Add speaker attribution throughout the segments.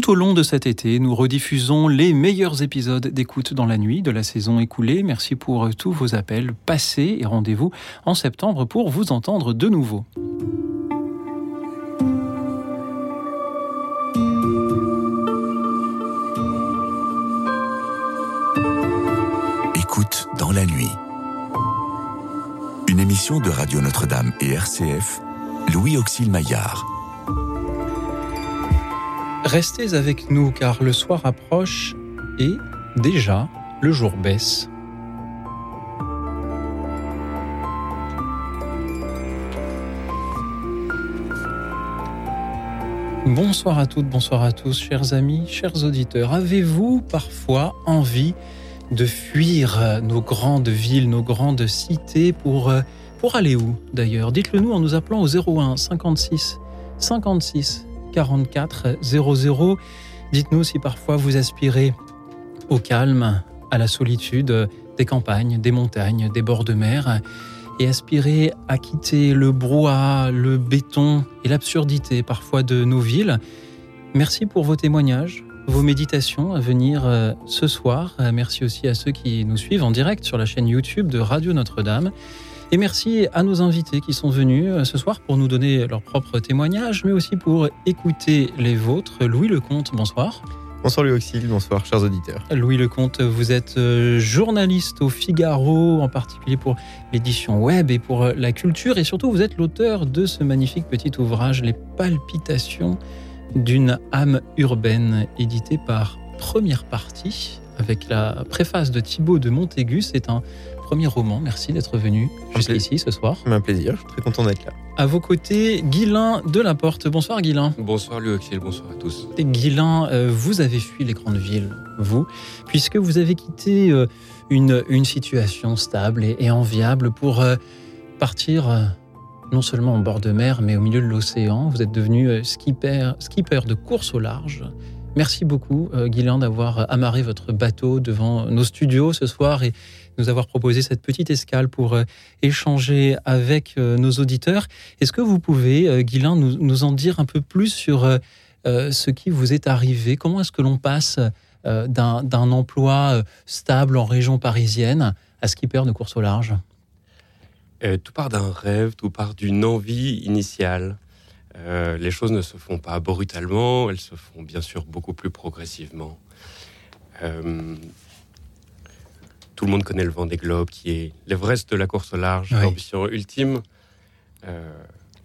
Speaker 1: Tout au long de cet été, nous rediffusons les meilleurs épisodes d'écoute dans la nuit de la saison écoulée. Merci pour tous vos appels passés et rendez-vous en septembre pour vous entendre de nouveau.
Speaker 2: Écoute dans la nuit. Une émission de Radio Notre-Dame et RCF, Louis Auxil Maillard.
Speaker 1: Restez avec nous car le soir approche et déjà le jour baisse. Bonsoir à toutes, bonsoir à tous, chers amis, chers auditeurs. Avez-vous parfois envie de fuir nos grandes villes, nos grandes cités pour, pour aller où d'ailleurs? Dites-le nous en nous appelant au 01 56 56 44 00. Dites-nous si parfois vous aspirez au calme, à la solitude des campagnes, des montagnes, des bords de mer et aspirez à quitter le brouhaha, le béton et l'absurdité parfois de nos villes. Merci pour vos témoignages, vos méditations à venir euh, ce soir. Merci aussi à ceux qui nous suivent en direct sur la chaîne YouTube de Radio Notre-Dame. Et merci à nos invités qui sont venus euh, ce soir pour nous donner leurs propres témoignages, mais aussi pour écouter les vôtres. Louis Lecomte, bonsoir.
Speaker 3: Bonsoir Louis Auxil, bonsoir chers auditeurs.
Speaker 1: Louis Lecomte, vous êtes journaliste au Figaro, en particulier pour l'édition web et pour la culture, et surtout vous êtes l'auteur de ce magnifique petit ouvrage, Les palpitations d'une âme urbaine, édité par Première Partie, avec la préface de Thibaut de Montaigu. C'est un premier roman. Merci d'être venu jusqu'ici ce soir.
Speaker 3: C'est un plaisir, je suis très content d'être là.
Speaker 1: À vos côtés, Guilain de la Porte. Bonsoir Guilain.
Speaker 4: Bonsoir Louis bonsoir à tous.
Speaker 1: Et Guilain, euh, vous avez fui les grandes villes, vous, puisque vous avez quitté euh, une, une situation stable et, et enviable pour euh, partir non seulement en bord de mer, mais au milieu de l'océan. Vous êtes devenu skipper, skipper de course au large. Merci beaucoup, Guilain, d'avoir amarré votre bateau devant nos studios ce soir et nous avoir proposé cette petite escale pour échanger avec nos auditeurs. Est-ce que vous pouvez, Guilain, nous, en dire un peu plus sur ce qui vous est arrivé? Comment est-ce que l'on passe d'un emploi stable en région parisienne à skipper de course au large?
Speaker 4: Euh, Tout part d'un rêve, tout part d'une envie initiale. Euh, les choses ne se font pas brutalement, elles se font bien sûr beaucoup plus progressivement. Euh, tout le monde connaît le vent des globes, qui est l'Everest de la course au large, oui. l'ambition ultime. Euh,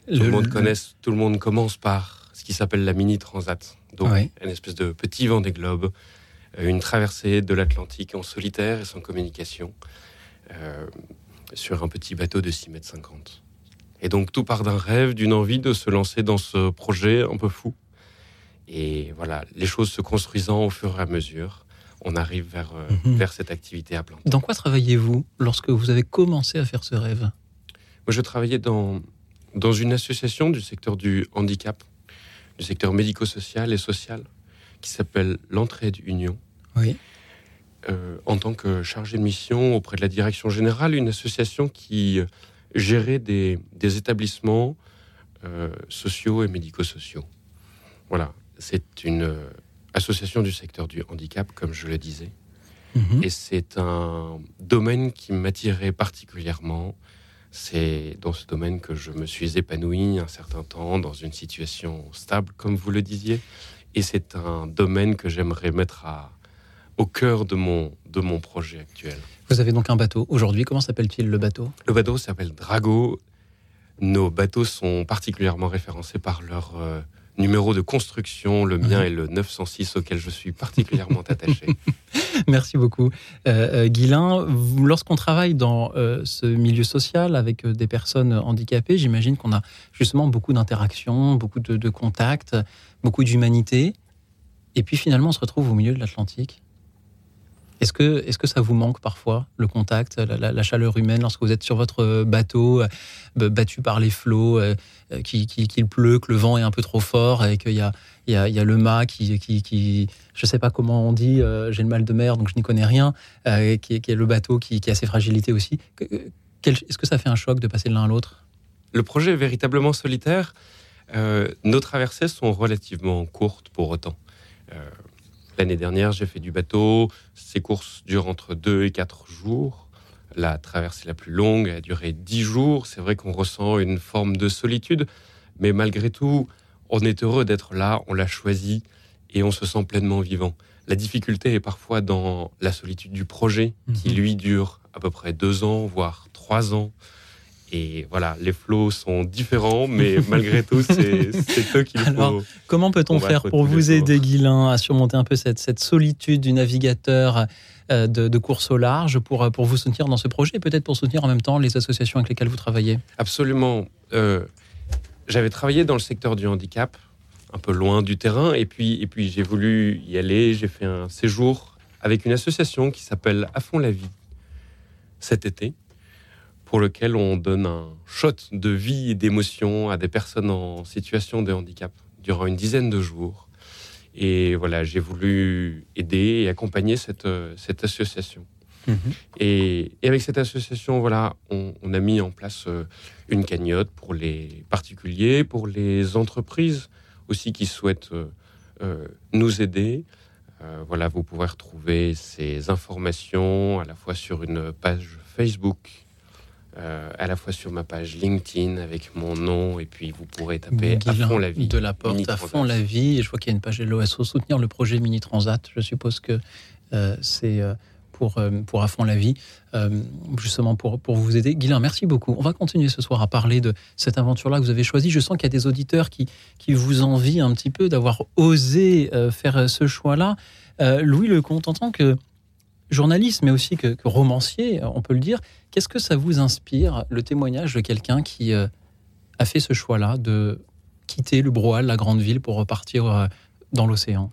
Speaker 4: tout, le, le monde connaît, tout le monde commence par ce qui s'appelle la mini transat, donc oui. une espèce de petit vent des globes, euh, une traversée de l'Atlantique en solitaire et sans communication, euh, sur un petit bateau de 6 mètres 50. Et donc tout part d'un rêve, d'une envie de se lancer dans ce projet un peu fou. Et voilà, les choses se construisant au fur et à mesure on arrive vers, euh, mm -hmm. vers cette activité à planter.
Speaker 1: Dans quoi travaillez-vous lorsque vous avez commencé à faire ce rêve?
Speaker 4: Moi, je travaillais dans, dans une association du secteur du handicap, du secteur médico-social et social, qui s'appelle l'Entraide Union.
Speaker 1: Oui.
Speaker 4: Euh, en tant que chargé de mission auprès de la direction générale, une association qui gérait des, des établissements euh, sociaux et médico-sociaux. Voilà, c'est une association du secteur du handicap, comme je le disais.
Speaker 1: Mhm.
Speaker 4: Mmh. Et c'est un domaine qui m'attirait particulièrement. C'est dans ce domaine que je me suis épanoui un certain temps, dans une situation stable, comme vous le disiez. Et c'est un domaine que j'aimerais mettre à, au cœur de mon, de mon projet actuel.
Speaker 1: Vous avez donc un bateau. Aujourd'hui, comment s'appelle-t-il le bateau?
Speaker 4: Le bateau s'appelle Drago. Nos bateaux sont particulièrement référencés par leur... Euh, numéro de construction. Le mien
Speaker 1: Mhm.
Speaker 4: est le 906 auquel je suis particulièrement attaché.
Speaker 1: Merci beaucoup. Euh, euh, Guilain, lorsqu'on travaille dans euh, ce milieu social avec euh, des personnes handicapées, j'imagine qu'on a justement beaucoup d'interactions, beaucoup de, de contacts, beaucoup d'humanité. Et puis finalement, on se retrouve au milieu de l'Atlantique. Est-ce que, est que ça vous manque parfois, le contact, la, chaleur humaine, lorsque vous êtes sur votre bateau, euh, battu par les flots, euh, euh, qu'il qui, qu'il pleut, que le vent est un peu trop fort et qu'il y a, le mât qui, qui, qui je sais pas comment on dit, euh, j'ai le mal de mer donc je n'y connais rien, euh, qui, qui est le bateau qui, qui a ses fragilités aussi. Est-ce que ça fait un choc de passer de l'un à l'autre?
Speaker 4: Le projet est véritablement solitaire. Euh, nos traversées sont relativement courtes pour autant. L'année dernière, j'ai fait du bateau. Ces courses durent entre 2 et 4 jours. La traversée la plus longue a duré 10 jours. C'est vrai qu'on ressent une forme de solitude, mais malgré tout, on est heureux d'être là, on l'a choisi et on se sent pleinement vivant. La difficulté est parfois dans la solitude du projet, qui
Speaker 1: Mhm.
Speaker 4: lui dure à peu près deux ans, voire trois ans. Et voilà, les flots sont différents, mais malgré tout, c'est eux qu'il
Speaker 1: Alors,
Speaker 4: faut.
Speaker 1: Comment peut-on faire pour vous aider, Guilain, à surmonter un peu cette, cette solitude du navigateur euh, de, de course au large pour, euh, pour vous soutenir dans ce projet et peut-être pour soutenir en même temps les associations avec lesquelles vous travaillez?
Speaker 4: Absolument. Euh, J'avais travaillé dans le secteur du handicap, un peu loin du terrain, et puis, et puis j'ai voulu y aller. J'ai fait un séjour avec une association qui s'appelle À fond la vie cet été, pour lequel on donne un shot de vie et d'émotion à des personnes en situation de handicap durant une dizaine de jours. Et voilà, j'ai voulu aider et accompagner cette, euh, cette association. Et, et avec cette association, voilà, on, on a mis en place euh, une cagnotte pour les particuliers, pour les entreprises aussi qui souhaitent euh, euh, nous aider. Euh, voilà, vous pouvez retrouver ces informations à la fois sur une page Facebook, euh, à la fois sur ma page LinkedIn avec mon nom, et puis vous pourrez taper à fond la vie.
Speaker 1: de la porte
Speaker 4: Mini
Speaker 1: à
Speaker 4: Transat.
Speaker 1: fond la vie. Et je vois qu'il y a une page LOSO soutenir le projet Mini Transat. Je suppose que euh, c'est euh, pour, pour à fond la vie, euh, justement pour, pour vous aider. Guilain, merci beaucoup. On va continuer ce soir à parler de cette aventure-là que vous avez choisie. Je sens qu'il y a des auditeurs qui, qui vous envient un petit peu d'avoir osé faire ce choix-là. Louis Lecomte, en tant que journaliste, mais aussi que, romancier, on peut le dire, qu'est-ce que ça vous inspire, le témoignage de quelqu'un qui euh, a fait ce choix-là de quitter le Broal, la grande ville, pour repartir euh, dans l'océan?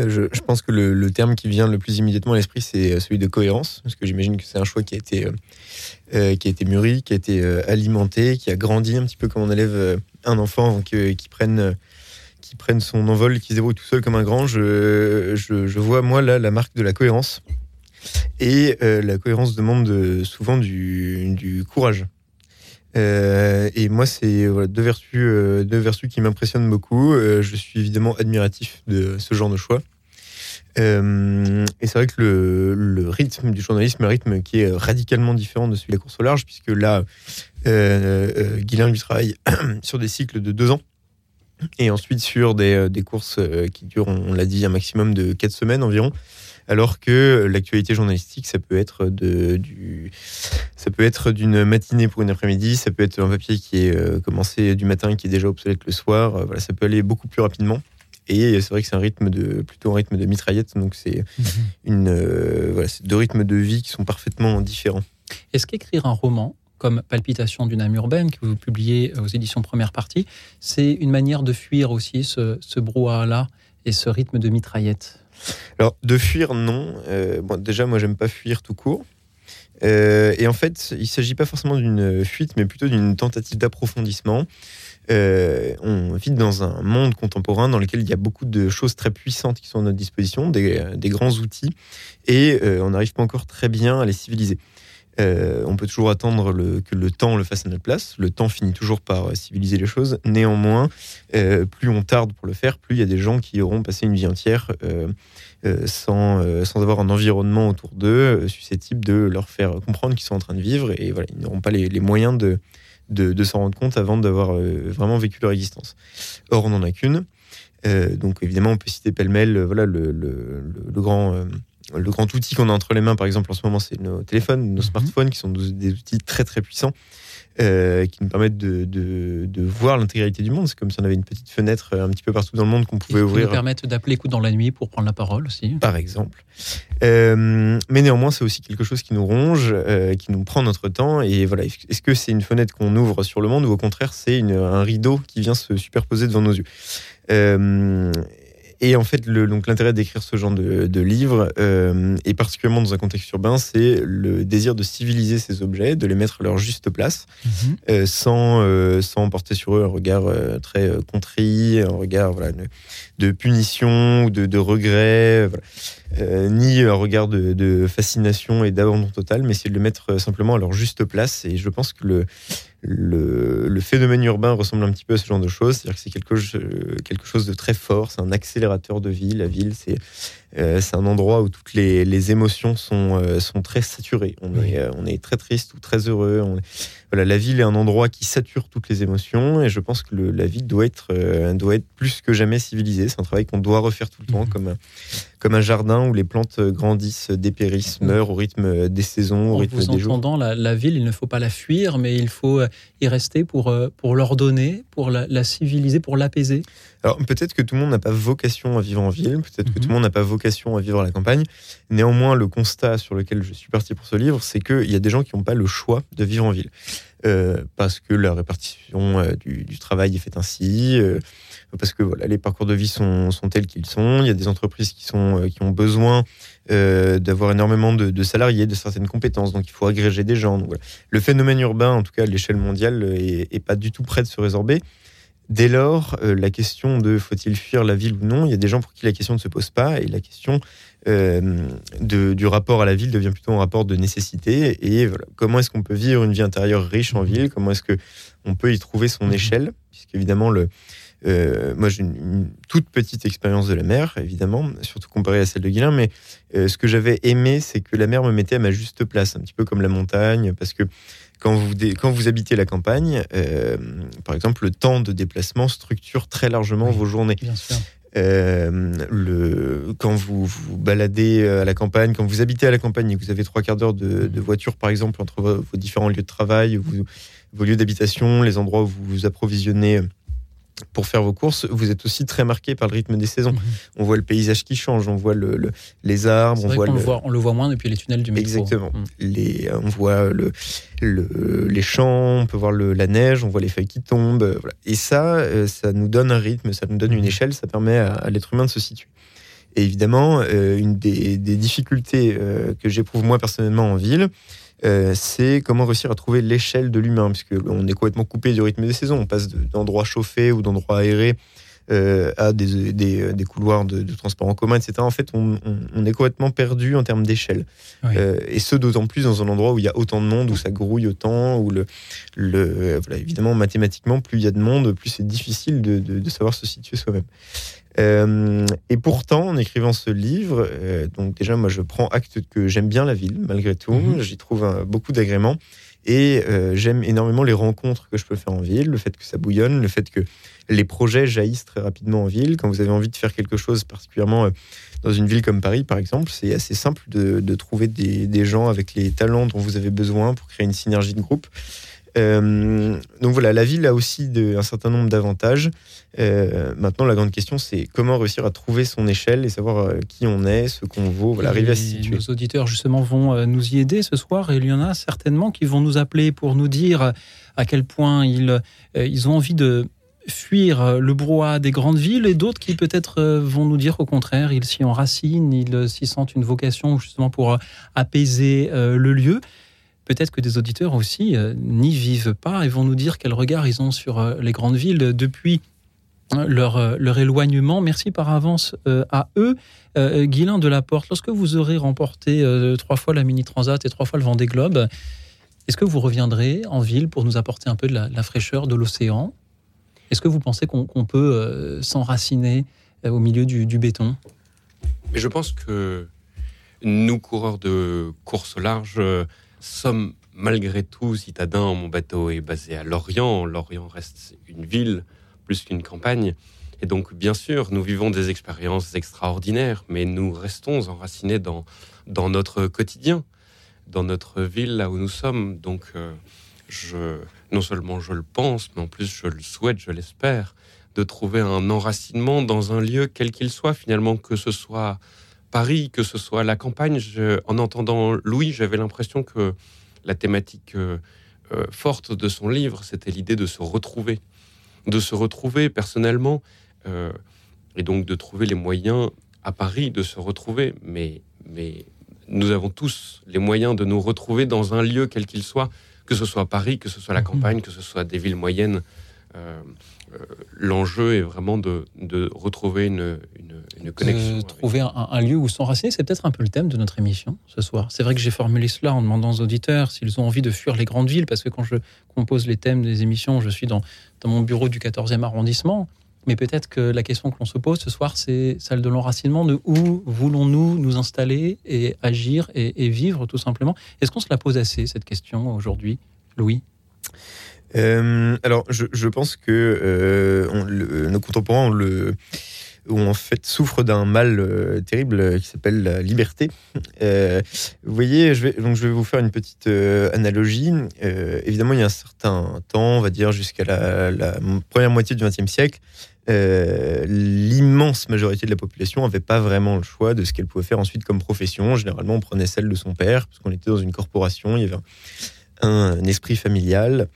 Speaker 3: Euh, Je, pense que le, terme qui vient le plus immédiatement à l'esprit, c'est celui de cohérence, parce que j'imagine que c'est un choix qui a été, qui a été mûri, qui a été alimenté, qui a grandi un petit peu comme on élève un enfant qui, qui prenne, qui prenne son envol, qui se débrouille tout seul comme un grand. Je, je, je vois, moi, là, la marque de la cohérence. Et euh, la cohérence demande euh, souvent du, courage. Euh, et moi, c'est deux, vertus, deux vertus qui m'impressionnent beaucoup. Je suis évidemment admiratif de ce genre de choix. Et c'est vrai que le, rythme du journalisme un rythme qui est radicalement différent de celui de la course au large, puisque là, euh, lui travaille sur des cycles de deux ans. Et ensuite sur des, des courses qui durent, on l'a dit, un maximum de quatre semaines environ. Alors que l'actualité journalistique, ça peut être de, du, ça peut être d'une matinée pour une après-midi, ça peut être un papier qui est euh, commencé du matin, qui est déjà obsolète le soir. Euh, voilà, ça peut aller beaucoup plus rapidement. Et c'est vrai que c'est un rythme de, plutôt un rythme de mitraillette, donc c'est une, euh, voilà, c'est deux rythmes de vie qui sont parfaitement différents.
Speaker 1: Est-ce qu'écrire un roman comme Palpitation d'une âme urbaine, que vous publiez aux éditions Première Partie, c'est une manière de fuir aussi ce, ce brouhaha-là et ce rythme de mitraillette?
Speaker 3: Alors, de fuir, non. Euh, bon, déjà, moi, j'aime pas fuir tout court. Euh, et en fait, il s'agit pas forcément d'une fuite, mais plutôt d'une tentative d'approfondissement. Euh, on vit dans un monde contemporain dans lequel il y a beaucoup de choses très puissantes qui sont à notre disposition, des, grands outils, et on n'arrive pas encore très bien à les civiliser. Euh, on peut toujours attendre que le temps le fasse à notre place. Le temps finit toujours par euh, civiliser les choses. Néanmoins, euh, plus on tarde pour le faire, plus il y a des gens qui auront passé une vie entière sans, sans avoir un environnement autour d'eux susceptible de leur faire comprendre qu'ils sont en train de vivre. Et voilà, ils n'auront pas les, moyens de, de, s'en rendre compte avant d'avoir vraiment vécu leur existence. Or, on n'en a qu'une. Donc, évidemment, on peut citer pêle-mêle voilà, le- le grand. Le grand outil qu'on a entre les mains, par exemple, en ce moment, c'est nos téléphones, nos
Speaker 1: Mhm.
Speaker 3: smartphones, qui sont des outils très très puissants, euh, qui nous permettent de, de, de voir l'intégralité du monde. C'est comme si on avait une petite fenêtre euh, un petit peu partout dans le monde qu'on
Speaker 1: Qui
Speaker 3: pouvait
Speaker 1: nous
Speaker 3: ouvrir
Speaker 1: permettent d'appeler coup dans la nuit pour prendre la parole aussi.
Speaker 3: par exemple. Euh, mais néanmoins, c'est aussi quelque chose qui nous ronge, euh, qui nous prend notre temps. Et voilà, est-ce que c'est une fenêtre qu'on ouvre sur le monde ou au contraire, c'est un rideau qui vient se superposer devant nos yeux? Et en fait, le- donc l'intérêt d'écrire ce genre de, de livre, euh, et particulièrement dans un contexte urbain, c'est le désir de civiliser ces objets, de les mettre à leur juste place,
Speaker 1: Mhm.
Speaker 3: euh, sans, euh, sans porter sur eux un regard euh, très contrit, un regard voilà, de, de punition ou de, de regret. voilà. Euh, ni un regard de, fascination et d'abandon total, mais c'est de le mettre simplement à leur juste place. Et je pense que le, le, phénomène urbain ressemble un petit peu à ce genre de choses. C'est-à-dire que c'est quelque, quelque chose de très fort, c'est un accélérateur de vie. La ville, c'est euh, c'est un endroit où toutes les, émotions sont, euh, sont très saturées. On, est, euh, on est très triste ou très heureux. Voilà, la ville est un endroit qui sature toutes les émotions et je pense que la ville doit être, doit être plus que jamais civilisée. C'est un travail qu'on doit refaire tout le temps, mhm. comme, comme un jardin où les plantes grandissent, dépérissent, meurent au rythme des saisons, au rythme
Speaker 1: vous
Speaker 3: des jours.
Speaker 1: entendant, la, la, ville, il ne faut pas la fuir, mais il faut y rester pour, pour l'ordonner, pour la, la civiliser, pour l'apaiser.
Speaker 3: Alors peut-être que tout le monde n'a pas vocation à vivre en ville, peut-être que tout le mhm. monde n'a pas vocation à vivre à la campagne. Néanmoins, le constat sur lequel je suis parti pour ce livre, c'est qu'il y a des gens qui n'ont pas le choix de vivre en ville. Euh, parce que la répartition euh, du, travail est faite ainsi, euh, parce que voilà, les parcours de vie sont, tels qu'ils sont. Il y a des entreprises qui, sont, qui ont besoin d'avoir énormément de, salariés, de certaines compétences, donc il faut agréger des gens. Le phénomène urbain, en tout cas à l'échelle mondiale, est, est, pas du tout prêt de se résorber. Dès lors, euh, la question de faut-il fuir la ville ou non, il y a des gens pour qui la question ne se pose pas et la question euh, du rapport à la ville devient plutôt un rapport de nécessité. Et comment est-ce qu'on peut vivre une vie intérieure riche en ville? Comment est-ce que on peut y trouver son mhm. échelle? Puisqu'évidemment, le, euh, moi j'ai une, toute petite expérience de la mer, évidemment, surtout comparée à celle de Guilain, mais ce que j'avais aimé, c'est que la mer me mettait à ma juste place, un petit peu comme la montagne, parce que quand vous, quand vous habitez la campagne, euh, par exemple, le temps de déplacement structure très largement vos journées. Euh, le, quand vous vous baladez à la campagne, quand vous habitez à la campagne et que vous avez trois quarts d'heure de, de, voiture, par exemple, entre vos, différents lieux de travail, vos lieux d'habitation, les endroits où vous vous approvisionnez pour faire vos courses, vous êtes aussi très marqué par le rythme des saisons. On voit le paysage qui change, on voit le, les arbres, on voit,
Speaker 1: le... voit, on le voit moins depuis les tunnels du métro.
Speaker 3: Exactement. Mhm. Les, on voit le, les champs, on peut voir la neige, on voit les feuilles qui tombent. Et ça, euh, ça nous donne un rythme, ça nous donne une mhm. échelle, ça permet à, l'être humain de se situer. Et évidemment, euh, une des, difficultés euh, que j'éprouve moi personnellement en ville, euh, c'est comment réussir à trouver l'échelle de l'humain, puisque on est complètement coupé du rythme des saisons. On passe d'endroits chauffés ou d'endroits aérés euh, à des, des, couloirs de, transport en commun, etc. En fait, on, est complètement perdu en termes d'échelle. Euh, et ce, d'autant plus dans un endroit où il y a autant de monde, où ça grouille autant, où le, le évidemment, mathématiquement, plus il y a de monde, plus c'est difficile de, de, savoir se situer soi-même. Euh, et pourtant, en écrivant ce livre, euh, donc déjà, moi, je prends acte que j'aime bien la ville, malgré tout. Mhm. J'y trouve beaucoup d'agréments. Et euh, j'aime énormément les rencontres que je peux faire en ville, le fait que ça bouillonne, le fait que les projets jaillissent très rapidement en ville. Quand vous avez envie de faire quelque chose, particulièrement dans une ville comme Paris, par exemple, c'est assez simple de, de trouver des, des, gens avec les talents dont vous avez besoin pour créer une synergie de groupe. Euh, donc voilà, la ville a aussi de, un certain nombre d'avantages. Euh, maintenant, la grande question, c'est comment réussir à trouver son échelle et savoir euh, qui on est, ce qu'on vaut, voilà, arriver à se situer.
Speaker 1: Nos auditeurs, justement, vont nous y aider ce soir et il y en a certainement qui vont nous appeler pour nous dire à quel point ils, ils ont envie de fuir le brouhaha des grandes villes et d'autres qui peut-être vont nous dire au contraire, ils s'y enracinent, ils s'y sentent une vocation justement pour apaiser le lieu peut-être que des auditeurs aussi euh, n'y vivent pas et vont nous dire quel regard ils ont sur euh, les grandes villes depuis hein, leur, euh, leur éloignement. Merci par avance à eux. Guilain de la Porte, lorsque vous aurez remporté trois fois la Mini Transat et trois fois le Vendée Globe, est-ce que vous reviendrez en ville pour nous apporter un peu de la, fraîcheur de l'océan? Est-ce que vous pensez qu'on peut s'enraciner au milieu du, du béton?
Speaker 4: Mais je pense que nous, coureurs de course large, sommes malgré tout citadins. Mon bateau est basé à Lorient. Lorient reste une ville plus qu'une campagne. Et donc, bien sûr, nous vivons des expériences extraordinaires, mais nous restons enracinés dans, dans notre quotidien, dans notre ville, là où nous sommes. Donc, euh, je, non seulement je le pense, mais en plus je le souhaite, je l'espère, de trouver un enracinement dans un lieu quel qu'il soit, finalement, que ce soit Paris, que ce soit la campagne. en entendant Louis, j'avais l'impression que la thématique euh, euh, forte de son livre, c'était l'idée de se retrouver, de se retrouver personnellement, euh, et donc de trouver les moyens à Paris de se retrouver. Mais, mais nous avons tous les moyens de nous retrouver dans un lieu quel qu'il soit, que ce soit Paris, que ce soit la mhm. campagne, que ce soit des villes moyennes l'enjeu est vraiment de, retrouver une, connexion.
Speaker 1: De trouver un, lieu où s'enraciner, c'est peut-être un peu le thème de notre émission ce soir. C'est vrai que j'ai formulé cela en demandant aux auditeurs s'ils ont envie de fuir les grandes villes, parce que quand je compose les thèmes des émissions, je suis dans, dans mon bureau du 14e arrondissement. Mais peut-être que la question que l'on se pose ce soir, c'est celle de l'enracinement, de où voulons-nous nous installer et agir et, vivre tout simplement. Est-ce qu'on se la pose assez, cette question, aujourd'hui, Louis?
Speaker 3: Euh, alors, je, pense que euh, nos contemporains fait souffrent d'un mal euh, terrible qui s'appelle la liberté. vous voyez, je vais, donc je vais vous faire une petite analogie. évidemment, il y a un certain temps, on va dire jusqu'à la, première moitié du XXe siècle, l'immense majorité de la population n'avait pas vraiment le choix de ce qu'elle pouvait faire ensuite comme profession. Généralement, on prenait celle de son père, parce qu'on était dans une corporation, esprit familial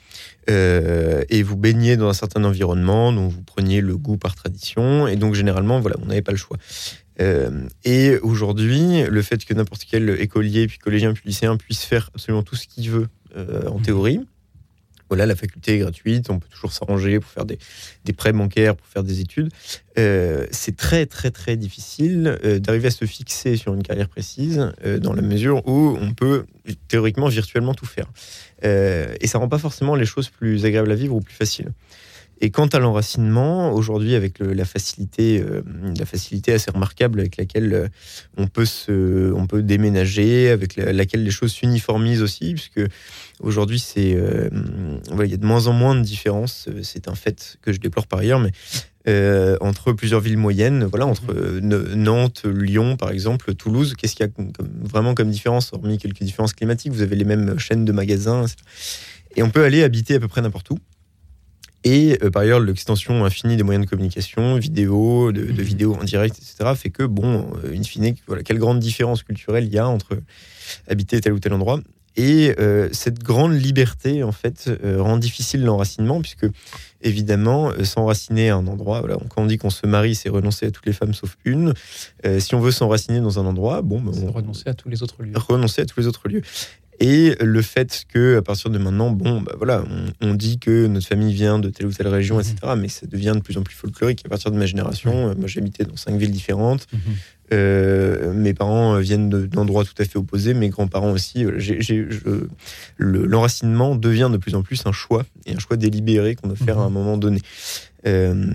Speaker 3: euh, et vous baignez dans un certain environnement dont vous preniez le goût par tradition et donc généralement voilà on n'avait pas le choix euh, et aujourd'hui le fait que n'importe quel écolier puis collégien puis lycéen puisse faire absolument tout ce qu'il veut euh, en mmh. théorie voilà, la faculté est gratuite, on peut toujours s'arranger pour faire des, prêts bancaires, pour faire des études. Euh, c'est très, très, très difficile euh, d'arriver à se fixer sur une carrière précise euh, dans la mesure où on peut théoriquement, virtuellement tout faire. et ça rend pas forcément les choses plus agréables à vivre ou plus faciles. Et quant à l'enracinement, aujourd'hui, avec la facilité, euh, la facilité assez remarquable avec laquelle euh, on peut se, on peut déménager, avec laquelle les choses s'uniformisent aussi, puisque aujourd'hui, c'est, euh, il y a de moins en moins de différences. C'est un fait que je déplore par ailleurs, mais entre plusieurs villes moyennes, voilà, entre Nantes, Lyon, par exemple, Toulouse, qu'est-ce qu'il y a vraiment comme différence, hormis quelques différences climatiques? Vous avez les mêmes chaînes de magasins, et on peut aller habiter à peu près n'importe où. Et euh, par ailleurs, l'extension infinie des moyens de communication, vidéo, de, de vidéos en direct, etc., fait que, bon, euh, in fine, voilà, quelle grande différence culturelle il y a entre habiter tel ou tel endroit. Et euh, cette grande liberté, en fait, rend difficile l'enracinement, puisque, évidemment, s'enraciner à un endroit, voilà, quand on dit qu'on se marie, c'est renoncer à toutes les femmes sauf une. si on veut s'enraciner dans un endroit, bon,
Speaker 1: on... renoncer à tous les autres lieux.
Speaker 3: Renoncer à tous les autres lieux. Et le fait que, à partir de maintenant, bon, bah voilà, on, dit que notre famille vient de telle ou telle région, etc. Mhm. Mais ça devient de plus en plus folklorique. À partir de ma génération, mhm. moi j'habitais dans cinq villes différentes. Mhm. Euh, mes parents viennent d'endroits tout à fait opposés, mes grands-parents aussi. L'enracinement devient de plus en plus un choix, et un choix délibéré qu'on doit faire à un moment donné. Euh,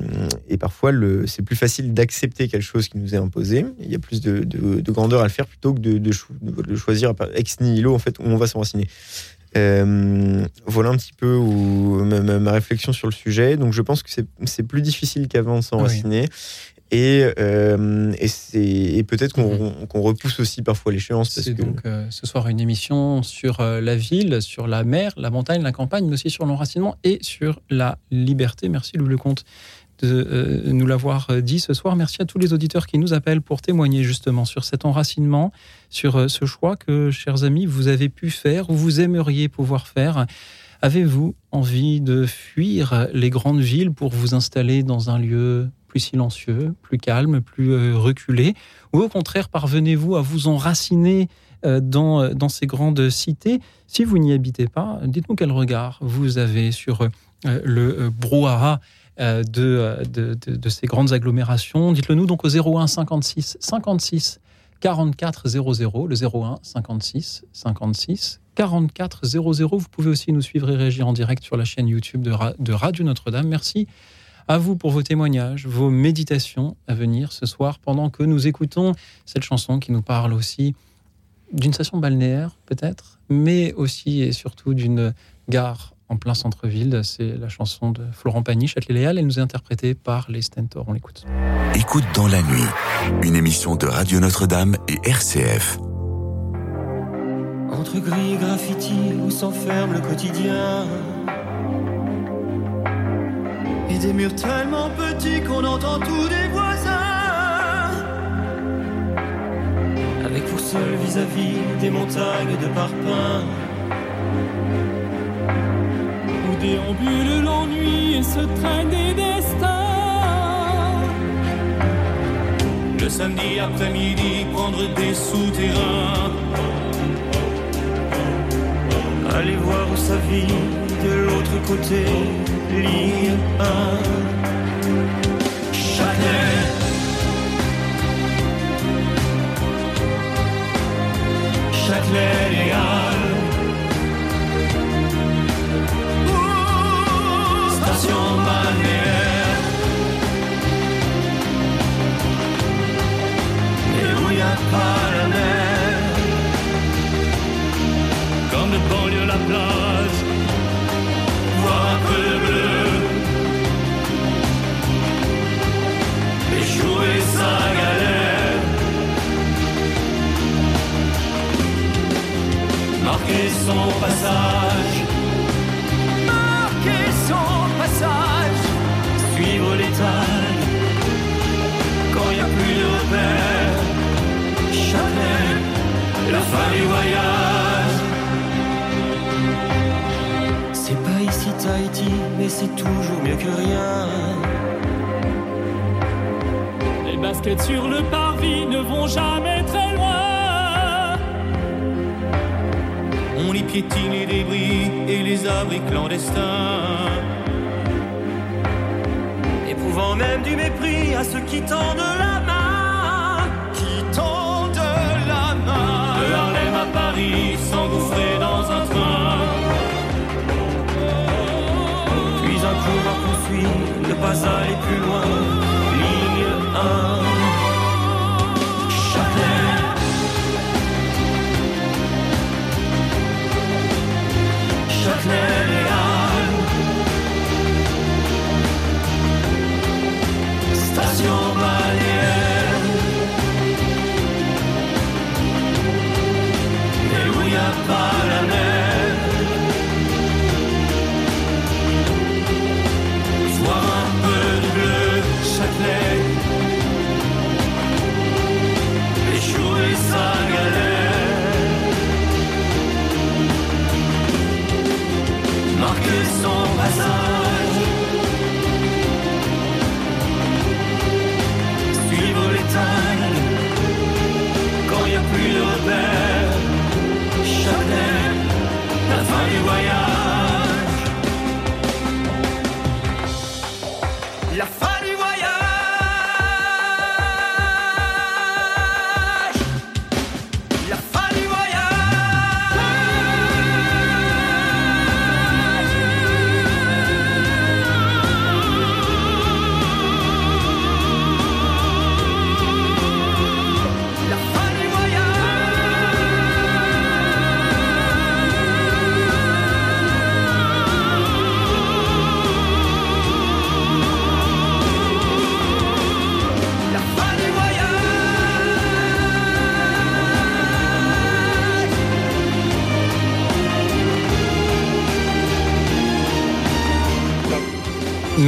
Speaker 3: et parfois, c'est plus facile d'accepter quelque chose qui nous est imposé. Il y a plus de, grandeur à le faire plutôt que de, choisir ex nihilo en fait où on va s'enraciner. Euh, voilà un petit peu ma, réflexion sur le sujet. Donc je pense que c'est plus difficile qu'avant de s'enraciner. Et, euh, et, peut-être mhm. qu'on repousse aussi parfois l'échéance.
Speaker 1: C'est donc euh, ce soir une émission sur euh, la ville, sur la mer, la montagne, la campagne, mais aussi sur l'enracinement et sur la liberté. Merci Louis Lecomte de nous l'avoir dit ce soir. Merci à tous les auditeurs qui nous appellent pour témoigner justement sur cet enracinement, sur ce choix que, chers amis, vous avez pu faire ou vous aimeriez pouvoir faire. Avez-vous envie de fuir les grandes villes pour vous installer dans un lieu plus silencieux, plus calme, plus euh, reculé Ou au contraire, parvenez-vous à vous enraciner euh, dans, euh, dans ces grandes cités Si vous n'y habitez pas, dites-nous quel regard vous avez sur le brouhaha de, de, ces grandes agglomérations. Dites-le nous donc au 01 56 56 44 00, le 01 56 56 44 00. Vous pouvez aussi nous suivre et réagir en direct sur la chaîne YouTube de Radio Notre-Dame. Merci à vous pour vos témoignages, vos méditations à venir ce soir pendant que nous écoutons cette chanson qui nous parle aussi d'une station balnéaire peut-être, mais aussi et surtout d'une gare en plein centre-ville. C'est la chanson de Florent Pagny, Châtelet-Léal. Elle nous est interprétée par les Stentors. On l'écoute.
Speaker 2: Écoute dans la nuit, une émission de Radio Notre-Dame et RCF.
Speaker 5: Entre gris et graffiti où s'enferme le quotidien? Et des murs tellement petits qu'on entend tous des voisins. Avec vous seul vis-à-vis des montagnes de parpaings. Où déambule l'ennui et se traîne des destins. Le samedi après-midi, prendre des souterrains. Aller voir où sa vie de l'autre côté
Speaker 6: ligne 1. Châtelet. Châtelet Station. Et où la mer. Comme de banlieue la plage. Son passage. Marquer son passage. Suivre l'étal. Quand il n'y a plus de repères. Jamais la fin du voyage. C'est pas ici Tahiti, mais c'est toujours mieux que rien.
Speaker 7: Les baskets sur le parvis ne vont jamais très
Speaker 6: On y piétine les débris et les abris clandestins. Éprouvant même du mépris à ceux qui tendent la main. Qui tendent la main.
Speaker 7: De Harlem à Paris, s'engouffrer dans un train.
Speaker 6: Puis un cours à poursuivre, ne pas aller plus loin.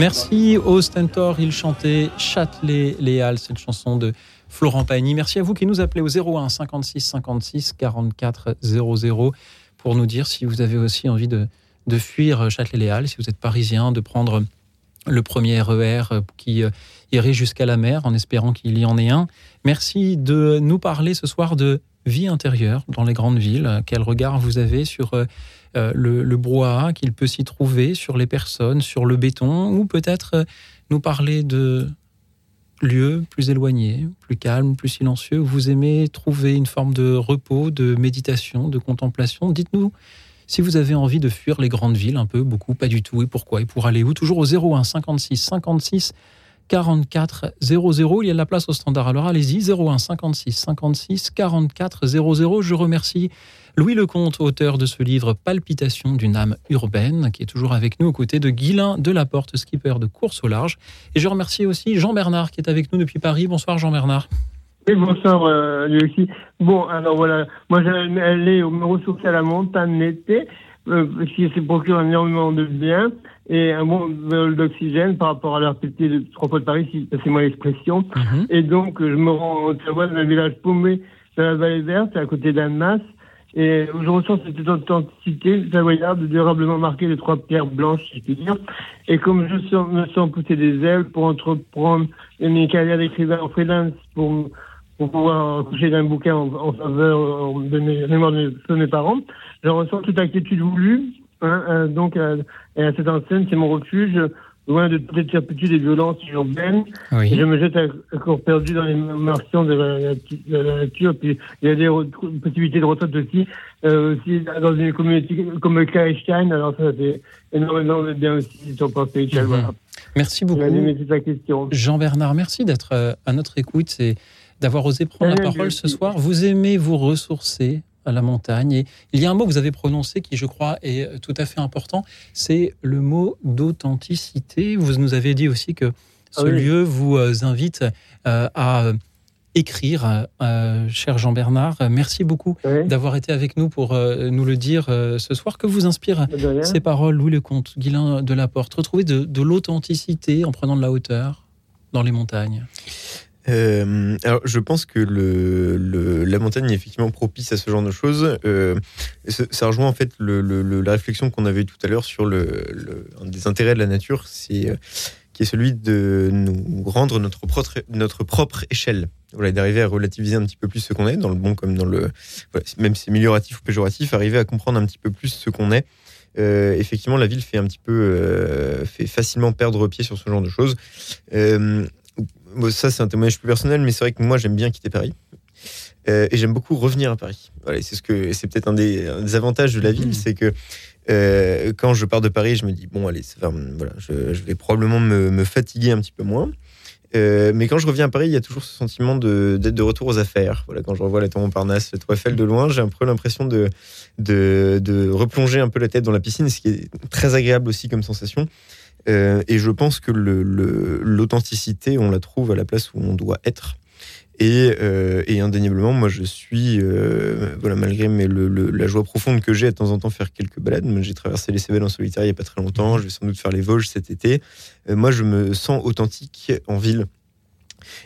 Speaker 1: Merci au Stentor, il chantait Châtelet Halles, cette chanson de Florent Pagny. Merci à vous qui nous appelez au 01 56 56 44 00 pour nous dire si vous avez aussi envie de, de fuir Châtelet les Halles, si vous êtes parisien, de prendre le premier RER qui euh, irait jusqu'à la mer en espérant qu'il y en ait un. Merci de nous parler ce soir de vie intérieure dans les grandes villes. Quel regard vous avez sur euh, le, le brouhaha qu'il peut s'y trouver, sur les personnes, sur le béton, ou peut-être euh, nous parler de lieux plus éloignés, plus calmes, plus silencieux, où vous aimez trouver une forme de repos, de méditation, de contemplation. Dites-nous si vous avez envie de fuir les grandes villes, un peu, beaucoup, pas du tout, et pourquoi, et pour aller où Toujours au 01 56 56 44 00. Il y a de la place au standard. Alors allez-y, 01 56 56 44 00. Je remercie Louis Lecomte, auteur de ce livre Palpitation d'une âme urbaine, qui est toujours avec nous aux côtés de Guilain Delaporte, skipper de course au large. Et je remercie aussi Jean Bernard, qui est avec nous depuis Paris. Bonsoir Jean Bernard.
Speaker 8: Oui, bonsoir, euh, lui aussi. Bon, alors voilà, moi j'allais aller me ressourcer à la montagne l'été, euh, parce qu'il se procure énormément de bien et un bon vol d'oxygène par rapport à la RPT de trois fois de Paris, si c'est moi l'expression.
Speaker 1: Mhm.
Speaker 8: Et donc, je me rends au Savoie, dans un village paumé dans la vallée verte, à côté d'Annemasse, et je ressens cette authenticité savoyarde durablement marquée de trois pierres blanches, si je puis dire. Et comme je me sens pousser des ailes pour entreprendre mes carrières d'écrivain en freelance, pour, pour pouvoir coucher d'un bouquin en, en faveur de mes de mes, parents, je ressens toute inquiétude voulue hein, euh, donc, euh, et à cette enseigne, c'est mon refuge, loin de toutes les turpitudes et violences urbaines. Et
Speaker 1: Oui.
Speaker 8: je me jette à à corps perdu dans les marchands de la, de la nature. Puis il y a des possibilités de retraite aussi, euh, aussi dans une communauté comme Karestein. Alors ça, c'est énormément de bien aussi sur Spirituel.
Speaker 1: Mhm.
Speaker 8: Voilà.
Speaker 1: Merci beaucoup.
Speaker 8: Toute.
Speaker 1: Jean-Bernard, merci d'être euh, à notre écoute et d'avoir osé prendre la parole ce soir. Vous aimez vous ressourcer? À la montagne. Et il y a un mot que vous avez prononcé qui, je crois, est tout à fait important. C'est le mot d'authenticité. Vous nous avez dit aussi que ce
Speaker 8: Ah oui.
Speaker 1: lieu vous euh, invite euh, à euh, écrire, euh, cher Jean-Bernard. Merci beaucoup d'avoir été avec nous pour euh, nous le dire euh, ce soir. Que vous inspire
Speaker 8: de rien.
Speaker 1: ces paroles, Louis Lecomte, Guilain de la Porte Retrouver de, de l'authenticité en prenant de la hauteur dans les montagnes.
Speaker 3: Euh, alors, je pense que la montagne est effectivement propice à ce genre de choses. Euh, ça rejoint en fait la réflexion qu'on avait tout à l'heure sur le, un des intérêts de la nature, euh, qui est celui de nous rendre notre propre, notre propre échelle. Voilà, d'arriver à relativiser un petit peu plus ce qu'on est, dans le bon comme dans le. même si c'est amélioratif ou péjoratif, arriver à comprendre un petit peu plus ce qu'on est. Effectivement, la ville fait un petit peu, fait facilement perdre pied sur ce genre de choses. Bon, ça, c'est un témoignage plus personnel, mais c'est vrai que moi, j'aime bien quitter Paris. Euh, et j'aime beaucoup revenir à Paris. Voilà, c'est ce que c'est peut-être un des, un des avantages de la ville,
Speaker 1: Mhm.
Speaker 3: c'est que euh, quand je pars de Paris, je me dis bon, allez, va, voilà, je, je vais probablement me, me fatiguer un petit peu moins. Euh, mais quand je reviens à Paris, il y a toujours ce sentiment d'être de retour aux affaires. Voilà, quand je revois la Tour Montparnasse, la Tour Eiffel de loin, j'ai un peu l'impression de, de, de replonger un peu la tête dans la piscine, ce qui est très agréable aussi comme sensation. Euh, et je pense que le- le- l'authenticité, on la trouve à la place où on doit être. Et, euh, et indéniablement, moi, je suis, euh, voilà, malgré mais le, la joie profonde que j'ai à de temps en temps faire quelques balades. J'ai traversé les Cévennes en solitaire il n'y a pas très longtemps. Je vais sans doute faire les Vosges cet été. Moi, je me sens authentique en ville.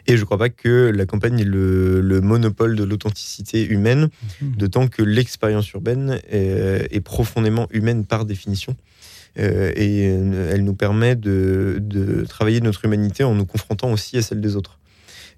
Speaker 3: Et je ne crois pas que la campagne ait le, le monopole de l'authenticité humaine, d'autant que l'expérience urbaine est, est profondément humaine par définition. Euh, et euh, elle nous permet de, de travailler notre humanité en nous confrontant aussi à celle des autres.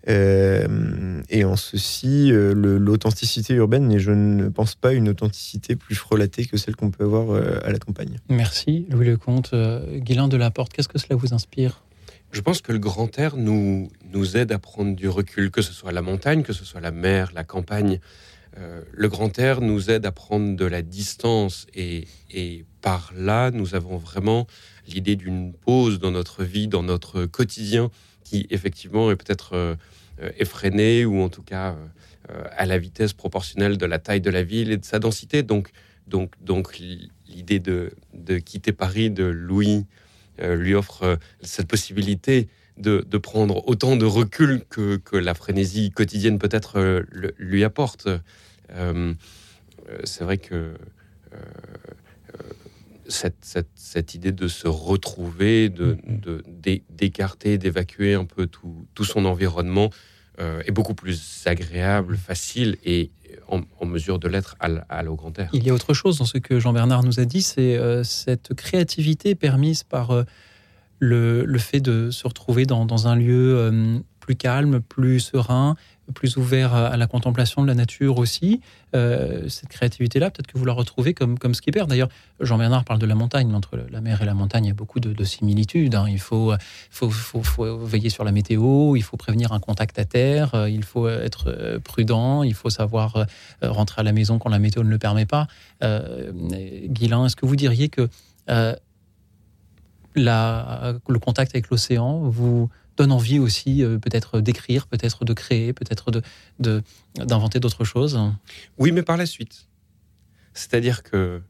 Speaker 3: Euh, et en ceci, euh, l'authenticité urbaine, et je ne pense pas une authenticité plus frelatée que celle qu'on peut avoir euh, à la campagne.
Speaker 1: Merci, Louis Lecomte. Euh, Guilain de la Porte, qu'est-ce que cela vous inspire?
Speaker 4: Je pense que le grand air nous, nous aide à prendre du recul, que ce soit la montagne, que ce soit la mer, la campagne. Euh, le grand air nous aide à prendre de la distance et, par là, nous avons vraiment l'idée d'une pause dans notre vie, dans notre quotidien, qui effectivement est peut-être euh, effréné ou en tout cas euh, à la vitesse proportionnelle de la taille de la ville et de sa densité. Donc, donc, donc l'idée de, de quitter Paris de Louis euh, lui offre cette possibilité de, de prendre autant de recul que, que la frénésie quotidienne peut-être euh, lui apporte. Euh, euh, c'est vrai que euh, cette, cette, cette idée de se retrouver, de, de- d'é- d'écarter, d'évacuer un peu tout, tout son environnement euh, est beaucoup plus agréable, facile et en, en mesure de l'être à, à l'eau grand air.
Speaker 1: Il y a autre chose dans ce que Jean-Bernard nous a dit, c'est cette créativité permise par le, fait de se retrouver dans, un lieu euh, plus calme, plus serein, plus ouvert à, la contemplation de la nature aussi. Euh, cette créativité-là, peut-être que vous la retrouvez comme, comme skipper. D'ailleurs, Jean-Bernard parle de la montagne, entre la mer et la montagne, il y a beaucoup de, de similitudes. hein. Il faut, veiller sur la météo, il faut prévenir un contact à terre, euh, il faut être prudent, il faut savoir rentrer à la maison quand la météo ne le permet pas. Euh, Guilain, est-ce que vous diriez que la, le contact avec l'océan vous donne envie aussi euh, peut-être d'écrire, peut-être de créer, peut-être de, d'inventer d'autres choses?
Speaker 4: Oui, mais par la suite. C'est-à-dire que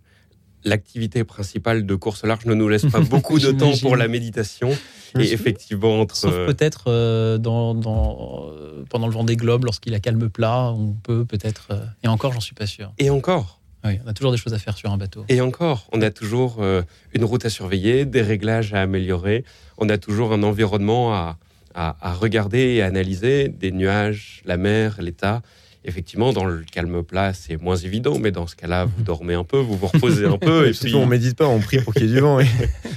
Speaker 4: l'activité principale de course large ne nous laisse pas beaucoup de temps pour la méditation. Et effectivement, entre.
Speaker 1: Sauf peut-être euh, dans, dans, euh, pendant le vent des globes, lorsqu'il a calme plat, on peut peut-être... euh, et encore, j'en suis pas sûr.
Speaker 4: Et encore.
Speaker 1: Oui, on a toujours des choses à faire sur un bateau.
Speaker 4: Et encore, on a toujours euh, une route à surveiller, des réglages à améliorer, on a toujours un environnement à, à- à regarder et à analyser, des nuages, la mer, l'état. Effectivement, dans le calme plat, c'est moins évident, mais dans ce cas-là, vous dormez un peu, vous vous reposez un peu, et puis,
Speaker 3: Surtout, on médite pas, on prie pour qu'il y ait du vent. et-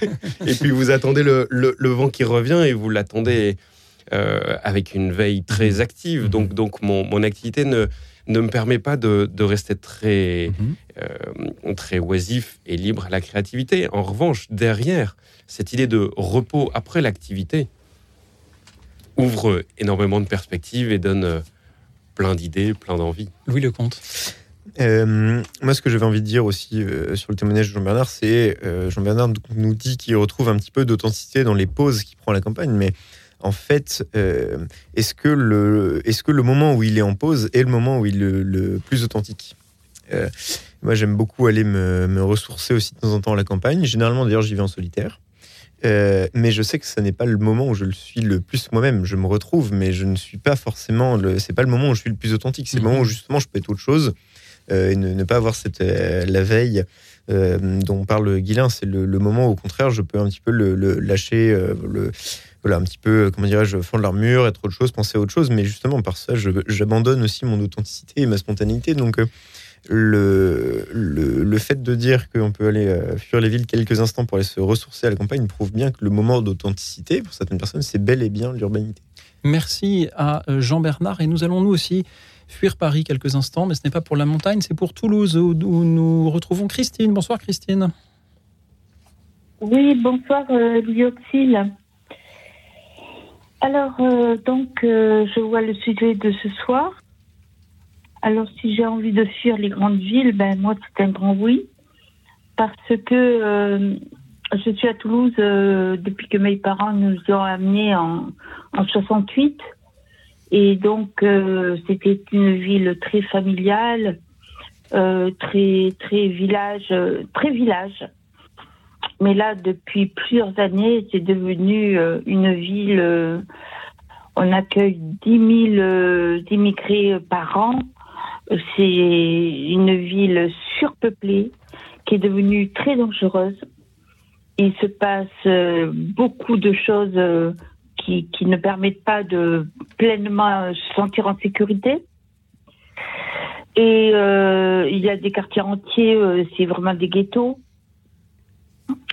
Speaker 4: et puis vous attendez le, le- le vent qui revient et vous l'attendez euh, avec une veille très active.
Speaker 1: Mhm.
Speaker 4: Donc, donc mon, mon activité ne, ne me permet pas de, de rester très,
Speaker 1: Mhm.
Speaker 4: euh, très oisif et libre à la créativité. En revanche, derrière cette idée de repos après l'activité ouvre énormément de perspectives et donne euh, plein d'idées, plein d'envies.
Speaker 1: Louis Lecomte.
Speaker 3: Euh, moi, ce que j'avais envie de dire aussi euh, sur le témoignage de Jean-Bernard, c'est euh, Jean-Bernard nous dit qu'il retrouve un petit peu d'authenticité dans les pauses qu'il prend à la campagne, mais en fait, euh, est-ce que, le, est que le moment où il est en pause est le moment où il est le, le plus authentique? Euh, Moi, j'aime beaucoup aller me, me ressourcer aussi de temps en temps à la campagne. Généralement, d'ailleurs, j'y vais en solitaire. Euh, mais je sais que ce n'est pas le moment où je le suis le plus moi-même. Je me retrouve, mais je ne suis pas forcément. Le... C'est pas le moment où je suis le plus authentique. C'est
Speaker 1: Mhm.
Speaker 3: le moment où justement je peux être autre chose et ne, ne pas avoir cette la veille euh, dont parle Guilain. C'est le, le moment où, au contraire, je peux un petit peu le, le lâcher, euh, le voilà un petit peu comment dirais-je, fendre l'armure, être autre chose, penser à autre chose. Mais justement par ça, j'abandonne aussi mon authenticité et ma spontanéité. Donc euh, le, le, le fait de dire qu'on peut aller euh, fuir les villes quelques instants pour aller se ressourcer à la campagne prouve bien que le moment d'authenticité, pour certaines personnes, c'est bel et bien l'urbanité.
Speaker 1: Merci à euh, Jean-Bernard. Et nous allons nous aussi fuir Paris quelques instants, mais ce n'est pas pour la montagne, c'est pour Toulouse, où, où nous retrouvons Christine. Bonsoir Christine.
Speaker 9: Oui, bonsoir euh, Lyoxyle. Alors, euh, donc, euh, je vois le sujet de ce soir. Alors, si j'ai envie de fuir les grandes villes, ben moi, c'est un grand oui. Parce que euh, je suis à Toulouse depuis que mes parents nous ont amenés en, en 68. Et donc, c'était une ville très familiale, très, très village, très village. Mais là, depuis plusieurs années, c'est devenu euh, une ville. euh, on accueille 10 000 euh, immigrés par an. C'est une ville surpeuplée qui est devenue très dangereuse. Il se passe beaucoup de choses qui, qui ne permettent pas de pleinement se sentir en sécurité. Et il y a des quartiers entiers, c'est vraiment des ghettos.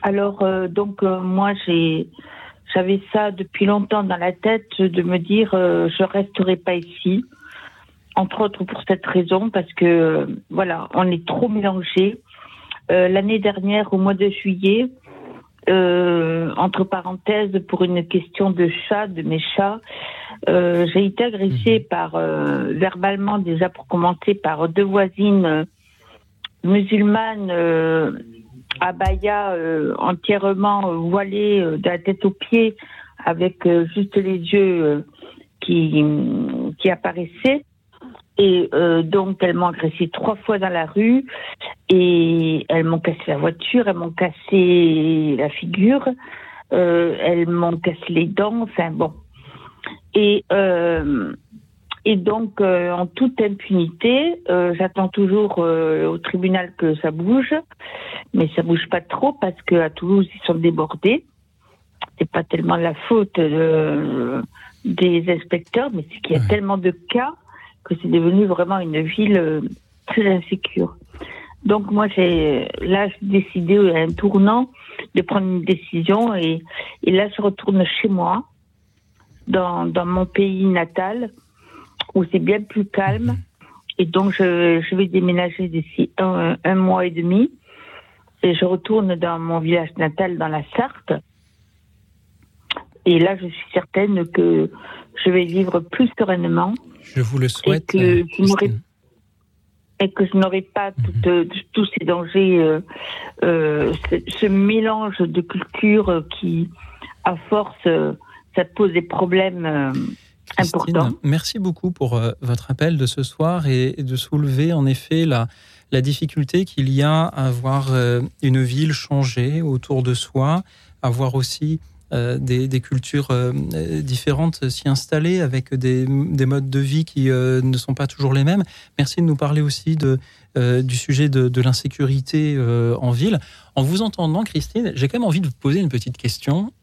Speaker 9: Alors, euh, donc, euh, moi, j'ai, j'avais ça depuis longtemps dans la tête de me dire, euh, je resterai pas ici. Entre autres pour cette raison, parce que, euh, voilà, on est trop mélangés. L'année dernière, au mois de juillet, entre parenthèses, pour une question de chat, de mes chats, j'ai été agressée par, euh, verbalement déjà pour commencer, par deux voisines musulmanes abaya euh, entièrement euh, voilée euh, de la tête aux pieds avec euh, juste les yeux qui, qui apparaissaient. Et euh, donc, elles m'ont agressé trois fois dans la rue et elles m'ont cassé la voiture, elles m'ont cassé la figure, euh, elles m'ont cassé les dents, enfin bon. Et, euh, et donc, euh, en toute impunité, euh, j'attends toujours euh, au tribunal que ça bouge, mais ça bouge pas trop parce qu'à Toulouse, ils sont débordés. C'est pas tellement la faute de- des inspecteurs, mais c'est qu'il y a
Speaker 1: Ouais.
Speaker 9: tellement de cas que c'est devenu vraiment une ville euh, très insécure. Donc moi, j'ai là, j'ai décidé à un tournant de prendre une décision et, et là, je retourne chez moi, dans, dans mon pays natal, où c'est bien plus calme. Et donc, je, je vais déménager d'ici un, un mois et demi. Et je retourne dans mon village natal, dans la Sarthe. Et là, je suis certaine que je vais vivre plus sereinement
Speaker 1: Je vous le souhaite.
Speaker 9: que
Speaker 1: euh,
Speaker 9: et que je n'aurai pas tout, euh, tous ces dangers, euh, euh, ce, ce mélange de cultures qui, à force, ça pose des problèmes
Speaker 1: Christine, merci beaucoup pour euh, votre appel de ce soir et, et de soulever en effet la, la difficulté qu'il y a à voir euh, une ville changer autour de soi, à voir aussi euh, des, des cultures euh, différentes s'y installer avec des, des modes de vie qui euh, ne sont pas toujours les mêmes. Merci de nous parler aussi de, du sujet de, de l'insécurité en ville. En vous entendant, Christine, j'ai quand même envie de vous poser une petite question.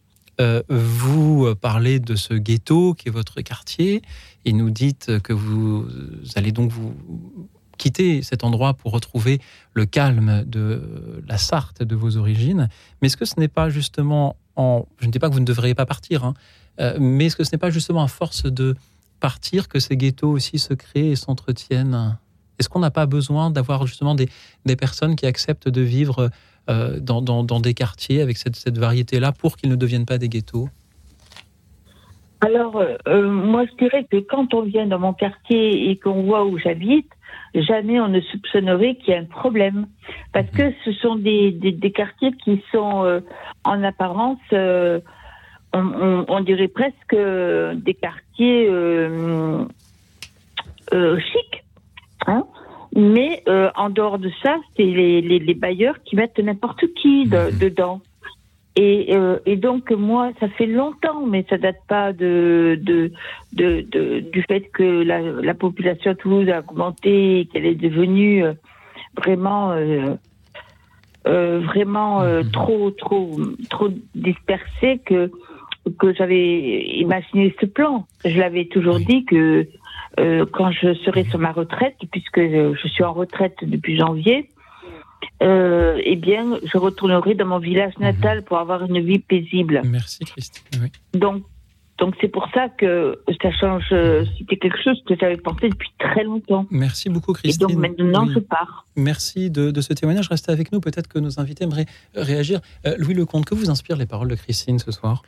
Speaker 1: Euh, vous parlez de ce ghetto qui est votre quartier et nous dites que vous allez donc vous quitter cet endroit pour retrouver le calme de la Sarthe de vos origines. Mais est-ce que ce n'est pas justement en... Je ne dis pas que vous ne devriez pas partir, hein, Euh, mais est-ce que ce n'est pas justement à force de partir que ces ghettos aussi se créent et s'entretiennent? Est-ce qu'on n'a pas besoin d'avoir justement des, personnes qui acceptent de vivre euh, dans, des quartiers avec cette, variété-là pour qu'ils ne deviennent pas des ghettos
Speaker 9: alors, euh, moi, je dirais que quand on vient dans mon quartier et qu'on voit où j'habite, jamais on ne soupçonnerait qu'il y a un problème. Parce que ce sont des, quartiers qui sont, euh, en apparence, euh, on, dirait presque des quartiers chics. Hein Mais en dehors de ça, c'est les, les, les, bailleurs qui mettent n'importe qui de, dedans. Et, euh, et, donc moi, ça fait longtemps, mais ça date pas de, de, de, de du fait que la, la, population à Toulouse a augmenté, qu'elle est devenue euh, vraiment euh, euh, vraiment euh, mmh. trop trop trop dispersée que que j'avais imaginé ce plan. Je l'avais toujours dit que quand je serai sur ma retraite, puisque je suis en retraite depuis janvier, euh, eh bien, je retournerai dans mon village mhm. natal pour avoir une vie paisible.
Speaker 1: Merci, Christine. Oui.
Speaker 9: Donc, donc c'est pour ça que ça change. Euh, c'était quelque chose que j'avais pensé depuis très longtemps.
Speaker 1: Merci beaucoup, Christine.
Speaker 9: Et donc maintenant, oui. je pars.
Speaker 1: Merci de, de, ce témoignage. Restez avec nous. Peut-être que nos invités aimeraient réagir. Euh, Louis Lecomte, que vous inspirent les paroles de Christine ce soir?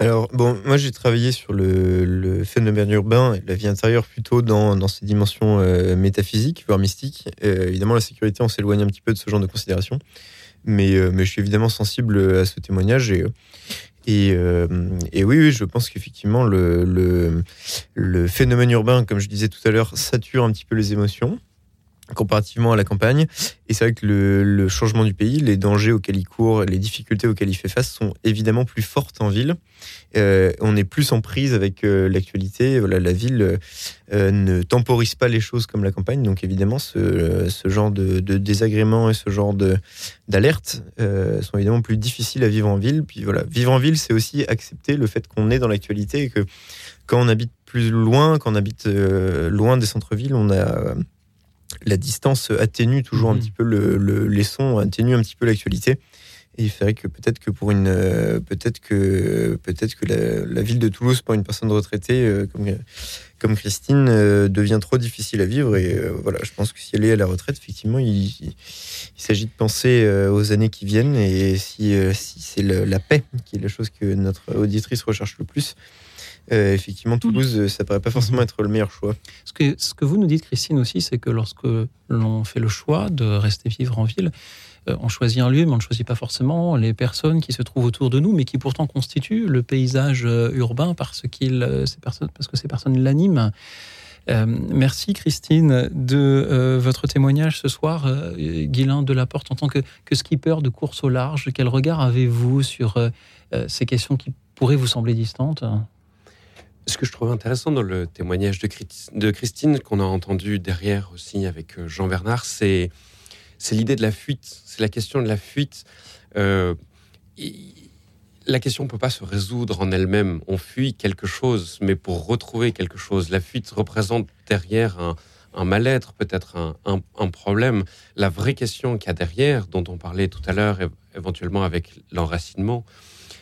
Speaker 3: Alors, bon, moi j'ai travaillé sur le, phénomène urbain la vie intérieure plutôt dans, dans ses dimensions euh, métaphysiques, voire mystiques. Euh, évidemment, la sécurité, on s'éloigne un petit peu de ce genre de considération. Mais, euh, mais je suis évidemment sensible à ce témoignage. Et, et, oui, oui, je pense qu'effectivement, le, le phénomène urbain, comme je disais tout à l'heure, sature un petit peu les émotions comparativement à la campagne. Et c'est vrai que le, changement du pays, les dangers auxquels il court, les difficultés auxquelles il fait face sont évidemment plus fortes en ville. Euh, on est plus en prise avec euh, l'actualité. Voilà, la ville euh, ne temporise pas les choses comme la campagne. Donc évidemment, ce, genre de, de, désagréments et ce genre d'alerte sont évidemment plus difficiles à vivre en ville. Puis voilà, vivre en ville, c'est aussi accepter le fait qu'on est dans l'actualité et que quand on habite plus loin, quand on habite loin des centres-villes, on a la distance atténue toujours mmh. un petit peu le, le, les sons, atténue un petit peu l'actualité. Et il ferait que peut-être que pour une, euh, peut-être que peut-être que la, la, ville de Toulouse pour une personne retraitée euh, comme comme Christine euh, devient trop difficile à vivre. Et euh, voilà, je pense que si elle est à la retraite, effectivement, il, il, il s'agit de penser euh, aux années qui viennent. Et si si c'est la paix qui est la chose que notre auditrice recherche le plus, euh, effectivement, Toulouse, ça paraît pas forcément être le meilleur choix.
Speaker 1: Ce que, ce que vous nous dites, Christine, aussi, c'est que lorsque l'on fait le choix de rester vivre en ville, euh, on choisit un lieu, mais on ne choisit pas forcément les personnes qui se trouvent autour de nous, mais qui pourtant constituent le paysage euh, urbain parce, qu parce que ces personnes l'animent. Euh, merci Christine de euh, votre témoignage ce soir. Euh, Guilain de la Porte, en tant que, que, skipper de course au large, quel regard avez-vous sur ces questions qui pourraient vous sembler distantes?
Speaker 4: Ce que je trouve intéressant dans le témoignage de, Christine, qu'on a entendu derrière aussi avec Jean Bernard, c'est l'idée de la fuite. C'est la question de la fuite. Euh, la question ne peut pas se résoudre en elle-même. On fuit quelque chose, mais pour retrouver quelque chose, la fuite représente derrière un, un mal-être, peut-être un, un, problème. La vraie question qu'il y a derrière, dont on parlait tout à l'heure, éventuellement avec l'enracinement,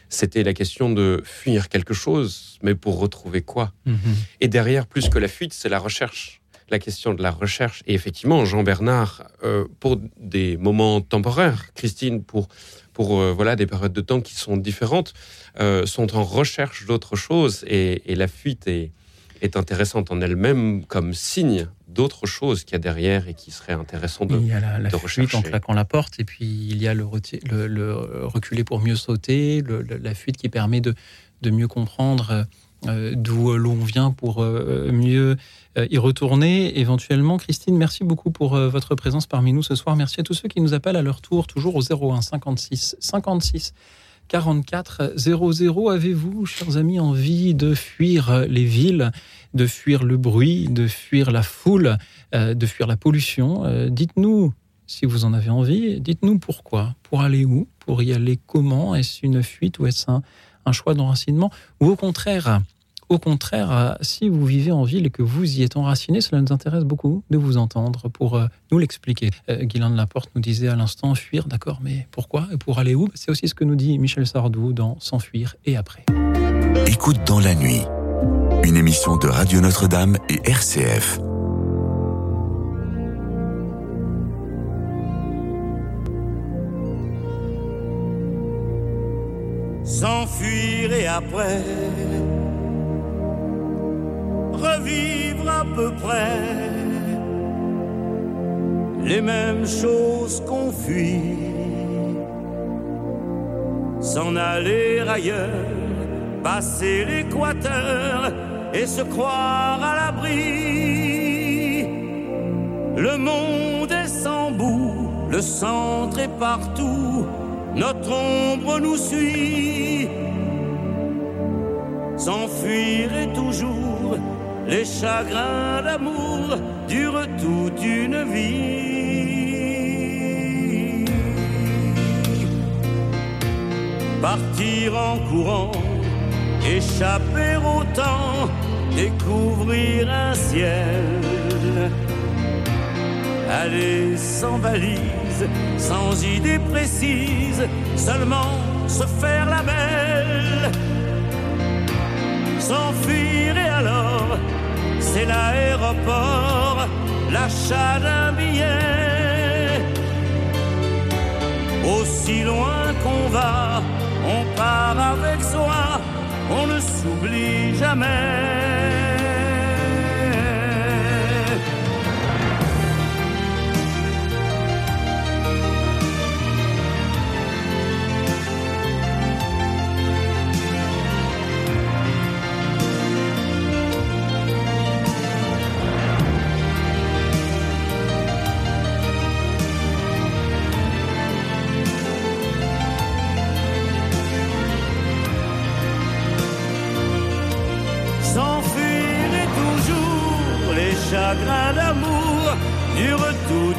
Speaker 4: c'était la question de fuir quelque chose, mais pour retrouver quoi -hmm. Et derrière, plus que la fuite, c'est la recherche. La question de la recherche. Et effectivement, Jean Bernard, euh, pour des moments temporaires, Christine, pour, pour euh, voilà, des périodes de temps qui sont différentes, euh, sont en recherche d'autres choses. Et, et, la fuite est, est intéressante en elle-même comme signe d'autres choses qu'il y a derrière et qui serait intéressant de,
Speaker 1: il y a la, fuite en claquant la porte et puis il y a le, le, le reculer pour mieux sauter, le, la fuite qui permet de, de mieux comprendre euh, d'où l'on vient pour euh, mieux euh, y retourner éventuellement. Christine, merci beaucoup pour euh, votre présence parmi nous ce soir. Merci à tous ceux qui nous appellent à leur tour, toujours au 01 56 56 44 00. Avez-vous, chers amis, envie de fuir les villes, de fuir le bruit, de fuir la foule, euh, de fuir la pollution euh, Dites-nous si vous en avez envie. Dites-nous pourquoi. Pour aller où Pour y aller comment Est-ce une fuite ou est-ce un, un choix d'enracinement Ou au contraire, au contraire, si vous vivez en ville et que vous y êtes enraciné, cela nous intéresse beaucoup de vous entendre pour euh, nous l'expliquer. Euh, Guylain de Laporte nous disait à l'instant fuir, d'accord, mais pourquoi Et pour aller où? C'est aussi ce que nous dit Michel Sardou dans S'enfuir et après.
Speaker 2: Écoute dans la nuit, une émission de Radio Notre-Dame et RCF.
Speaker 5: S'enfuir et après revivre à peu près les mêmes choses qu'on fuit. S'en aller ailleurs, passer l'équateur et se croire à l'abri. Le monde est sans bout, le centre est partout, notre ombre nous suit. S'enfuir est toujours les chagrins d'amour durent toute une vie. Partir en courant, échapper au temps, découvrir un ciel. Aller sans valise, sans idée précise, seulement se faire la belle. S'enfuir et alors, c'est l'aéroport, l'achat d'un billet. Aussi loin qu'on va, on part avec soi, on ne s'oublie jamais.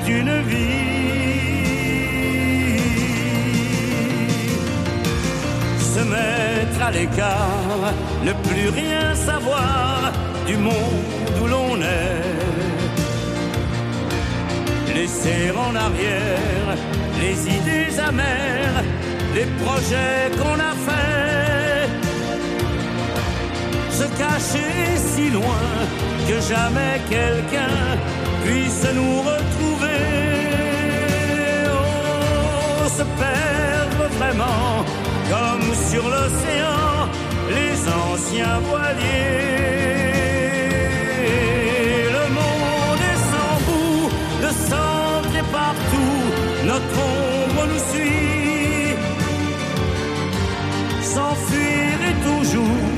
Speaker 5: Une vie. Se mettre à l'écart, ne plus rien savoir du monde où l'on est. Laisser en arrière les idées amères, les projets qu'on a faits se cacher si loin que jamais quelqu'un puisse nous retrouver. Oh, se perdre vraiment comme sur l'océan les anciens voiliers. Le monde est sans bout, le centre est partout, notre ombre nous suit. S'enfuir est toujours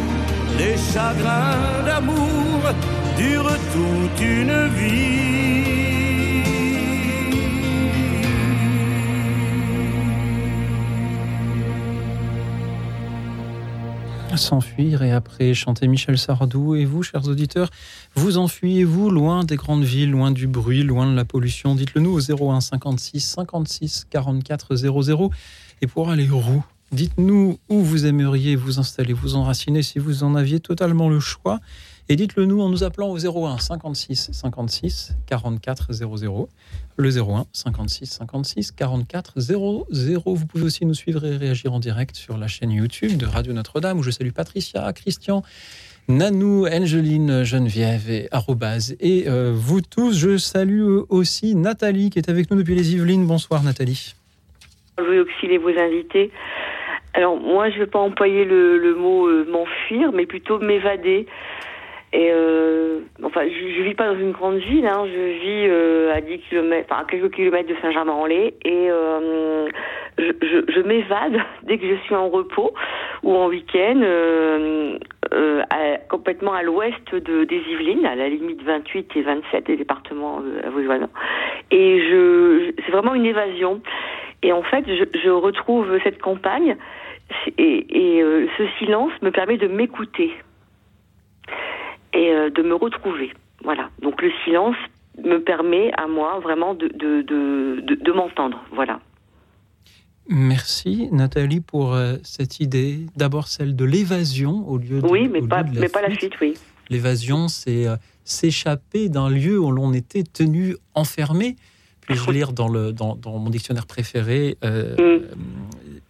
Speaker 5: les chagrins d'amour durent toute une vie.
Speaker 1: S'enfuir et après chanter Michel Sardou. Et vous, chers auditeurs, vous enfuyez-vous loin des grandes villes, loin du bruit, loin de la pollution? Dites-le nous au 01 56 56 44 00. Et pour aller où Dites-nous où vous aimeriez vous installer, vous enraciner si vous en aviez totalement le choix. Et dites-le nous en nous appelant au 01 56 56 44 00. Le 01 56 56 44 00. Vous pouvez aussi nous suivre et réagir en direct sur la chaîne YouTube de Radio Notre-Dame où je salue Patricia, Christian, Nanou, Angeline, Geneviève et Arrobase. Et euh, vous tous, je salue aussi Nathalie qui est avec nous depuis les Yvelines. Bonsoir Nathalie.
Speaker 10: Je veux auxilier vos invités. Alors moi, je ne vais pas employer le, le mot euh, m'enfuir, mais plutôt m'évader. Et euh, enfin, je, je vis pas dans une grande ville, hein, je vis euh, à 10 km, enfin, à quelques kilomètres de Saint-Germain-en-Laye, et euh, je, je, je m'évade dès que je suis en repos ou en week-end, euh, euh, à- complètement à l'ouest de, des Yvelines, à la limite 28 et 27 des départements euh, voisins. Et je, c'est vraiment une évasion. Et en fait, je, je retrouve cette campagne et, et ce silence me permet de m'écouter et euh, de me retrouver. Voilà. Donc le silence me permet à moi vraiment de, de, de, de, de m'entendre. Voilà.
Speaker 1: Merci Nathalie pour euh, cette idée. D'abord celle de l'évasion au lieu de,
Speaker 10: Oui, mais pas,
Speaker 1: de
Speaker 10: mais pas la suite, oui.
Speaker 1: L'évasion, c'est euh, s'échapper d'un lieu où l'on était tenu enfermé. Puis-je lire dans, le, dans, dans mon dictionnaire préféré euh,
Speaker 10: Mm.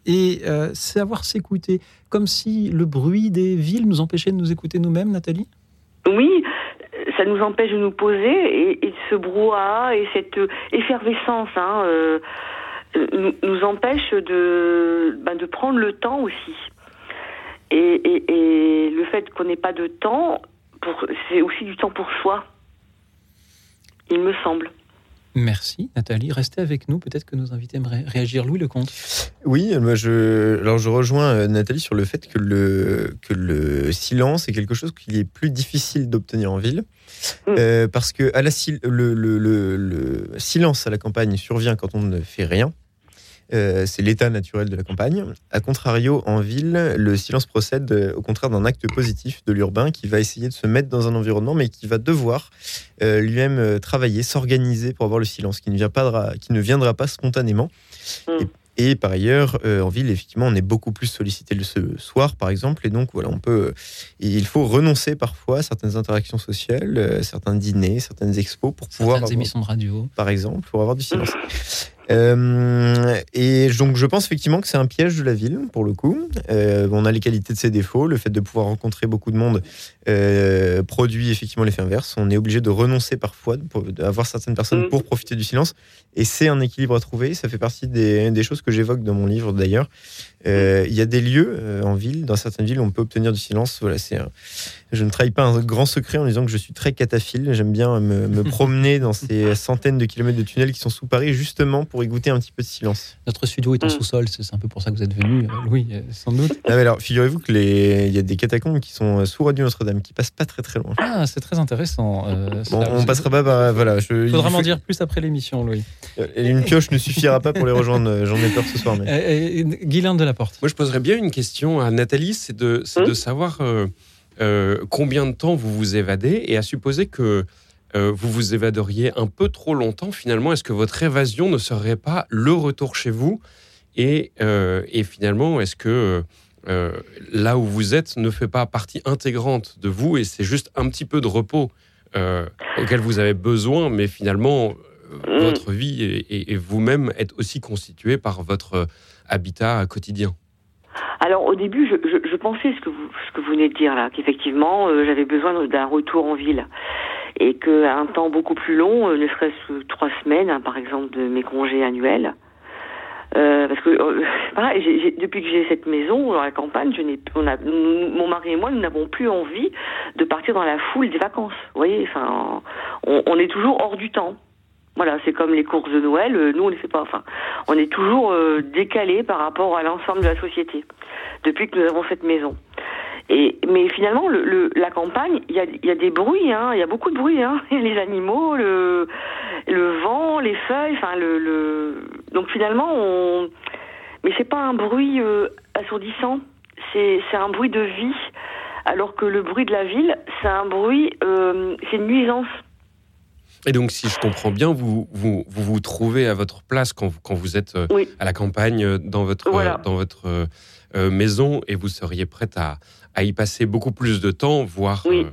Speaker 1: et savoir s'écouter, comme si le bruit des villes nous empêchait de nous écouter nous-mêmes, Nathalie?
Speaker 10: Oui, ça nous empêche de nous poser et, et ce brouhaha et cette euh, effervescence hein, euh, nous, nous empêche de, ben, de prendre le temps aussi. Et, et- et le fait qu'on n'ait pas de temps, c'est aussi du temps pour soi, il me semble.
Speaker 1: Merci, Nathalie. Restez avec nous. Peut-être que nos invités aimeraient réagir. Louis Lecomte.
Speaker 3: Oui, moi je, alors je rejoins euh, Nathalie sur le fait que le, que le silence est quelque chose qu'il est plus difficile d'obtenir en ville.
Speaker 10: Mm.
Speaker 3: Euh, parce que à la, sil- le, le- le- le silence à la campagne survient quand on ne fait rien. Euh, c'est l'état naturel de la campagne. A contrario, en ville, le silence procède euh, au contraire d'un acte positif de l'urbain qui va essayer de se mettre dans un environnement, mais qui va devoir euh, lui-même travailler, s'organiser pour avoir le silence, qui ne, vient pas de qui ne viendra pas spontanément.
Speaker 10: Mm.
Speaker 3: Et, et par ailleurs, en ville, effectivement, on est beaucoup plus sollicité le ce soir, par exemple, et donc voilà, on peut. il faut renoncer parfois à certaines interactions sociales, certains dîners, certaines expos pour pouvoir
Speaker 1: Certaines
Speaker 3: avoir-
Speaker 1: émissions de radio.
Speaker 3: par exemple, pour avoir du silence. Euh, et donc, je pense effectivement que c'est un piège de la ville, pour le coup. Euh, on a les qualités de ses défauts. Le fait de pouvoir rencontrer beaucoup de monde euh, produit effectivement l'effet inverse. On est obligé de renoncer parfois, d'avoir certaines personnes
Speaker 10: Mm.
Speaker 3: pour profiter du silence. Et c'est un équilibre à trouver. Ça fait partie des, des choses que j'évoque dans mon livre d'ailleurs. Euh, Il y a des lieux euh, en ville, dans certaines villes, où on peut obtenir du silence. Voilà, c'est un- je ne trahis pas un grand secret en disant que je suis très cataphile. J'aime bien me, me promener dans ces centaines de kilomètres de tunnels qui sont sous Paris, justement pour y goûter un petit peu de silence.
Speaker 1: Notre studio est en
Speaker 10: Mm.
Speaker 1: sous-sol. C'est c'est un peu pour ça que vous êtes venu, euh, Louis, sans doute.
Speaker 3: Ah, mais alors, figurez-vous que les... il y a des catacombes qui sont sous Radio Notre-Dame, qui passent pas très très loin.
Speaker 1: Ah, c'est très intéressant. euh,
Speaker 3: Bon, on passera pas par. Voilà, je,
Speaker 1: Il faudra m'en dire plus après l'émission, Louis.
Speaker 3: Euh, Une pioche ne suffira pas pour les rejoindre, j'en ai peur ce soir. Mais...
Speaker 1: Euh, euh, Guylain de la Porte.
Speaker 4: Moi, je poserais bien une question à Nathalie, c'est de,
Speaker 10: Hum.
Speaker 4: savoir euh, euh, combien de temps vous vous évadez et à supposer que euh, vous vous évaderiez un peu trop longtemps, finalement, est-ce que votre évasion ne serait pas le retour chez vous et, euh, et finalement, est-ce que euh, là où vous êtes ne fait pas partie intégrante de vous et c'est juste un petit peu de repos euh, auquel vous avez besoin, mais finalement, euh,
Speaker 10: Mm.
Speaker 4: votre vie et, et- et vous-même êtes aussi constitués par votre habitat quotidien.
Speaker 10: Alors au début, je, pensais ce que vous venez de dire là, qu'effectivement euh, j'avais besoin d'un retour en ville et qu'à un temps beaucoup plus long, euh, ne serait-ce que trois semaines, hein, par exemple, de mes congés annuels. Euh, parce que depuis que j'ai cette maison dans la campagne, mon mari et moi, nous n'avons plus envie de partir dans la foule des vacances. Vous voyez, enfin, on est toujours hors du temps. Voilà, c'est comme les courses de Noël. euh, Nous, on les fait pas. Enfin, on est toujours euh, décalé par rapport à l'ensemble de la société depuis que nous avons cette maison. Et, mais finalement, le, le- la campagne, il y a, y a des bruits, hein, il y a beaucoup de bruits, hein, les animaux, le, le vent, les feuilles, enfin le, le... donc finalement, on, mais c'est pas un bruit euh, assourdissant, c'est c'est un bruit de vie, alors que le bruit de la ville, c'est un bruit, euh, c'est une nuisance.
Speaker 4: Et donc, si je comprends bien, vous vous, vous, vous trouvez à votre place quand vous, quand vous êtes euh,
Speaker 10: Oui.
Speaker 4: à la campagne, euh, dans votre,
Speaker 10: Voilà.
Speaker 4: euh, dans votre euh, maison, et vous seriez prête à, à y passer beaucoup plus de temps, voire.
Speaker 10: Oui.
Speaker 4: euh,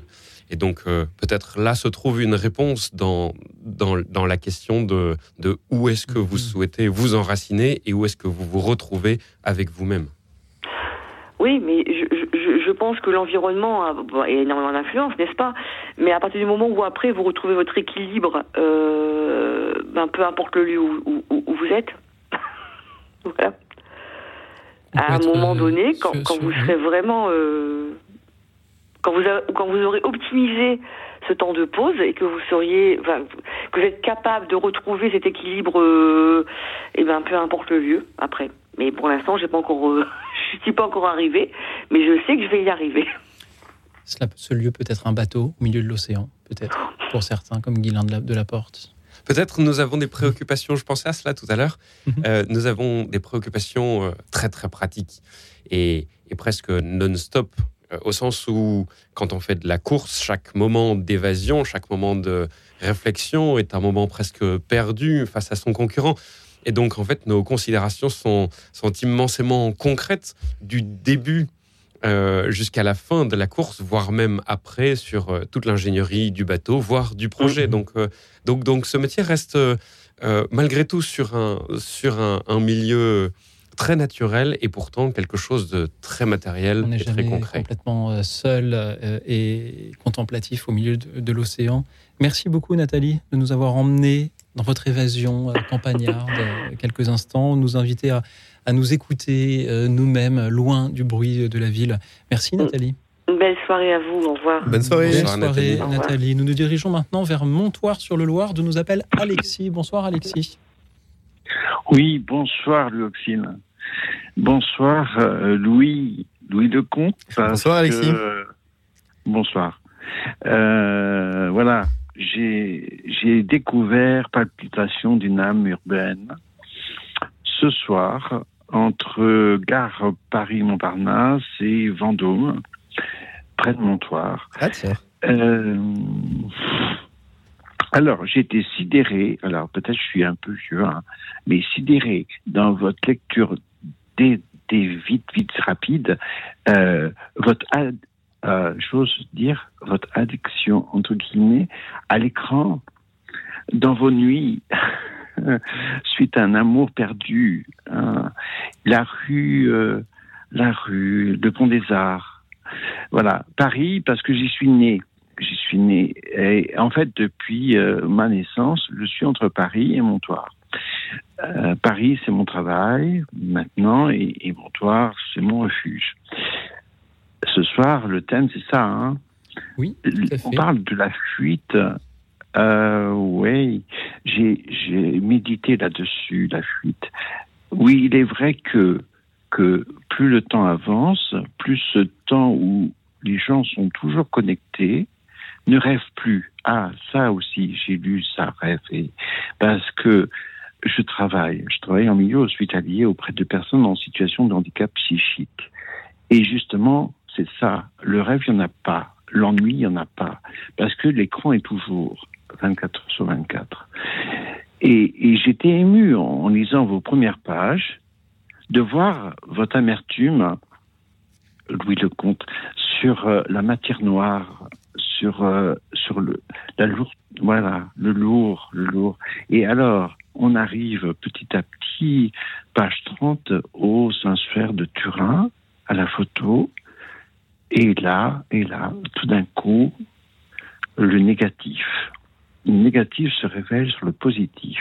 Speaker 4: et donc, euh, peut-être là se trouve une réponse dans, dans, dans la question de, de où est-ce que vous
Speaker 1: Mhm.
Speaker 4: souhaitez vous enraciner et où est-ce que vous vous retrouvez avec vous-même?
Speaker 10: Oui, mais je pense que l'environnement a, bon, a énormément d'influence, n'est-ce pas? Mais à partir du moment où après vous retrouvez votre équilibre, euh, ben, peu importe le lieu où, où- où- où vous êtes, voilà.
Speaker 1: On
Speaker 10: À un moment
Speaker 1: euh,
Speaker 10: donné, quand,
Speaker 1: sur-
Speaker 10: quand
Speaker 1: sur-
Speaker 10: vous serez vraiment, euh, quand vous a- quand vous aurez optimisé ce temps de pause et que vous seriez, enfin, que vous êtes capable de retrouver cet équilibre, euh, et ben peu importe le lieu après. Mais pour l'instant, j'ai pas encore, je suis pas encore arrivée, mais je sais que je vais y arriver.
Speaker 1: Cela- ce lieu peut être un bateau au milieu de l'océan, peut-être, pour certains, comme Guylain de la, de la Porte.
Speaker 4: Peut-être nous avons des préoccupations, je pensais à cela tout à l'heure,
Speaker 1: Mhm.
Speaker 4: Euh, nous avons des préoccupations euh, très très pratiques et, et presque non-stop, euh, au sens où quand on fait de la course, chaque moment d'évasion, chaque moment de réflexion est un moment presque perdu face à son concurrent. Et donc en fait nos considérations sont, sont immensément concrètes du début euh, jusqu'à la fin de la course, voire même après sur euh, toute l'ingénierie du bateau, voire du projet.
Speaker 1: Mhm.
Speaker 4: Donc, euh, donc, donc ce métier reste malgré tout sur un, sur un, un milieu très naturel et pourtant quelque chose de très matériel
Speaker 1: On
Speaker 4: et très
Speaker 1: jamais
Speaker 4: concret.
Speaker 1: complètement seul et contemplatif au milieu de, de l'océan. Merci beaucoup Nathalie de nous avoir emmenés dans votre évasion euh, campagnarde euh, quelques instants, nous inviter à, à nous écouter euh, nous-mêmes, loin du bruit de la ville. Merci Nathalie.
Speaker 10: Une belle soirée à vous. Au revoir.
Speaker 3: Bonne soirée.
Speaker 1: Belle
Speaker 4: Bonsoir,
Speaker 1: soirée
Speaker 4: Nathalie.
Speaker 1: Nous nous dirigeons maintenant vers Montoire-sur-le-Loir, d'où nous appelle Alexis. Bonsoir Alexis.
Speaker 11: Oui, bonsoir Luoxine. Bonsoir euh, Louis, Louis Lecomte.
Speaker 3: Bonsoir, Alexis.
Speaker 11: que- bonsoir. Euh, voilà, j'ai découvert Palpitation d'une âme urbaine ce soir entre gare Paris-Montparnasse et Vendôme, près de Montoire.
Speaker 3: Ah.
Speaker 11: Euh, alors, j'étais sidéré, alors peut-être je suis un peu vieux, hein, mais sidéré dans votre lecture des, des vite, vite rapides, euh, votre, ad- euh, j'ose dire, votre addiction, entre guillemets, à l'écran, dans vos nuits, suite à un amour perdu, hein, la rue, euh, la rue, le pont des Arts, voilà, Paris, parce que j'y suis né. J'y suis né. Et en fait, depuis euh, ma naissance, je suis entre Paris et Montoire. Euh, Paris, c'est mon travail maintenant, et, et Montoire, c'est mon refuge. Ce soir, le thème, c'est ça. Hein
Speaker 1: Oui,
Speaker 11: On parle de la fuite. Euh, oui, j'ai j'ai médité là-dessus, la fuite. Oui, il est vrai que que plus le temps avance, plus ce temps où les gens sont toujours connectés ne rêvent plus. Ah, ça aussi, j'ai lu ça rêver. Parce que je travaille, je travaille en milieu hospitalier auprès de personnes en situation de handicap psychique. Et justement, c'est ça. Le rêve, il n'y en a pas. L'ennui, il n'y en a pas. Parce que l'écran est toujours 24 heures sur 24. Et, et j'étais ému en, lisant vos premières pages de voir votre amertume, Louis Lecomte, sur euh, la matière noire, sur, euh, sur le, la lourde, voilà, le lourd, le lourd. Et alors, on arrive petit à petit, page 30, au Saint-Suaire de Turin, à la photo. Et là, et là, tout d'un coup, le négatif. Le négatif se révèle sur le positif.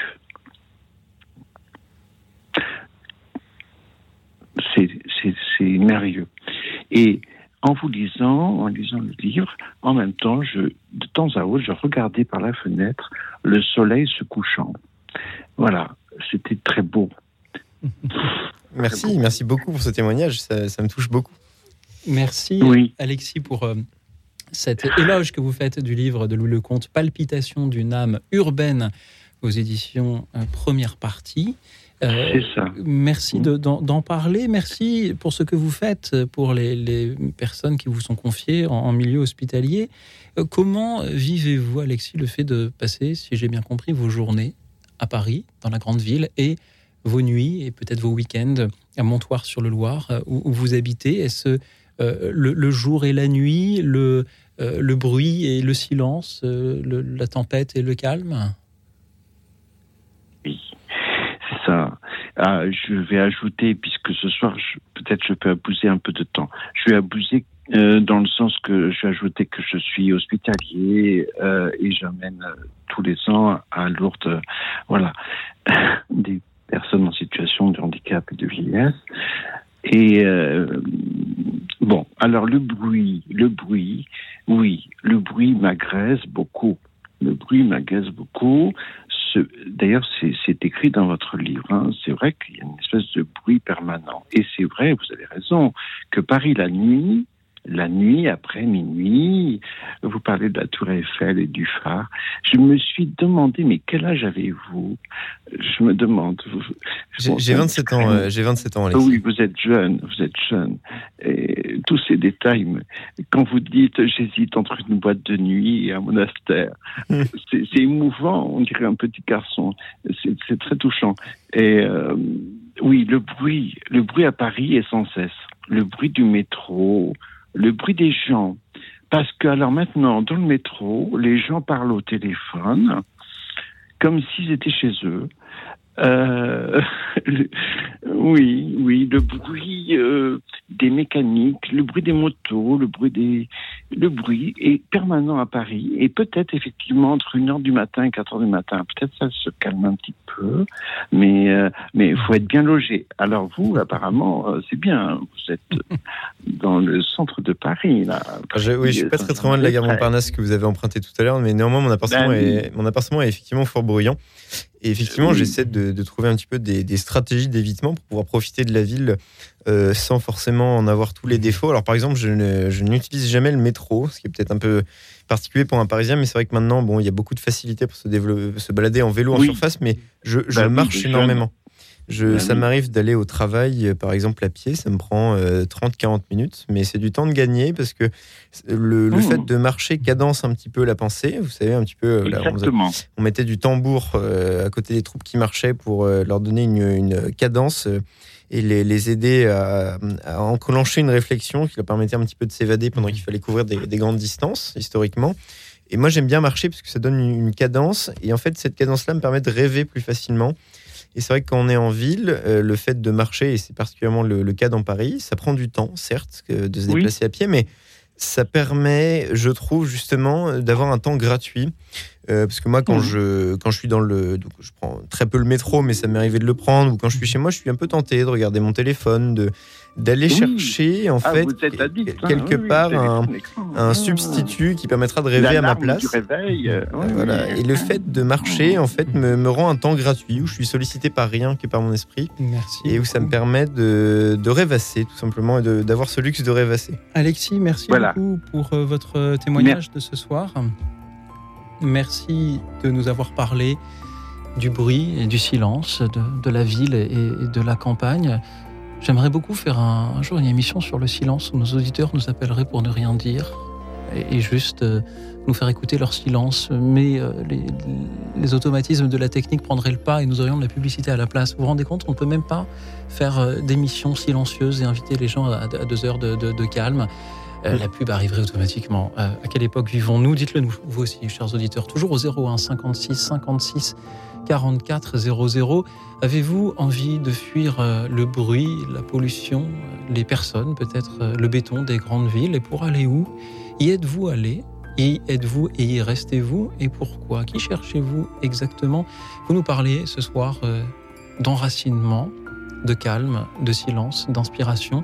Speaker 11: C'est merveilleux. Et en vous lisant, en lisant le livre, en même temps, de temps à autre, je regardais par la fenêtre le soleil se couchant. Voilà, c'était très beau.
Speaker 3: Merci, merci beaucoup pour ce témoignage. Ça me touche beaucoup.
Speaker 1: Merci
Speaker 11: Oui.
Speaker 1: Alexis pour euh, cet éloge que vous faites du livre de Louis Lecomte, Palpitation d'une âme urbaine aux éditions euh, Première Partie. Euh,
Speaker 11: C'est ça.
Speaker 1: Merci de- d'en parler. Merci pour ce que vous faites pour les, les personnes qui vous sont confiées en, en milieu hospitalier. Euh, Comment vivez-vous, Alexis, le fait de passer, si j'ai bien compris, vos journées à Paris, dans la grande ville, et vos nuits et peut-être vos week-ends à Montoire-sur-le-Loir, où, où vous habitez? Est-ce euh, le, jour et la nuit, le, euh, le bruit et le silence, euh, la tempête et le calme?
Speaker 11: Oui, c'est ça. Ah, je vais ajouter, puisque ce soir, peut-être je peux abuser un peu de temps. Je vais abuser dans le sens que je vais ajouter que je suis hospitalier et j'amène tous les ans à Lourdes, voilà, des personnes en situation de handicap et de vieillesse. Et euh, bon, alors le bruit, le bruit, oui, le bruit m'agresse beaucoup. Le bruit m'agresse beaucoup. D'ailleurs, c'est c'est écrit dans votre livre. hein. C'est vrai qu'il y a une espèce de bruit permanent. Et c'est vrai, vous avez raison, que Paris la nuit, la nuit après minuit, vous parlez de la Tour Eiffel et du phare. Je me suis demandé, mais quel âge avez-vous? Je me demande.
Speaker 3: J'ai
Speaker 11: Bon,
Speaker 3: j'ai
Speaker 11: ça-
Speaker 3: 27 ans, euh, j'ai 27 ans, Alexis.
Speaker 11: Oui, vous êtes jeune, vous êtes jeune. Et tous ces détails, quand vous dites j'hésite entre une boîte de nuit et un monastère,
Speaker 3: Hmm.
Speaker 11: c'est émouvant, on dirait un petit garçon. C'est c'est très touchant. Et euh, oui, le bruit, le bruit à Paris est sans cesse. Le bruit du métro, le bruit des gens. Parce que alors maintenant, dans le métro, les gens parlent au téléphone comme s'ils étaient chez eux. Euh, oui, oui, le bruit euh, des mécaniques, le bruit des motos, le bruit des, le bruit est permanent à Paris et peut-être effectivement entre 1h du matin et 4h du matin, peut-être ça se calme un petit peu, mais euh, mais il faut être bien logé. Alors vous, apparemment, euh, c'est bien, vous êtes dans le centre de Paris là.
Speaker 3: Ah, je- oui, je suis pas très très loin de la gare Montparnasse que vous avez emprunté tout à l'heure, mais néanmoins mon appartement,
Speaker 11: Ben
Speaker 3: est, mon appartement est effectivement fort bruyant. Et effectivement,
Speaker 11: Oui.
Speaker 3: j'essaie de, de trouver un petit peu des, des stratégies d'évitement pour pouvoir profiter de la ville euh, sans forcément en avoir tous les défauts. Alors par exemple, je ne- je n'utilise jamais le métro, ce qui est peut-être un peu particulier pour un Parisien, mais c'est vrai que maintenant, bon, il y a beaucoup de facilité pour se, développer, se balader en vélo en surface, mais je, je
Speaker 11: Bah
Speaker 3: marche énormément. Je,
Speaker 11: Bah
Speaker 3: ça
Speaker 11: oui.
Speaker 3: m'arrive d'aller au travail, euh, par exemple, à pied. Ça me prend euh, 30-40 minutes, mais c'est du temps de gagner parce que le, le
Speaker 11: Mmh.
Speaker 3: fait de marcher cadence un petit peu la pensée. Vous savez, un petit peu. euh, là, on, mettait du tambour euh, à côté des troupes qui marchaient pour euh, leur donner une, une cadence euh, et les, les aider à, à enclencher une réflexion qui leur permettait un petit peu de s'évader pendant qu'il fallait couvrir des, des grandes distances, historiquement. Et moi, j'aime bien marcher parce que ça donne une, une cadence. Et en fait, cette cadence-là me permet de rêver plus facilement. Et c'est vrai que quand on est en ville, euh, le fait de marcher, et c'est particulièrement le, le cas dans Paris, ça prend du temps, certes, que de se
Speaker 11: Oui.
Speaker 3: déplacer à pied, mais ça permet, je trouve, justement, d'avoir un temps gratuit. Euh, parce que moi, quand,
Speaker 11: Mhm.
Speaker 3: je, quand je suis dans le. Donc, je prends très peu le métro, mais ça m'est arrivé de le prendre. Ou quand je suis chez moi, je suis un peu tenté de regarder mon téléphone, de d'aller
Speaker 11: Oui.
Speaker 3: chercher, en
Speaker 11: Ah,
Speaker 3: fait,
Speaker 11: addict, hein,
Speaker 3: quelque
Speaker 11: oui,
Speaker 3: part, un, substitut qui permettra de rêver à ma place.
Speaker 11: du réveil. euh, oui,
Speaker 3: Voilà. Et le fait de marcher, en fait, me, me rend un temps gratuit où je suis sollicité par rien que par mon esprit
Speaker 1: Merci.
Speaker 3: et où ça me permet de, de rêvasser, tout simplement, et d'avoir ce luxe de rêvasser.
Speaker 1: Alexis, merci
Speaker 11: Voilà.
Speaker 1: beaucoup pour euh, votre euh, témoignage de ce soir. Merci de nous avoir parlé du bruit et du silence de, la ville et, de la campagne. J'aimerais beaucoup faire un, jour une émission sur le silence où nos auditeurs nous appelleraient pour ne rien dire et, juste euh, nous faire écouter leur silence. Mais euh, les, automatismes de la technique prendraient le pas et nous aurions de la publicité à la place. Vous vous rendez compte, on ne peut même pas faire euh, d'émissions silencieuses et inviter les gens à, deux heures de calme. Euh, la pub arriverait automatiquement. Euh, à quelle époque vivons-nous? Dites-le nous, vous aussi, chers auditeurs. Toujours au 01 56 56 44 00. Avez-vous envie de fuir euh, le bruit, la pollution, les personnes, peut-être le béton des grandes villes? Et pour aller où? Y êtes-vous allé? Y êtes-vous et y restez-vous? Et pourquoi? Qui cherchez-vous exactement? Vous nous parlez ce soir d'enracinement, de calme, de silence, d'inspiration.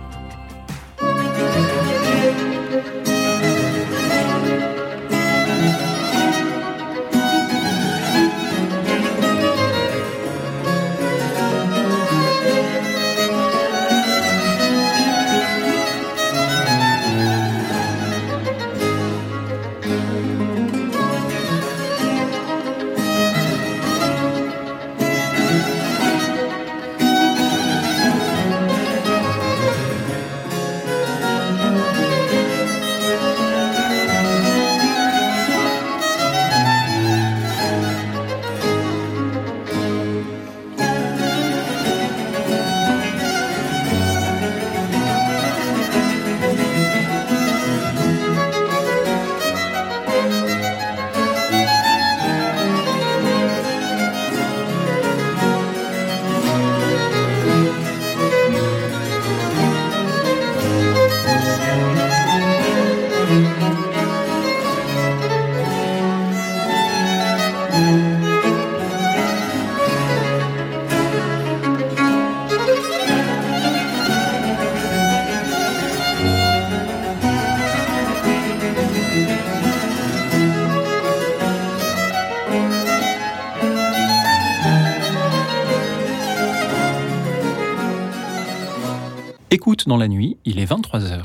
Speaker 1: La nuit, il est 23h.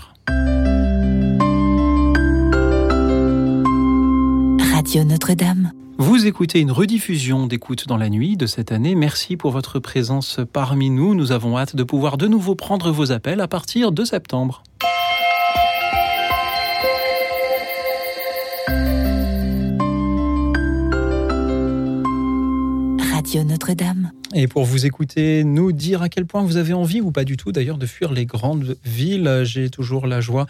Speaker 12: Radio Notre-Dame.
Speaker 1: Vous écoutez une rediffusion d'écoute dans la nuit de cette année. Merci pour votre présence parmi nous. Nous avons hâte de pouvoir de nouveau prendre vos appels à partir de septembre.
Speaker 12: Radio Notre-Dame.
Speaker 1: Et pour vous écouter, nous dire à quel point vous avez envie, ou pas du tout d'ailleurs, de fuir les grandes villes. J'ai toujours la joie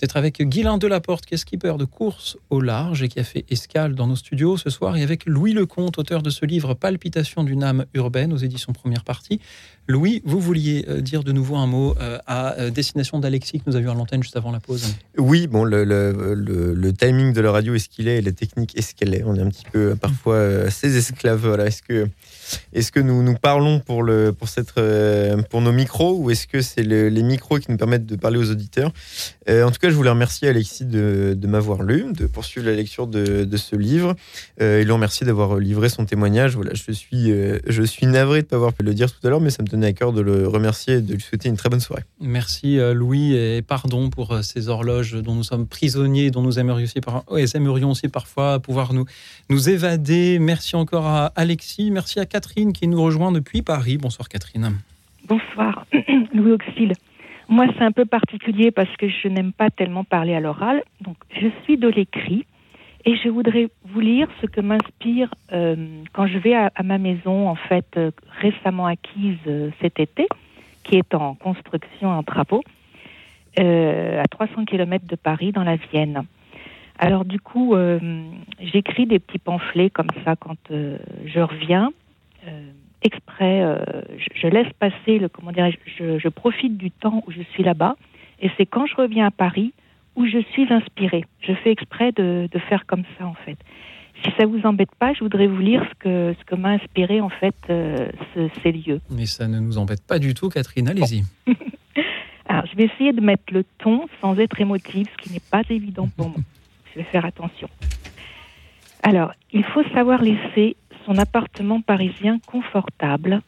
Speaker 1: d'être avec Guylain Delaporte, qui est skipper de course au large et qui a fait escale dans nos studios ce soir, et avec Louis Lecomte, auteur de ce livre Palpitation d'une âme urbaine aux éditions Première Partie. Louis, vous vouliez euh, dire de nouveau un mot euh, à euh, destination d'Alexis que nous avions à l'antenne juste avant la pause.
Speaker 3: Oui, bon, le, timing de la radio est ce qu'il est et la technique est ce qu'elle est. On est un petit peu parfois ses esclaves. Est-ce que, est-ce que nous, nous parlons pour, le, pour, cette, euh, pour nos micros ou est-ce que c'est le- les micros qui nous permettent de parler aux auditeurs? Euh, En tout cas, je voulais remercier Alexis de, m'avoir lu, de poursuivre la lecture de, ce livre euh, et le remercier d'avoir livré son témoignage. Voilà, je, suis, euh, je suis navré de ne pas avoir pu le dire tout à l'heure, mais ça me tenait à cœur de le remercier et de lui souhaiter une très bonne soirée.
Speaker 1: Merci Louis et pardon pour ces horloges dont nous sommes prisonniers, dont nous aimerions aussi, par... ouais, aimerions aussi parfois pouvoir nous, nous évader. Merci encore à Alexis, merci à qui nous rejoint depuis Paris. Bonsoir Catherine.
Speaker 13: Bonsoir, Louis Auxil. Moi, c'est un peu particulier parce que je n'aime pas tellement parler à l'oral. Donc, je suis de l'écrit et je voudrais vous lire ce que m'inspire euh, quand je vais à, ma maison, en fait, euh, récemment acquise euh, cet été, qui est en construction, en travaux, à 300 km de Paris, dans la Vienne. Alors, du coup, j'écris des petits pamphlets comme ça quand je reviens. Euh, exprès, euh, je, je laisse passer le comment dirais je, je profite du temps où je suis là-bas, et c'est quand je reviens à Paris où je suis inspirée. Je fais exprès de, de faire comme ça en fait. Si ça vous embête pas, je voudrais vous lire ce que ce que m'a inspiré en fait euh, ce- ces lieux.
Speaker 1: Mais ça ne nous embête pas du tout Catherine, allez-y.
Speaker 13: Alors, je vais essayer de mettre le ton sans être émotive, ce qui n'est pas évident pour moi. Je vais faire attention. Alors, il faut savoir laisser son appartement parisien confortable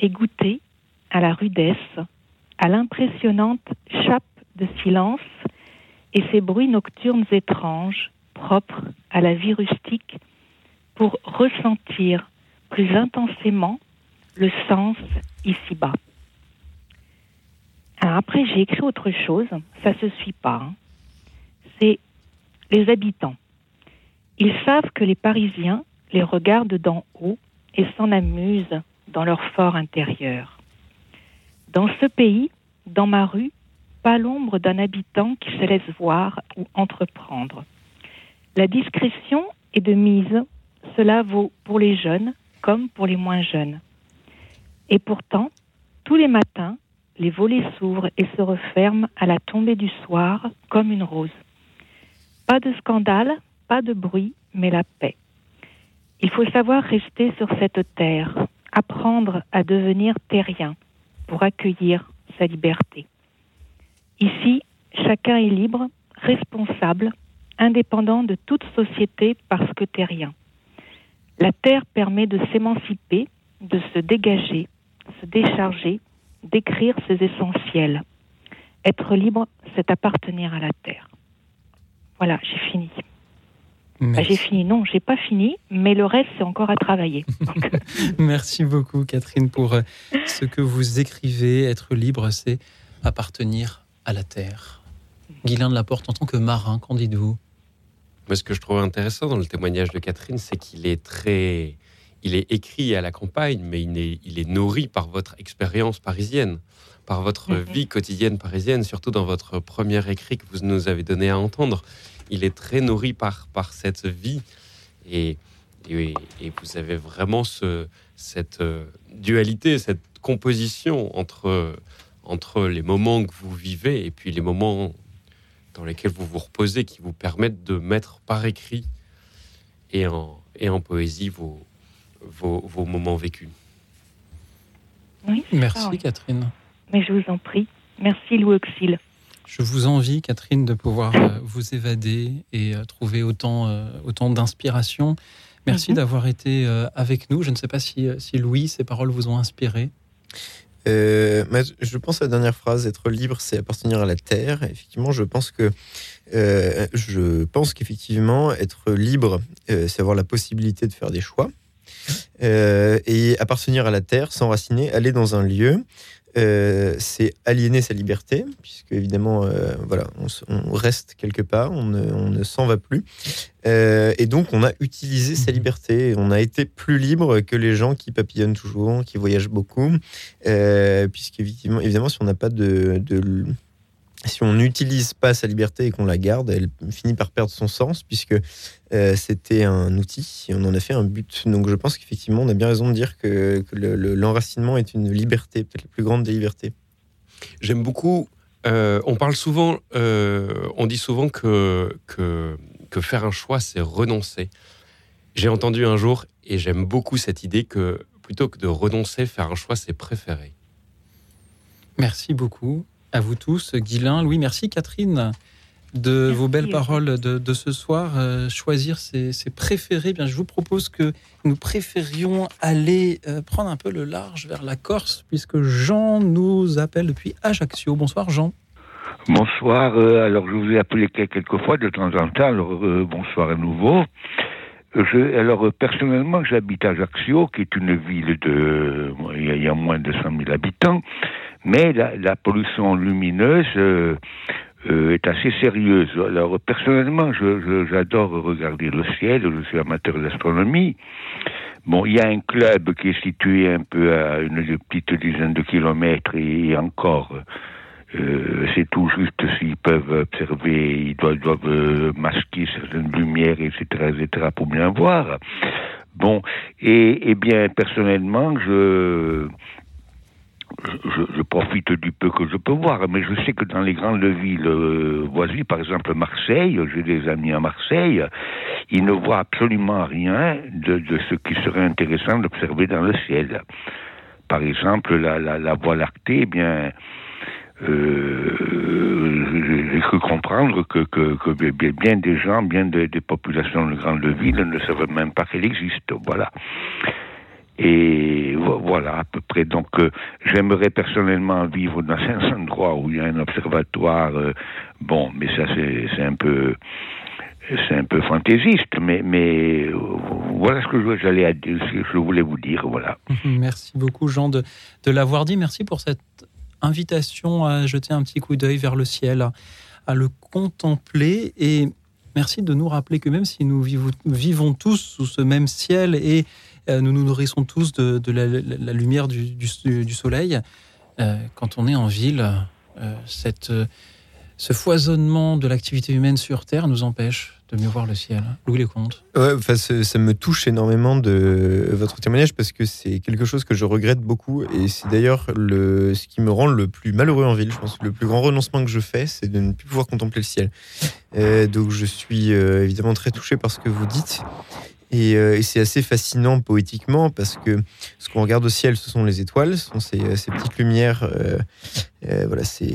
Speaker 13: et goûter à la rudesse, à l'impressionnante chape de silence et ses bruits nocturnes étranges, propres à la vie rustique, pour ressentir plus intensément le sens ici-bas. Après, j'ai écrit autre chose, ça se suit pas. hein. C'est les habitants. Ils savent que les Parisiens les regardent d'en haut et s'en amusent dans leur fort intérieur. Dans ce pays, dans ma rue, pas l'ombre d'un habitant qui se laisse voir ou entreprendre. La discrétion est de mise, cela vaut pour les jeunes comme pour les moins jeunes. Et pourtant, tous les matins, les volets s'ouvrent et se referment à la tombée du soir comme une rose. Pas de scandale, pas de bruit, mais la paix. Il faut savoir rester sur cette terre, apprendre à devenir terrien pour accueillir sa liberté. Ici, chacun est libre, responsable, indépendant de toute société parce que terrien. La terre permet de s'émanciper, de se dégager, se décharger, d'écrire ses essentiels. Être libre, c'est appartenir à la terre. Voilà, j'ai fini. Bah, j'ai fini. Non, j'ai pas fini, mais le reste, c'est encore à travailler.
Speaker 1: Merci beaucoup Catherine pour euh, ce que vous écrivez. Être libre, c'est appartenir à la terre. Guylain de la Porte, en tant que marin, qu'en dites-vous?
Speaker 4: Moi, ce que je trouve intéressant dans le témoignage de Catherine, c'est qu'il est très. Il est écrit à la campagne, mais il est, il est nourri par votre expérience parisienne, par votre
Speaker 13: Mhm.
Speaker 4: vie quotidienne parisienne, surtout dans votre premier écrit que vous nous avez donné à entendre. Il est très nourri par, par cette vie. Et, et, et vous avez vraiment ce, cette euh, dualité, cette composition entre, entre les moments que vous vivez et puis les moments dans lesquels vous vous reposez qui vous permettent de mettre par écrit et en, et en poésie vos, vos, vos moments vécus.
Speaker 13: Oui,
Speaker 1: Merci
Speaker 13: ça, oui.
Speaker 1: Catherine.
Speaker 13: Mais je vous en prie. Merci Louis Auxil.
Speaker 1: Je vous envie, Catherine, de pouvoir euh, vous évader et euh, trouver autant, euh, autant d'inspiration. Merci
Speaker 13: Mhm.
Speaker 1: d'avoir été euh, avec nous. Je ne sais pas si, si Louis, ces paroles vous ont inspiré.
Speaker 3: Euh, mais je pense à la dernière phrase, être libre, c'est appartenir à la terre. Effectivement, je pense que euh, je pense qu'effectivement, être libre, euh, c'est avoir la possibilité de faire des choix. Euh, et appartenir à la terre, s'enraciner, aller dans un lieu, euh, c'est aliéner sa liberté, puisque évidemment, euh, voilà, on, reste quelque part, on ne, s'en va plus. Euh, et donc, on a utilisé sa liberté. On a été plus libre que les gens qui papillonnent toujours, qui voyagent beaucoup, euh, puisqu'évidemment, évidemment, si on n'a pas de, de- si on n'utilise pas sa liberté et qu'on la garde, elle finit par perdre son sens, puisque euh, c'était un outil et on en a fait un but. Donc je pense qu'effectivement, on a bien raison de dire que, que le- le- l'enracinement est une liberté, peut-être la plus grande des libertés.
Speaker 4: J'aime beaucoup. euh, on parle souvent, euh, on dit souvent que, que, que faire un choix, c'est renoncer. J'ai entendu un jour, et j'aime beaucoup cette idée que plutôt que de renoncer, faire un choix, c'est préférer.
Speaker 1: Merci beaucoup à vous tous, Guilain, Louis, merci Catherine de vos belles paroles de, de ce soir. Euh, choisir ses, ses préférés, bien, je vous propose que nous préférions aller euh, prendre un peu le large vers la Corse, puisque Jean nous appelle depuis Ajaccio. Bonsoir Jean.
Speaker 14: Bonsoir. euh, alors, je vous ai appelé quel- quelques fois de temps en temps. Alors, euh, bonsoir à nouveau. Je, alors, euh, personnellement, j'habite Ajaccio, qui est une ville de. il y a moins de 100 000 habitants. Mais la, pollution lumineuse euh, euh, est assez sérieuse. Alors, personnellement, j'adore regarder le ciel. Je suis amateur d'astronomie. Bon, il y a un club qui est situé un peu à une petite dizaine de kilomètres et encore. Euh, c'est tout juste s'ils peuvent observer, ils doivent, masquer certaines lumières, etc., etc., pour bien voir. Bon, et bien, personnellement, je, je, je profite du peu que je peux voir, mais je sais que dans les grandes villes euh, voisines, par exemple Marseille, j'ai des amis à Marseille, ils ne voient absolument rien de, ce qui serait intéressant d'observer dans le ciel. Par exemple, la, la, Voie lactée, eh bien, euh, j'ai cru comprendre que, bien des gens, bien des, des populations de grandes villes ne savent même pas qu'elle existe. Voilà. Et vo- voilà, à peu près. Donc, euh, j'aimerais personnellement vivre dans un endroit où il y a un observatoire. euh, bon, mais ça, c'est un peu. C'est un peu fantaisiste, mais, euh, voilà ce que je- voulais vous dire, voilà.
Speaker 1: Merci beaucoup Jean de, l'avoir dit. Merci pour cette invitation à jeter un petit coup d'œil vers le ciel, à, le contempler. Et merci de nous rappeler que même si nous vivons, tous sous ce même ciel et nous nous nourrissons tous de, la, lumière du, soleil, euh, quand on est en ville, euh, cette, euh, ce foisonnement de l'activité humaine sur Terre nous empêche de mieux voir le ciel. Louis Lecomte.
Speaker 3: Ouais, enfin, ça, me touche énormément de votre témoignage parce que c'est quelque chose que je regrette beaucoup et c'est d'ailleurs le ce qui me rend le plus malheureux en ville. Je pense que le plus grand renoncement que je fais, c'est de ne plus pouvoir contempler le ciel. Euh, donc je suis euh, évidemment très touché par ce que vous dites. Et, euh, et c'est assez fascinant poétiquement parce que ce qu'on regarde au ciel, ce sont les étoiles, ce sont ces, ces petites lumières. Euh, voilà, c'est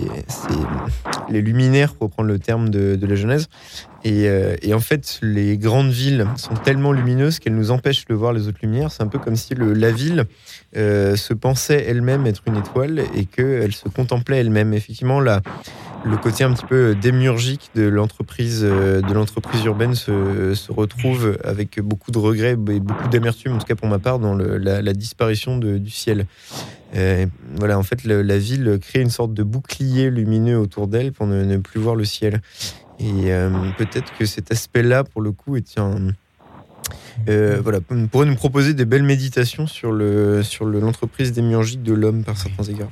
Speaker 3: les luminaires, pour reprendre le terme de, la Genèse. Et, euh, et en fait, les grandes villes sont tellement lumineuses qu'elles nous empêchent de voir les autres lumières. C'est un peu comme si la ville euh, se pensait elle-même être une étoile et qu'elle se contemplait elle-même. Effectivement, la, le côté un petit peu démiurgique de l'entreprise de l'entreprise urbaine se, retrouve avec beaucoup de regrets et beaucoup d'amertume, en tout cas pour ma part, dans la, disparition du ciel. Voilà, en fait, la ville crée une sorte de bouclier lumineux autour d'elle pour ne, ne plus voir le ciel. Et euh, peut-être que cet aspect-là, pour le coup, est un. euh, voilà, on pourrait nous proposer des belles méditations sur le sur le- l'entreprise démiurgique de l'homme par certains égards.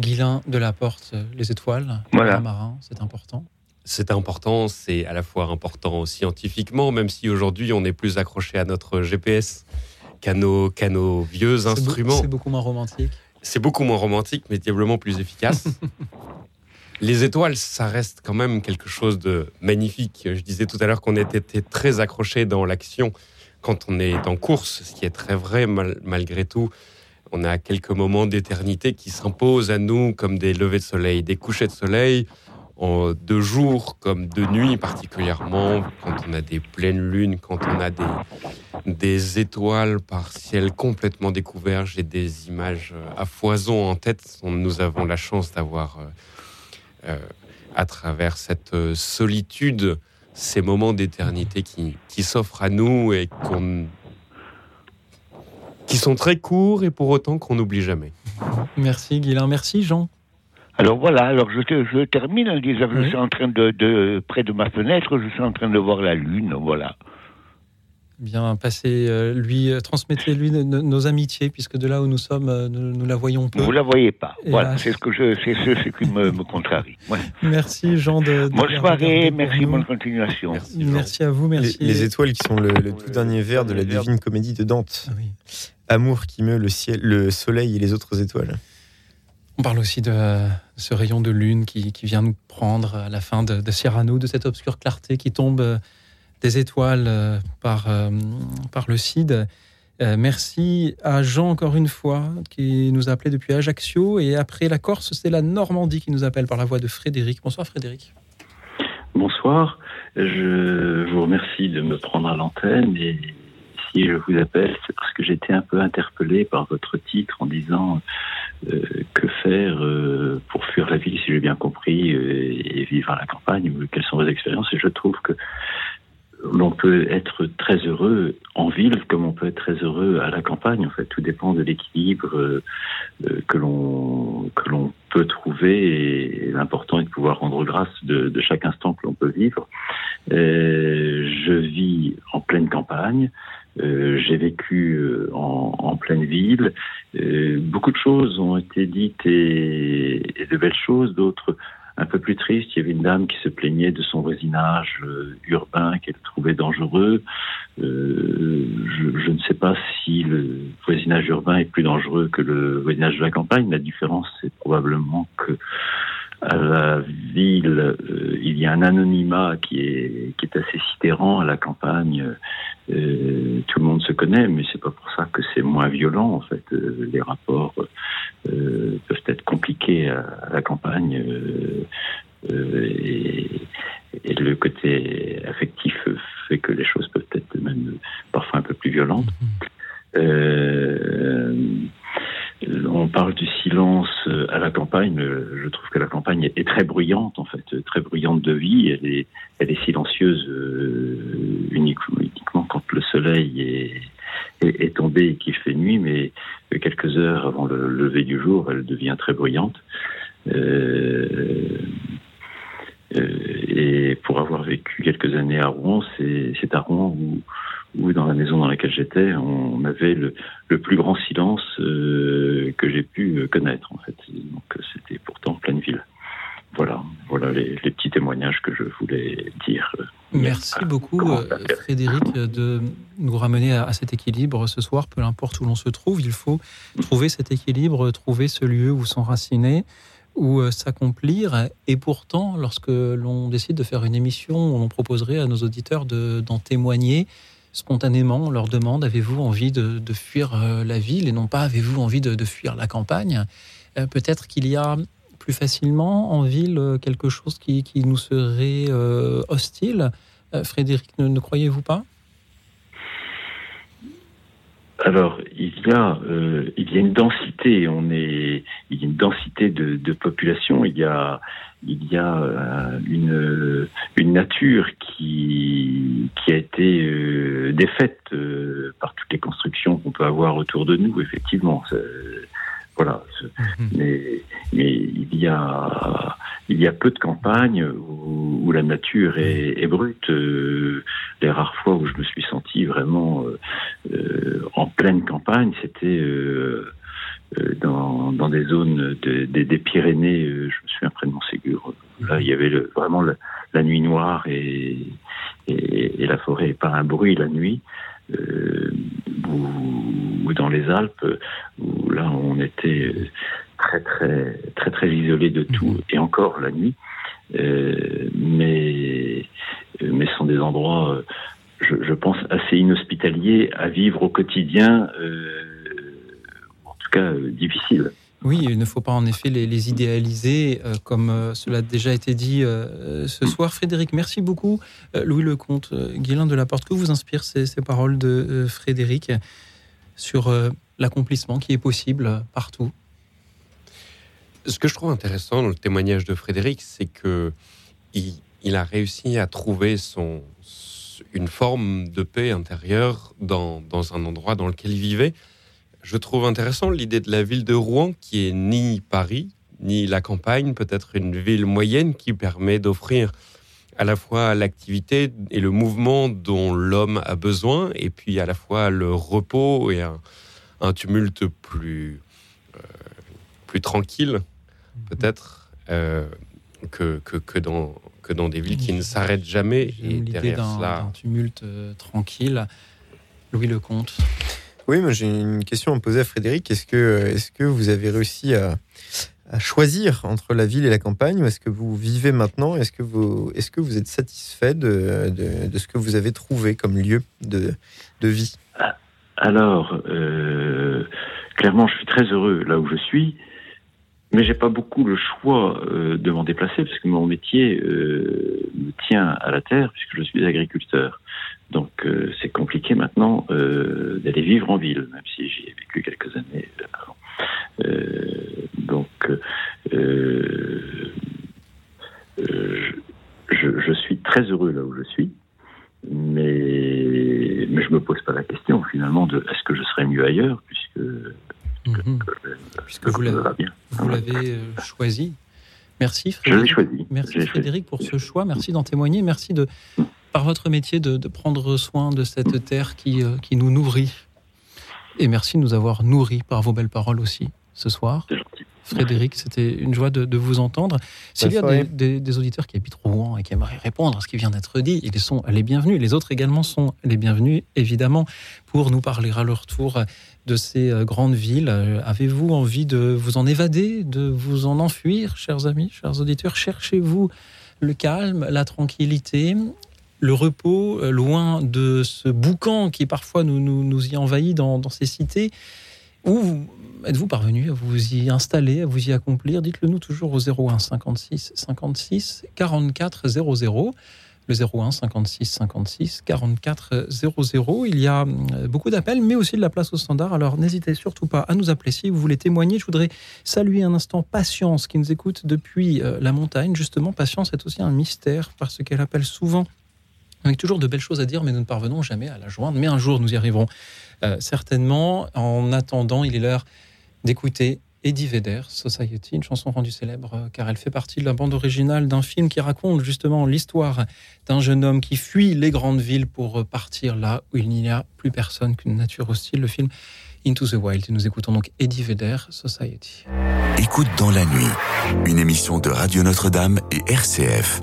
Speaker 1: Guilain de la Porte, les étoiles,
Speaker 4: Voilà.
Speaker 1: le marin, c'est important.
Speaker 4: C'est important, c'est à la fois important scientifiquement, même si aujourd'hui on est plus accroché à notre GPS qu'à nos, qu'à nos vieux instruments.
Speaker 1: C'est beaucoup moins romantique.
Speaker 4: C'est beaucoup moins romantique, mais diablement plus efficace. Les étoiles, ça reste quand même quelque chose de magnifique. Je disais tout à l'heure qu'on était très accroché dans l'action quand on est en course, ce qui est très vrai mal- malgré tout. On a quelques moments d'éternité qui s'imposent à nous comme des levées de soleil, des couchers de soleil. De jour comme de nuit particulièrement, quand on a des pleines lunes, quand on a des, des étoiles par ciel complètement découvert. J'ai des images à foison en tête. Nous avons la chance d'avoir, euh, euh, à travers cette euh, solitude, ces moments d'éternité qui, qui s'offrent à nous et qu'on qui sont très courts et pour autant qu'on n'oublie jamais.
Speaker 1: Merci Guilain, merci Jean.
Speaker 14: Alors voilà, alors je, je termine en disant que je suis en train de, de- près de ma fenêtre, je suis en train de voir la lune, voilà.
Speaker 1: Bien, passez, euh, lui, euh, transmettez-lui nos, amitiés, puisque de là où nous sommes, euh, nous, nous la voyons peu.
Speaker 14: Vous la voyez pas,
Speaker 1: Et
Speaker 14: voilà,
Speaker 1: là-
Speaker 14: c'est ce que je, c'est ce, ce qui me, me contrarie. Ouais.
Speaker 1: Merci Jean de. de
Speaker 14: Bonne soirée, merci, bonne continuation.
Speaker 1: Merci à vous, merci.
Speaker 3: Les, les étoiles qui sont le, le tout dernier vers de la divine comédie de Dante. Amour qui meut le ciel, le soleil et les autres étoiles.
Speaker 1: On parle aussi de ce rayon de lune qui, vient nous prendre à la fin de, de Cyrano, de cette obscure clarté qui tombe euh, des étoiles euh, par, euh, par le Cid. Merci à Jean encore une fois qui nous a appelé depuis Ajaccio et après la Corse, c'est la Normandie qui nous appelle par la voix de Frédéric. Bonsoir Frédéric.
Speaker 15: Bonsoir, je vous remercie de me prendre à l'antenne et si je vous appelle, c'est parce que j'étais un peu interpellé par votre titre en disant euh, que faire euh, pour fuir la ville, si j'ai bien compris, euh, et vivre à la campagne, quelles sont vos expériences. Et je trouve que l'on peut être très heureux en ville comme on peut être très heureux à la campagne. En fait, tout dépend de l'équilibre euh, euh, que l'on que l'on peut trouver. Et l'important est de pouvoir rendre grâce de, de chaque instant que l'on peut vivre. Je vis en pleine campagne. Euh, J'ai vécu euh, en, en pleine ville. Euh, beaucoup de choses ont été dites et, et de belles choses, d'autres un peu plus tristes. Il y avait une dame qui se plaignait de son voisinage euh, urbain qu'elle trouvait dangereux. Je, je ne sais pas si le voisinage urbain est plus dangereux que le voisinage de la campagne. La différence, c'est probablement que à la ville, euh, il y a un anonymat qui est, qui est assez sidérant. À la campagne, euh, tout le monde se connaît, mais c'est pas pour ça que c'est moins violent. En fait, Euh, les rapports euh, peuvent être compliqués à, à la campagne. et, et le côté affectif fait que les choses peuvent être même parfois un peu plus violentes. Euh, on parle du silence euh, à la campagne. Euh, Je trouve que la campagne est très bruyante, en fait, euh, très bruyante de vie. Elle est, silencieuse uniquement, quand le soleil est, tombé et qu'il fait nuit, mais quelques heures avant le lever du jour, elle devient très bruyante. Et pour avoir vécu quelques années à Rouen, c'est à Rouen où, où, dans la maison dans laquelle j'étais, on avait le, le plus grand silence euh, que j'ai pu euh, connaître, en fait. Donc c'était pourtant pleine ville. Voilà, voilà les, les petits témoignages que je voulais dire.
Speaker 1: Merci beaucoup, euh, Frédéric, de nous ramener à, à cet équilibre ce soir, peu importe où l'on se trouve. Il faut trouver cet équilibre, trouver ce lieu où s'enraciner, où s'accomplir. Et pourtant, lorsque l'on décide de faire une émission, on proposerait à nos auditeurs de- d'en témoigner. Spontanément, on leur demande avez-vous envie de, fuir euh, la ville et non pas avez-vous envie de, fuir la campagne? Euh, Peut-être qu'il y a plus facilement en ville euh, quelque chose qui, qui nous serait hostile. Frédéric, ne, croyez-vous pas?
Speaker 15: Alors, il y a, il y a une densité. On est, il y a une densité de, de population. Il y a, il y a euh, une, une nature qui, qui a été euh, défaite euh, par toutes les constructions qu'on peut avoir autour de nous. Effectivement, voilà. C'est- Mais, mais il y a, il y a peu de campagnes où, où la nature est, est brute. Euh, les rares fois où je me suis senti vraiment euh, euh, en pleine campagne, c'était dans, dans des zones de- des- des Pyrénées. euh, je me souviens près de Montségur. Là, il y avait le- vraiment le- la nuit noire et, et, et la forêt, pas un bruit la nuit. Euh, ou, ou dans les Alpes, où là, on était euh, très, très, très, très isolé de tout, et encore la nuit. Euh, mais, mais ce sont des endroits, euh, je, je pense, assez inhospitaliers à vivre au quotidien, euh, cas euh, difficiles.
Speaker 1: Oui, il ne faut pas en effet les, les idéaliser, euh, comme euh, cela a déjà été dit euh, ce soir. Frédéric, merci beaucoup. Euh, Louis Lecomte, euh, Guilain de la Porte, que vous inspirent ces, ces paroles de euh, Frédéric sur euh, l'accomplissement qui est possible partout?
Speaker 4: Ce que je trouve intéressant dans le témoignage de Frédéric, c'est que il, il a réussi à trouver son, une forme de paix intérieure dans, dans un endroit dans lequel il vivait. Je trouve intéressant l'idée de la ville de Rouen, qui est ni Paris, ni la campagne, peut-être une ville moyenne qui permet d'offrir à la fois l'activité et le mouvement dont l'homme a besoin, et puis à la fois le repos et un, un tumulte plus, euh, plus tranquille, peut-être, euh, que, que, que dans, que dans des villes qui ne s'arrêtent jamais. Et derrière
Speaker 1: d'un
Speaker 4: cela,
Speaker 1: d'un tumulte euh, tranquille. Louis Lecomte.
Speaker 3: Oui, moi j'ai une question à poser à Frédéric. Est-ce que, est que vous avez réussi à, choisir entre la ville et la campagne ou est-ce que vous vivez maintenant? Est-ce que, vous, est que vous êtes satisfait de, de, ce que vous avez trouvé comme lieu de, de vie?
Speaker 15: Alors, euh, clairement, je suis très heureux là où je suis, mais j'ai pas beaucoup le choix euh, de m'en déplacer parce que mon métier euh, me tient à la terre puisque je suis agriculteur. Donc, euh, c'est compliqué maintenant euh, d'aller vivre en ville, même si j'y ai vécu quelques années avant. Euh, donc, je, je suis très heureux là où je suis mais, mais je me pose pas la question finalement de est-ce que je serais mieux ailleurs puisque,
Speaker 1: Mhm.
Speaker 15: puisque
Speaker 1: vous
Speaker 15: ça
Speaker 1: l'avez-
Speaker 15: va bien.
Speaker 1: Vous l'avez choisi. Merci Frédéric.
Speaker 15: choisi.
Speaker 1: Merci Frédéric pour ce choix. Merci d'en témoigner. Merci de, par votre métier, de, de prendre soin de cette terre qui, euh, qui nous nourrit. Et merci de nous avoir nourris par vos belles paroles aussi ce soir. Frédéric, c'était une joie de, de vous entendre. S'il y a des,
Speaker 3: soirée.
Speaker 1: des- des auditeurs qui habitent Rouen et qui aimeraient répondre à ce qui vient d'être dit, ils sont les bienvenus. Les autres également sont les bienvenus, évidemment, pour nous parler à leur tour de ces euh, grandes villes. Euh, Avez-vous envie de vous en évader, de vous en enfuir, chers amis, chers auditeurs? Cherchez-vous le calme, la tranquillité, le repos, euh, loin de ce boucan qui parfois nous, nous, nous y envahit dans, ces cités Ou êtes-vous parvenu à vous y installer, à vous y accomplir? Dites-le nous toujours au 01 56 56 44 00. Le 01 56 56 44 00. Il y a euh, beaucoup d'appels, mais aussi de la place au standard. Alors n'hésitez surtout pas à nous appeler si vous voulez témoigner. Je voudrais saluer un instant Patience qui nous écoute depuis euh, la montagne. Justement, Patience est aussi un mystère parce qu'elle appelle souvent avec toujours de belles choses à dire, mais nous ne parvenons jamais à la joindre. Mais un jour, nous y arriverons euh, certainement. En attendant, il est l'heure d'écouter Eddie Vedder, Society, une chanson rendue célèbre euh, car elle fait partie de la bande originale d'un film qui raconte justement l'histoire d'un jeune homme qui fuit les grandes villes pour euh, partir là où il n'y a plus personne qu'une nature hostile. Le film Into the Wild. Et nous écoutons donc Eddie Vedder, Society.
Speaker 2: Écoute dans la nuit, une émission de Radio Notre-Dame et RCF.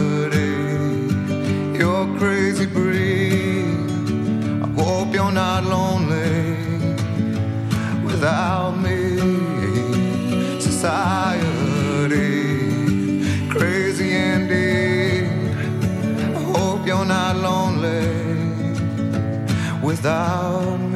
Speaker 16: crazy breed. I hope you're not lonely without me. Society, crazy indeed. I hope you're not lonely without me.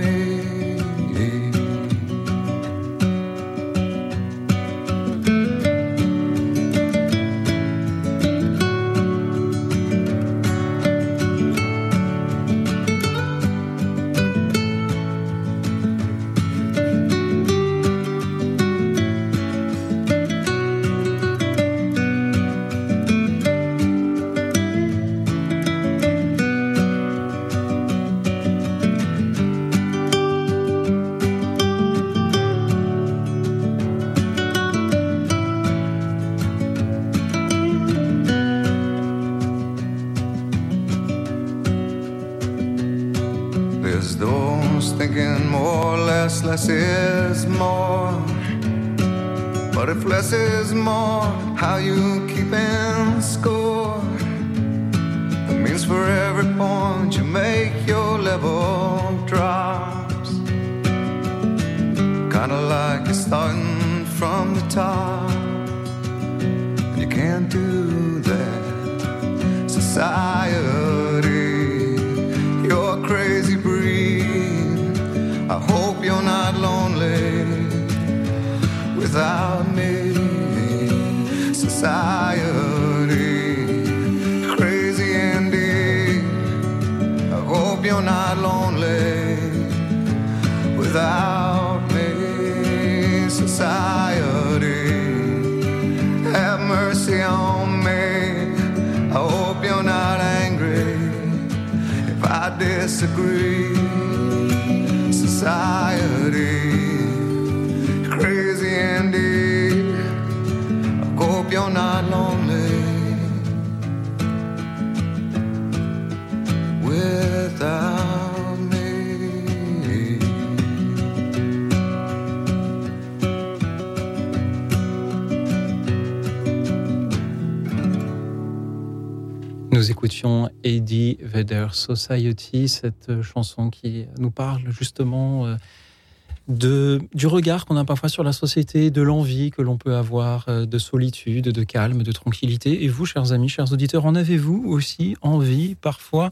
Speaker 16: Society,
Speaker 1: cette euh, chanson qui nous parle justement euh, du regard qu'on a parfois sur la société, de l'envie que l'on peut avoir euh, de solitude, de calme, de tranquillité. Et vous, chers amis, chers auditeurs, en avez-vous aussi envie parfois?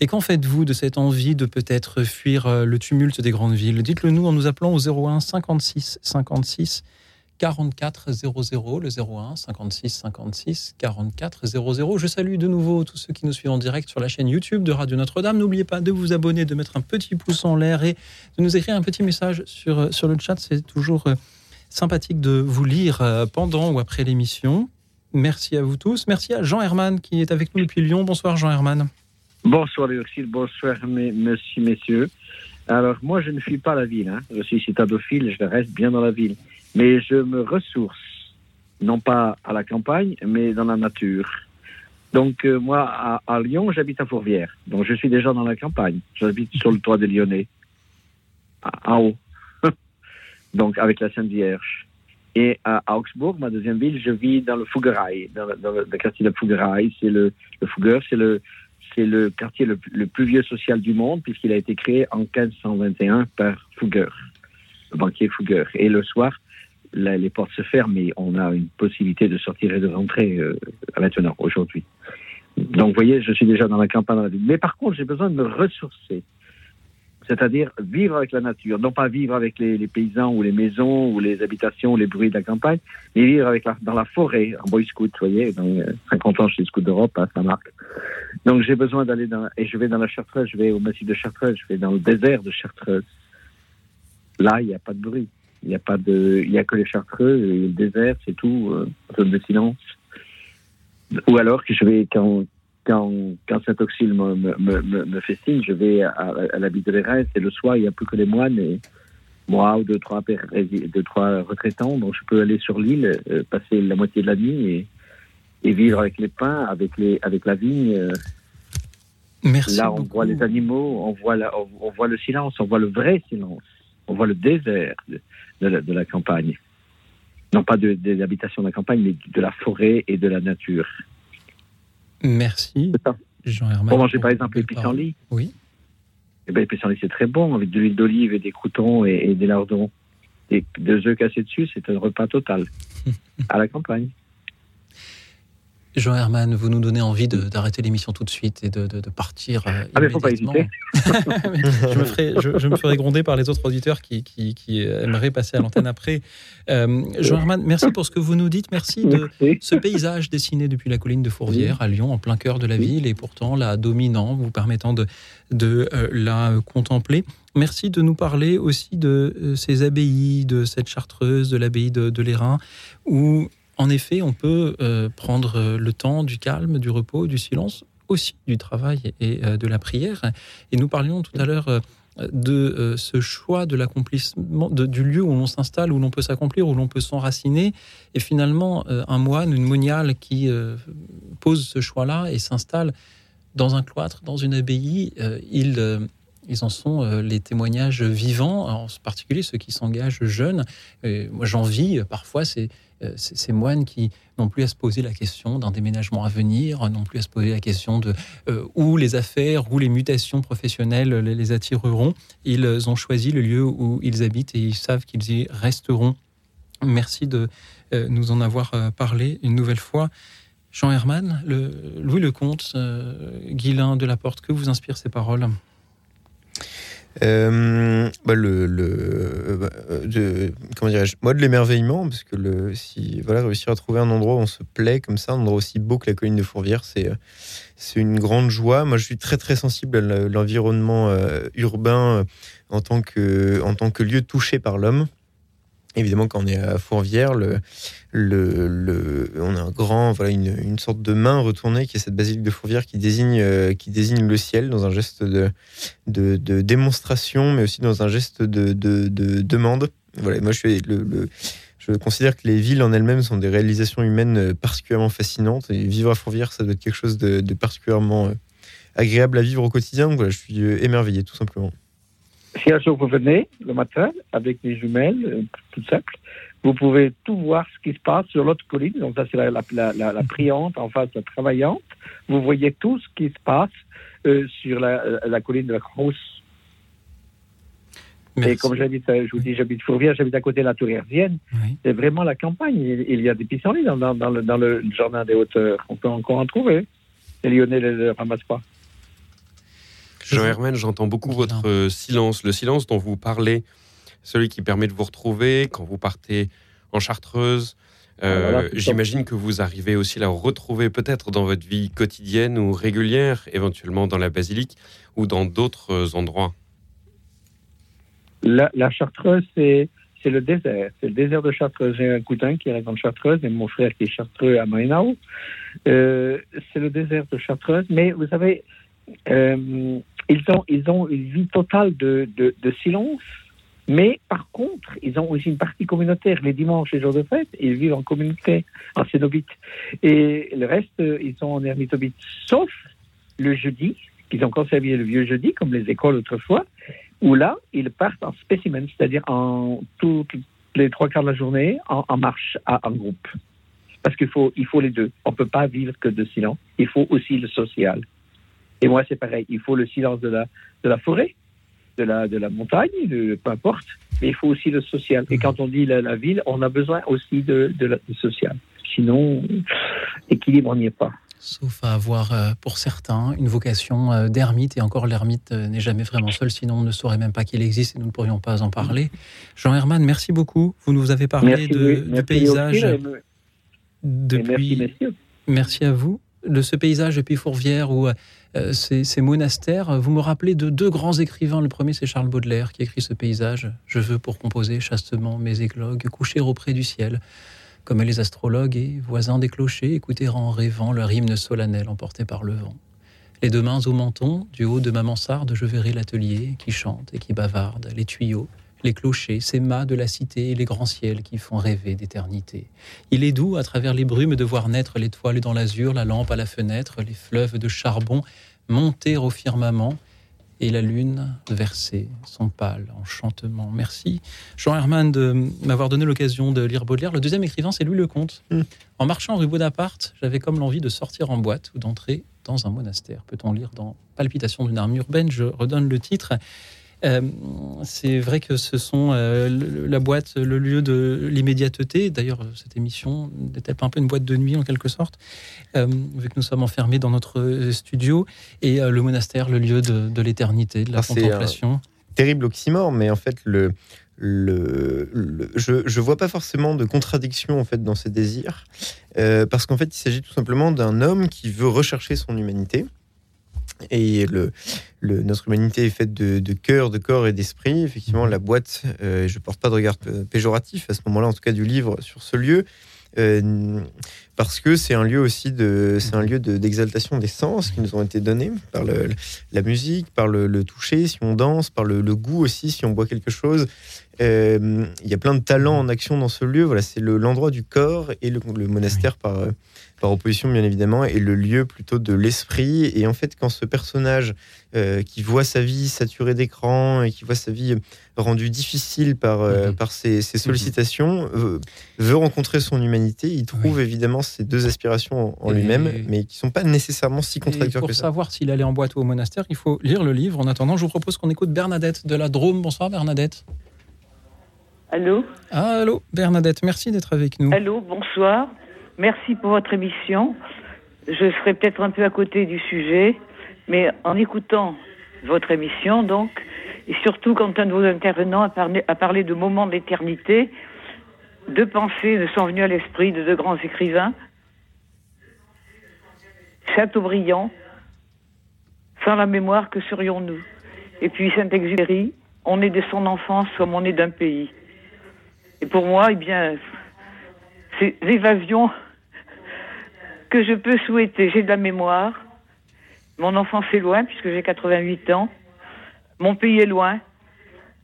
Speaker 1: Et qu'en faites-vous de cette envie de peut-être fuir le tumulte des grandes villes? Dites-le nous en nous appelant au 01 56 56 44 00, le 01 56 56 44 00. Je salue de nouveau tous ceux qui nous suivent en direct sur la chaîne YouTube de Radio Notre-Dame. N'oubliez pas de vous abonner, de mettre un petit pouce en l'air et de nous écrire un petit message sur, euh, sur le chat. C'est toujours euh, sympathique de vous lire euh, pendant ou après l'émission. Merci à vous tous. Merci à Jean Herman qui est avec nous depuis Lyon. Bonsoir Jean Herman.
Speaker 17: Bonsoir Léoxyle, bonsoir mes, messieurs, messieurs. Alors moi je ne fuis pas la ville, hein. je suis citadophile, je reste bien dans la ville. Mais je me ressource, non pas à la campagne, mais dans la nature. Donc euh, moi à, Lyon, j'habite à Fourvière, donc je suis déjà dans la campagne. J'habite sur le toit des Lyonnais, en haut, donc avec la Sainte-Vierge. Et à Augsbourg, ma deuxième ville, je vis dans le Fouguerail, dans, dans le, quartier de Fouguerail. C'est le, le c'est le, quartier le, plus vieux social du monde puisqu'il a été créé en 1521 par Fougueur, le banquier Fougueur. Et le soir, les portes se ferment et on a une possibilité de sortir et de rentrer euh, à maintenant, aujourd'hui. Donc, vous voyez, je suis déjà dans la campagne, dans la ville. Mais par contre, j'ai besoin de me ressourcer. C'est-à-dire vivre avec la nature, non pas vivre avec les, paysans ou les maisons ou les habitations, les bruits de la campagne, mais vivre avec la, dans la forêt, en boy scout, vous voyez, dans euh, 50 ans chez Scout d'Europe à Saint-Marc. Donc j'ai besoin d'aller dans, et je vais dans la Chartreuse, je vais au massif de Chartreuse, je vais dans le désert de Chartreuse. Là, il n'y a pas de bruit. Il n'y a pas de, il y a que les Chartreux le désert, c'est tout, euh, zone de silence. Ou alors que je vais, quand, quand, quand Saint-Auxile me, me, me, me- festine, je vais à, à l'habit de l'Érins et le soir, il n'y a plus que les moines et moi ou deux, trois, deux, trois retraitants. Donc je peux aller sur l'île, euh, passer la moitié de la nuit et, et vivre avec les pins, avec, les, avec la vigne. euh.
Speaker 1: Merci
Speaker 17: Là, on
Speaker 1: beaucoup.
Speaker 17: voit les animaux, on voit, la, on, on voit le silence, on voit le vrai silence, on voit le désert de, la, de la campagne. Non pas de, des habitations de la campagne, mais de la forêt et de la nature.
Speaker 1: Merci Jean Herman.
Speaker 17: Pour manger par exemple les pissenlits.
Speaker 1: Oui.
Speaker 17: Eh ben, les pissenlits, c'est très bon, avec de l'huile d'olive et des croutons et, et des lardons. Et deux œufs cassés dessus, c'est un repas total. à la campagne.
Speaker 1: Jean Herman, vous nous donnez envie d'arrêter l'émission tout de suite et de, de- de partir. euh,
Speaker 17: Ah, mais faut pas
Speaker 1: immédiatement.
Speaker 17: hésiter.
Speaker 1: je, me ferai, je, je me ferai gronder par les autres auditeurs qui, qui- qui aimeraient passer à l'antenne après. Euh, Jean Herman, merci pour ce que vous nous dites. Merci de ce paysage dessiné depuis la colline de Fourvière à Lyon, en plein cœur de la ville, et pourtant la dominant, vous permettant de, de euh, la contempler. Merci de nous parler aussi de euh, ces abbayes, de cette chartreuse, de l'abbaye de, de l'Airain, où en effet on peut euh, prendre euh, le temps du calme, du repos, du silence, aussi du travail et euh, de la prière. Et nous parlions tout à l'heure de ce choix de l'accomplissement, du lieu où l'on s'installe, où l'on peut s'accomplir, où l'on peut s'enraciner. Et finalement, un moine, une moniale qui pose ce choix-là et s'installe dans un cloître, dans une abbaye, ils, en sont les témoignages vivants, en particulier ceux qui s'engagent jeunes. Et moi, j'envie euh, parfois ces, euh, ces, moines qui n'ont plus à se poser la question d'un déménagement à venir, n'ont plus à se poser la question de euh, où les affaires, où les mutations professionnelles les, attireront. Ils ont choisi le lieu où ils habitent et ils savent qu'ils y resteront. Merci de euh, nous en avoir parlé une nouvelle fois. Jean Herman, le, Louis Lecomte, Guilain de la Porte, que vous inspirent ces paroles?
Speaker 3: Euh, bah, euh, bah, de- dirais-je moi de l'émerveillement parce que le si voilà réussir à trouver un endroit où on se plaît comme ça un endroit aussi beau que la colline de Fourvière c'est euh, c'est une grande joie. Moi je suis très très sensible à le- l'environnement urbain en tant que en tant que lieu touché par l'homme Évidemment, quand on est à Fourvière, on a un grand, voilà, une, sorte de main retournée qui est cette basilique de Fourvière qui désigne, euh, le ciel dans un geste de, démonstration, mais aussi dans un geste de, de, de demande. Voilà, moi, je, considère que les villes en elles-mêmes sont des réalisations humaines euh, particulièrement fascinantes. Et vivre à Fourvière, ça doit être quelque chose de, particulièrement euh, agréable à vivre au quotidien. Voilà, je suis émerveillé, tout simplement.
Speaker 17: Si un jour vous venez le matin avec des jumelles, euh, tout simple, vous pouvez tout voir ce qui se passe sur l'autre colline. Donc ça c'est la, la, la, la, la priante en face de la travaillante. Vous voyez tout ce qui se passe euh, sur la, la colline de la Crosse. Et comme j'habite, euh, je vous dis, j'habite Fourvière, j'habite à côté de la Tour Herzienne. C'est vraiment la campagne. Il, y a des pissenlits dans, dans, dans, le, dans le jardin des hauteurs. On peut encore en trouver. Et Lyonnais ne le ramasse pas.
Speaker 4: Jean Herman, j'entends beaucoup votre euh, silence, le silence dont vous parlez, celui qui permet de vous retrouver quand vous partez en Chartreuse. Euh,
Speaker 17: Ah, voilà, ça.
Speaker 4: J'imagine que vous arrivez aussi à la retrouver peut-être dans votre vie quotidienne ou régulière, éventuellement dans la basilique ou dans d'autres euh, endroits.
Speaker 17: La, la Chartreuse, c'est c'est le désert. C'est le désert de Chartreuse. J'ai un cousin qui reste en Chartreuse et mon frère qui est chartreux à Mainau. Euh, c'est le désert de Chartreuse. Mais vous savez, euh, ils, ont, une vie totale de, silence. Mais par contre, ils ont aussi une partie communautaire. Les dimanches, les jours de fête, ils vivent en communauté, en cénobite. Et le reste, euh, ils sont en ermitobite. Sauf le jeudi, qu'ils ont conservé le vieux jeudi, comme les écoles autrefois, où là, ils partent en spécimen, c'est-à-dire en toutes les trois quarts de la journée, en, marche, en groupe. Parce qu'il faut, il faut les deux. On ne peut pas vivre que de silence. Il faut aussi le social. Et moi, c'est pareil. Il faut le silence de la, de la forêt, de la, de la montagne, de, peu importe. Mais il faut aussi le social. Et quand on dit la, la ville, on a besoin aussi de, de la, du social. Sinon, équilibre, on n'y est pas.
Speaker 1: Sauf à avoir, euh, pour certains, une vocation euh, d'ermite. Et encore, l'ermite euh, n'est jamais vraiment seul, sinon on ne saurait même pas qu'il existe et nous ne pourrions pas en parler. Jean Herman, merci beaucoup. Vous nous avez parlé
Speaker 17: Merci,
Speaker 1: de-
Speaker 17: oui.
Speaker 1: du paysage depuis.
Speaker 17: merci.
Speaker 1: Merci à vous. De ce paysage depuis Fourvière ou euh, ces, ces monastères, vous me rappelez de deux grands écrivains. Le premier, c'est Charles Baudelaire qui écrit ce paysage. Je veux pour composer chastement mes églogues, coucher auprès du ciel, comme les astrologues et voisins des clochers, écouter en rêvant leur hymne solennel emporté par le vent. Les deux mains au menton, du haut de ma mansarde, je verrai l'atelier qui chante et qui bavarde, les tuyaux, les clochers, ces mâts de la cité et les grands ciels qui font rêver d'éternité. Il est doux, à travers les brumes, de voir naître l'étoile dans l'azur, la lampe à la fenêtre, les fleuves de charbon monter au firmament et la lune verser son pâle enchantement. Merci, Jean Herman, de m'avoir donné l'occasion de lire Baudelaire. Le deuxième écrivain, c'est Louis Lecomte. En marchant rue Bonaparte, j'avais comme l'envie de sortir en boîte ou d'entrer dans un monastère. Peut-on lire dans Palpitation d'une arme urbaine? Je redonne le titre. Euh, c'est vrai que ce sont euh, le- la boîte, le lieu de l'immédiateté. D'ailleurs, euh, cette émission n'est-elle pas un peu une boîte de nuit en quelque sorte, euh, vu que nous sommes enfermés dans notre studio, et le monastère, le lieu de, de l'éternité, de la
Speaker 3: c'est
Speaker 1: contemplation.
Speaker 3: terrible oxymore, mais en fait, le, le, le- je je vois pas forcément de contradiction en fait dans ces désirs, euh, parce qu'en fait, il s'agit tout simplement d'un homme qui veut rechercher son humanité. Et notre humanité est faite de, de cœur, de corps et d'esprit. Effectivement, la boîte, euh, je porte pas de regard péjoratif à ce moment-là, en tout cas du livre sur ce lieu, euh, parce que c'est un lieu aussi de, c'est un lieu de- d'exaltation des sens qui nous ont été donnés par la musique, par le, toucher, si on danse, par le goût aussi, si on boit quelque chose. Euh, Il y a plein de talents en action dans ce lieu. Voilà, c'est le- l'endroit du corps et le, le monastère par, euh, par opposition, bien évidemment, est le lieu plutôt de l'esprit. Et en fait, quand ce personnage euh, qui voit sa vie saturée d'écran et qui voit sa vie rendue difficile par, euh, par ses, ses sollicitations, euh, veut rencontrer son humanité, il trouve évidemment ces deux aspirations en, en
Speaker 1: Et-
Speaker 3: lui-même, mais qui sont pas nécessairement si
Speaker 1: Et
Speaker 3: contradictoires
Speaker 1: pour
Speaker 3: que ça.
Speaker 1: savoir s'il allait en boîte ou au monastère, il faut lire le livre. En attendant, je vous propose qu'on écoute Bernadette de la Drôme. Bonsoir Bernadette.
Speaker 18: Allô
Speaker 1: Ah, allô Bernadette, merci d'être avec nous.
Speaker 18: Allô, bonsoir. Merci pour votre émission. Je serai peut-être un peu à côté du sujet, mais en écoutant votre émission, donc, et surtout quand un de vos intervenants a parlé, a parlé de moments d'éternité, deux pensées me sont venues à l'esprit de deux grands écrivains. Chateaubriand, sans la mémoire, que serions-nous? Et puis Saint-Exupéry, on est de son enfance comme on est d'un pays. Et pour moi, eh bien, c'est l'évasion que je peux souhaiter. J'ai de la mémoire. Mon enfance est loin, puisque j'ai 88 ans. Mon pays est loin,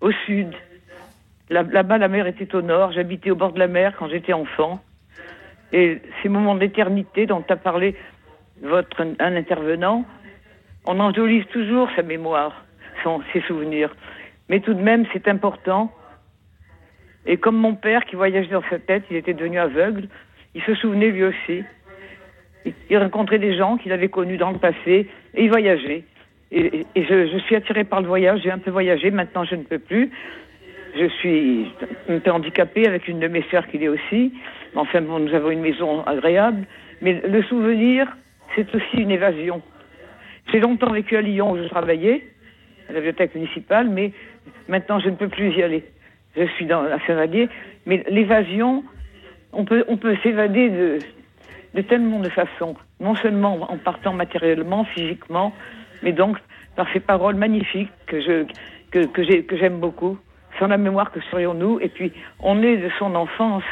Speaker 18: au sud. Là- Là-bas, la mer était au nord. J'habitais au bord de la mer quand j'étais enfant. Et ces moments d'éternité dont a parlé votre un intervenant, on enjolise toujours sa mémoire, ses souvenirs. Mais tout de même, c'est important. Et comme mon père qui voyageait dans sa tête, il était devenu aveugle, il se souvenait lui aussi. Il, rencontrait des gens qu'il avait connus dans le passé et il voyageait. Et, je, je suis attirée par le voyage, j'ai un peu voyagé, maintenant je ne peux plus. Je suis un peu handicapée avec une de mes sœurs qui l'est aussi. Enfin, bon, nous avons une maison agréable. Mais le souvenir, c'est aussi une évasion. J'ai longtemps vécu à Lyon où je travaillais, à la bibliothèque municipale, mais maintenant je ne peux plus y aller. Je suis dans la Saint-Vallier. Mais l'évasion, on peut, on peut s'évader de, de tellement de façons. Non seulement en partant matériellement, physiquement, mais donc par ces paroles magnifiques que je, que, que j'ai, que j'aime beaucoup. Sans la mémoire, que serions-nous? Et puis, on est de son enfance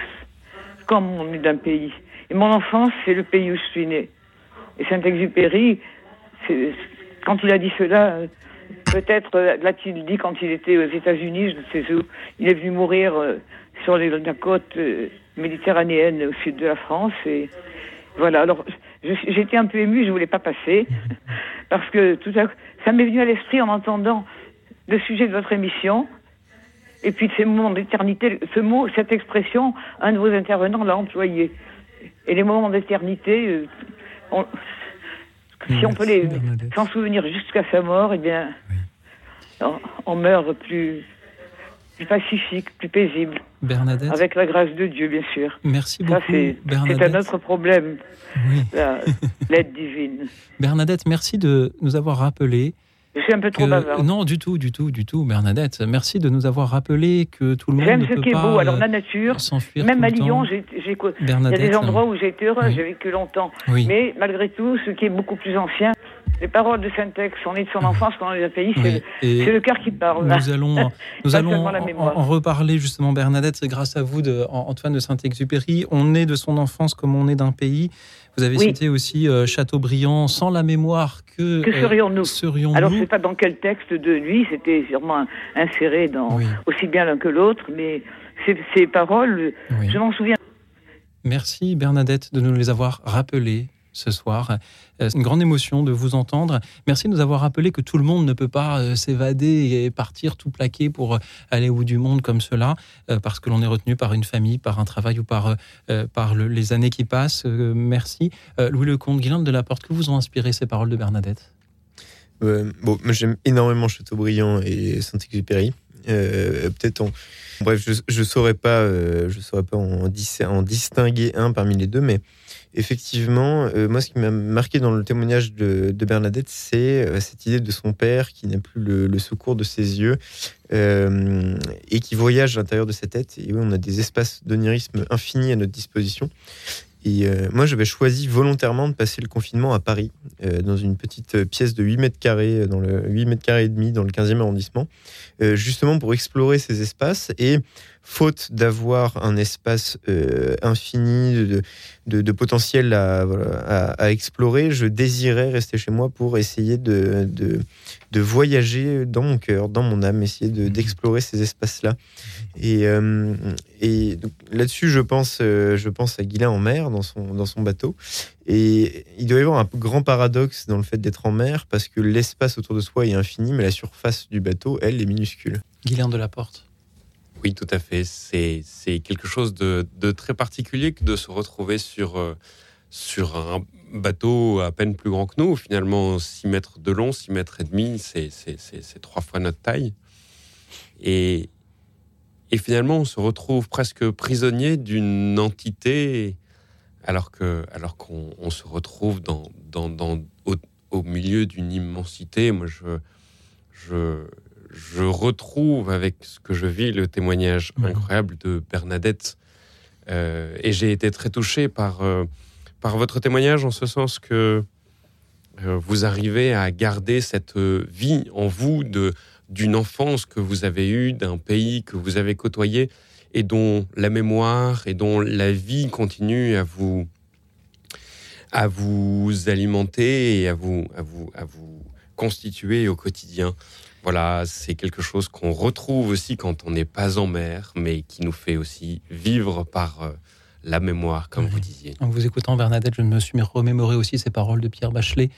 Speaker 18: comme on est d'un pays. Et mon enfance, c'est le pays où je suis né. Et Saint-Exupéry, quand il a dit cela, peut-être euh, l'a-t-il dit quand il était aux États-Unis, je ne sais où. Il est venu mourir euh, sur les, la côte euh, méditerranéenne au sud de la France. Et voilà. Alors, j'étais un peu émue, je voulais pas passer parce que tout à ça m'est venu à l'esprit en entendant le sujet de votre émission. Et puis ces moments d'éternité, ce mot, cette expression, un de vos intervenants l'a employé. Et les moments d'éternité, si on peut les s'en souvenir jusqu'à sa mort, eh bien, on, on meurt plus, plus pacifique, plus paisible,
Speaker 1: Bernadette,
Speaker 18: avec la grâce de Dieu, bien sûr.
Speaker 1: merci beaucoup
Speaker 18: c'est un autre problème, la- l'aide divine.
Speaker 1: Bernadette, merci de nous avoir rappelé.
Speaker 18: Je suis un peu trop bavarde.
Speaker 1: Non, du tout, du tout, du tout, Bernadette. Merci de nous avoir rappelé que tout le monde
Speaker 18: J'aime ce qui est beau. Alors
Speaker 1: euh,
Speaker 18: la nature,
Speaker 1: s'enfuir
Speaker 18: même à Lyon, j'ai, il y a des endroits où j'ai été heureuse,
Speaker 1: oui.
Speaker 18: j'ai vécu longtemps.
Speaker 1: Oui.
Speaker 18: Mais malgré tout, ce qui est beaucoup plus ancien, les paroles de Saint-Ex, on est de son enfance quand on est d'un pays, c'est,
Speaker 1: Oui.
Speaker 18: le, cœur qui parle.
Speaker 1: Nous allons, nous allons en, en reparler justement, Bernadette. C'est grâce à vous, de, An- Antoine de Saint-Exupéry. On est de son enfance comme on est d'un pays. Vous avez
Speaker 18: Oui.
Speaker 1: cité aussi euh, Chateaubriand, sans la mémoire que.
Speaker 18: Que
Speaker 1: euh,
Speaker 18: serions-nous
Speaker 1: serions-nous
Speaker 18: Alors, je ne sais pas dans quel texte de lui, c'était sûrement inséré dans aussi bien l'un que l'autre, mais ces, ces paroles, je m'en souviens.
Speaker 1: Merci Bernadette de nous les avoir rappelées ce soir. Euh, C'est une grande émotion de vous entendre. Merci de nous avoir rappelé que tout le monde ne peut pas euh, s'évader et partir tout plaqué pour euh, aller au bout du monde comme cela, parce que l'on est retenu par une famille, par un travail ou par, par le- les années qui passent. Merci. Louis Lecomte, Guylaine de la Porte, que vous ont inspiré ces paroles de Bernadette?
Speaker 3: Bon, j'aime énormément Chateaubriand et Saint-Exupéry. Euh, Peut-être en. Bref, je, je saurais pas, euh, je saurais pas en, en distinguer un parmi les deux, mais effectivement, euh, moi ce qui m'a marqué dans le témoignage de, de Bernadette, c'est cette idée de son père qui n'a plus le, secours de ses yeux et qui voyage à l'intérieur de sa tête. Et oui, on a des espaces d'onirisme infinis à notre disposition. Et euh, moi, j'avais choisi volontairement de passer le confinement à Paris, euh, dans une petite euh, pièce de 8 mètres carrés, dans le 8 mètres carrés et demi, dans le 15e arrondissement, justement pour explorer ces espaces. Et faute d'avoir un espace euh, infini de, de, de potentiel à, voilà, à, à explorer, je désirais rester chez moi pour essayer de, de, de voyager dans mon cœur, dans mon âme, essayer de- d'explorer ces espaces-là. Et, euh, et là-dessus, je pense, euh, je pense à Guilain en mer, dans son, dans son bateau. Et il doit y avoir un grand paradoxe dans le fait d'être en mer, parce que l'espace autour de soi est infini, mais la surface du bateau, elle, est minuscule.
Speaker 1: Guylain de la Porte.
Speaker 4: Oui, tout à fait. C'est quelque chose de, très particulier que de se retrouver sur, euh, sur un bateau à peine plus grand que nous. Finalement, 6 mètres de long, 6 mètres et demi, c'est trois fois notre taille. Et, finalement, on se retrouve presque prisonnier d'une entité alors que alors qu'on on se retrouve dans, dans, dans- au, au milieu d'une immensité. Moi, je, je, je retrouve avec ce que je vis le témoignage incroyable de Bernadette. Euh, et j'ai été très touché par, euh, par votre témoignage en ce sens que euh, vous arrivez à garder cette vie en vous de d'une enfance que vous avez eue, d'un pays que vous avez côtoyé et dont la mémoire et dont la vie continue à vous à vous alimenter et à vous à vous à vous constituer au quotidien. Voilà, c'est quelque chose qu'on retrouve aussi quand on n'est pas en mer, mais qui nous fait aussi vivre par euh, la mémoire, comme vous disiez.
Speaker 1: En vous écoutant, Bernadette, je me suis remémoré aussi ces paroles de Pierre Bachelet.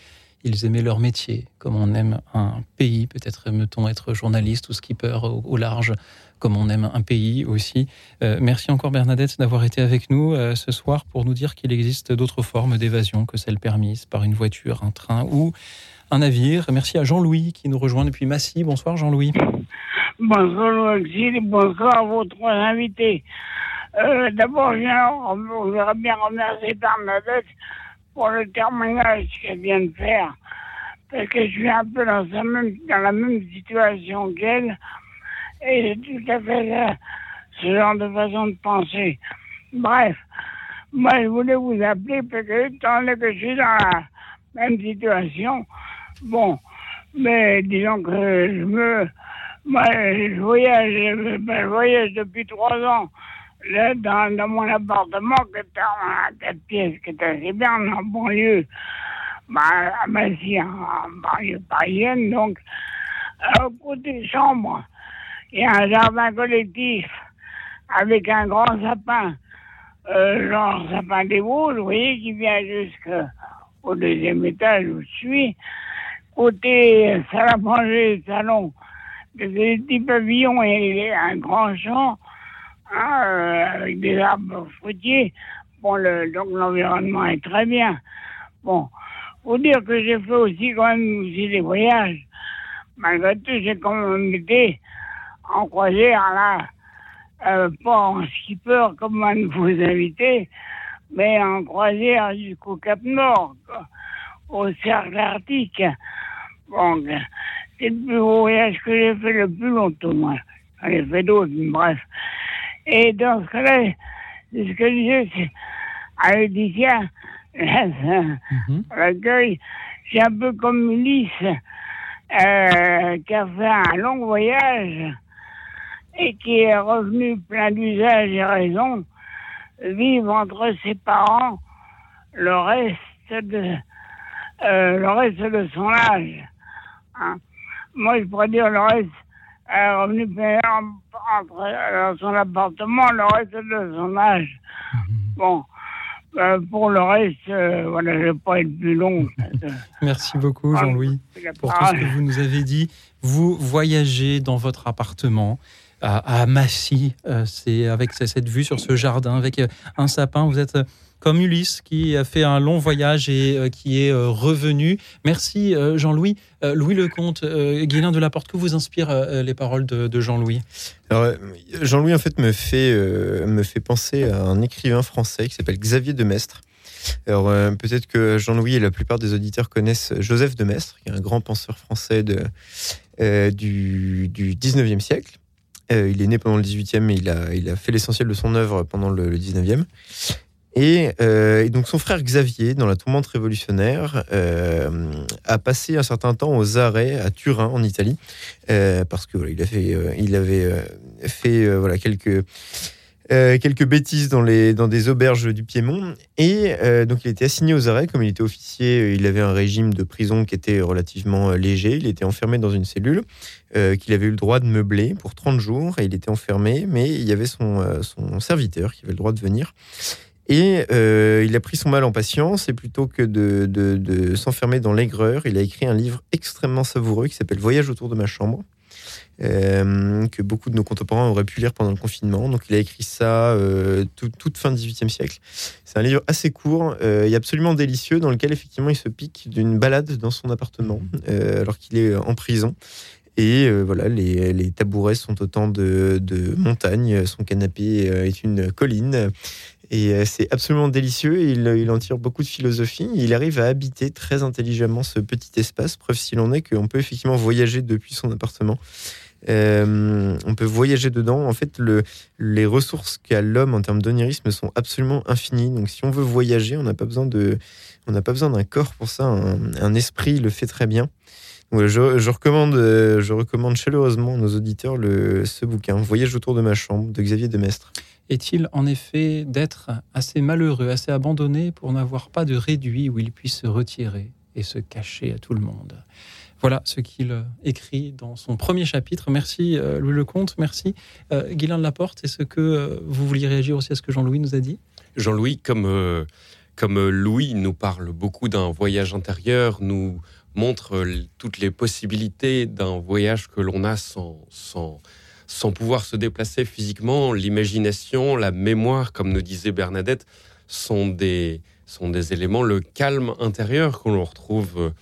Speaker 1: Ils aimaient leur métier, comme on aime un pays. Peut-être aime-t-on être journaliste ou skipper au, au large, comme on aime un pays aussi. Euh, merci encore, Bernadette, d'avoir été avec nous euh, ce soir pour nous dire qu'il existe d'autres formes d'évasion que celles permises par une voiture, un train ou un navire. Merci à Jean-Louis qui nous rejoint depuis Massy. Bonsoir, Jean-Louis.
Speaker 19: Bonsoir Louis bonsoir à vos trois invités. Euh, D'abord, je voudrais bien remercier Bernadette pour le témoignage qu'elle vient de faire, parce que je suis un peu dans, sa même, dans la même situation qu'elle, et c'est tout à fait ça, ce genre de façon de penser. Bref, moi je voulais vous appeler parce que donné que je suis dans la même situation, bon, mais disons que je me moi, je voyage, ben, je voyage depuis trois ans là, dans, mon appartement qui est en quatre pièces, qui est assez bien en banlieue, à Massy, en, en banlieue parisienne. Donc, au côté chambre, il y a un jardin collectif avec un grand sapin, euh, genre sapin des Vosges, vous voyez, qui vient jusqu'au deuxième étage où je suis. Côté manger, salon, des petits pavillons et un grand champ hein, euh, avec des arbres fruitiers. Bon, le, donc l'environnement est très bien. Bon, faut dire que j'ai fait aussi quand même aussi des voyages. Malgré tout, j'ai quand même été en croisière là, euh, pas en skipper comme un de vos invités, mais en croisière jusqu'au Cap Nord, au cercle arctique. Bon, c'est le plus gros voyage que j'ai fait le plus longtemps, moi. J'en ai fait d'autres, mais bref. Et dans ce cas-là, c'est ce que je disais, c'est à Laetitia, à l'accueil, c'est un peu comme Ulysse, euh, qui a fait un long voyage et qui est revenu plein d'usage et raison, vivre entre ses parents le reste de, euh, le reste de son âge. Hein. Moi, je pourrais dire le reste, euh, revenu plein entre dans son appartement le reste de son âge. Bon, euh, pour le reste, euh, voilà, je ne vais pas être plus long.
Speaker 1: Merci beaucoup, Jean-Louis, pour tout ce que vous nous avez dit. Vous voyagez dans votre appartement. À, Massy. Euh, c'est avec cette vue sur ce jardin, avec euh, un sapin. Vous êtes euh, comme Ulysse qui a fait un long voyage et qui est revenu. Merci Jean-Louis. Louis Lecomte, Guilain de la Porte, que vous inspirent les paroles de, Jean-Louis?
Speaker 3: Jean-Louis, en fait, me fait, me fait penser à un écrivain français qui s'appelle Xavier de Maistre. Alors, peut-être que Jean-Louis et la plupart des auditeurs connaissent Joseph de Maistre, qui est un grand penseur français du, du 19e siècle. Euh, il est né pendant le 18e, mais il a, fait l'essentiel de son œuvre pendant le, le 19e. Et, euh, et donc son frère Xavier, dans la tourmente révolutionnaire, euh, a passé un certain temps aux arrêts à Turin, en Italie, parce que voilà, il, a fait, il avait fait voilà, quelques, euh, quelques bêtises dans, les, dans des auberges du Piémont. Et euh, donc il était assigné aux arrêts, comme il était officier, euh, il avait un régime de prison qui était relativement léger. Il était enfermé dans une cellule qu'il avait eu le droit de meubler pour 30 jours, et il était enfermé, mais il y avait son, son serviteur qui avait le droit de venir. Et il a pris son mal en patience et plutôt que de, de- de s'enfermer dans l'aigreur, il a écrit un livre extrêmement savoureux qui s'appelle Voyage autour de ma chambre, que beaucoup de nos contemporains auraient pu lire pendant le confinement. Donc il a écrit ça euh, tout- toute fin 18e siècle. C'est un livre assez court euh, et absolument délicieux dans lequel effectivement il se pique d'une balade dans son appartement euh, alors qu'il est en prison. Et euh, voilà, les, tabourets sont autant de, montagnes, son canapé euh, est une colline. Et euh, c'est absolument délicieux. il en tire beaucoup de philosophie. Il arrive à habiter très intelligemment ce petit espace. Preuve s'il en est qu'on peut effectivement voyager depuis son appartement. Euh, on peut voyager dedans. En fait, le, les ressources qu'a l'homme en termes d'onirisme sont absolument infinies. Donc, si on veut voyager, on n'a pas besoin d'un corps pour ça. Un, esprit le fait très bien. Euh, je recommande chaleureusement à nos auditeurs le, ce bouquin, Voyage autour de ma chambre, de Xavier Demestre.
Speaker 1: Est-il en effet d'être assez malheureux, assez abandonné pour n'avoir pas de réduit où il puisse se retirer et se cacher à tout le monde? Voilà ce qu'il euh, écrit dans son premier chapitre. Merci euh, Louis Lecomte, merci euh, Guylain de Laporte. Est-ce que vous vouliez réagir aussi à ce que Jean-Louis nous a dit?
Speaker 4: Jean-Louis, comme, comme Louis nous parle beaucoup d'un voyage intérieur, nous montre toutes les possibilités d'un voyage que l'on a sans, sans, sans pouvoir se déplacer physiquement. L'imagination, la mémoire, comme nous disait Bernadette, sont des, sont des éléments, le calme intérieur que l'on retrouve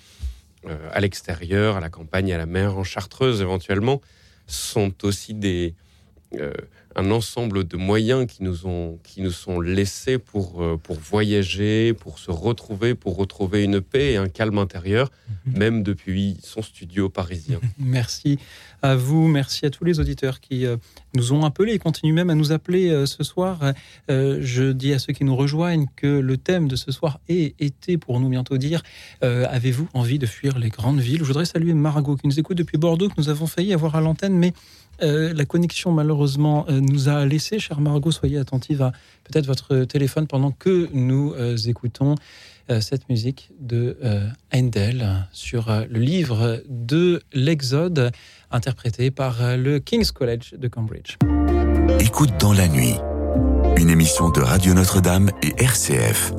Speaker 4: à l'extérieur, à la campagne, à la mer, en chartreuse éventuellement, sont aussi des, euh, un ensemble de moyens qui nous, ont, qui nous sont laissés pour, euh, pour voyager, pour se retrouver, pour retrouver une paix et un calme intérieur, même depuis son studio parisien.
Speaker 1: Merci à vous, merci à tous les auditeurs qui euh, nous ont appelés et continuent même à nous appeler euh, ce soir. Je dis à ceux qui nous rejoignent que le thème de ce soir est été pour nous bientôt dire avez-vous envie de fuir les grandes villes? Je voudrais saluer Margot qui nous écoute depuis Bordeaux, que nous avons failli avoir à l'antenne, mais euh, la connexion malheureusement euh, nous a laissé. Chère Margot, soyez attentive à peut-être votre téléphone pendant que nous euh, écoutons cette musique de Handel sur le livre de l'Exode, interprété par le King's College de Cambridge.
Speaker 2: Écoute dans la nuit, une émission de Radio Notre-Dame et RCF.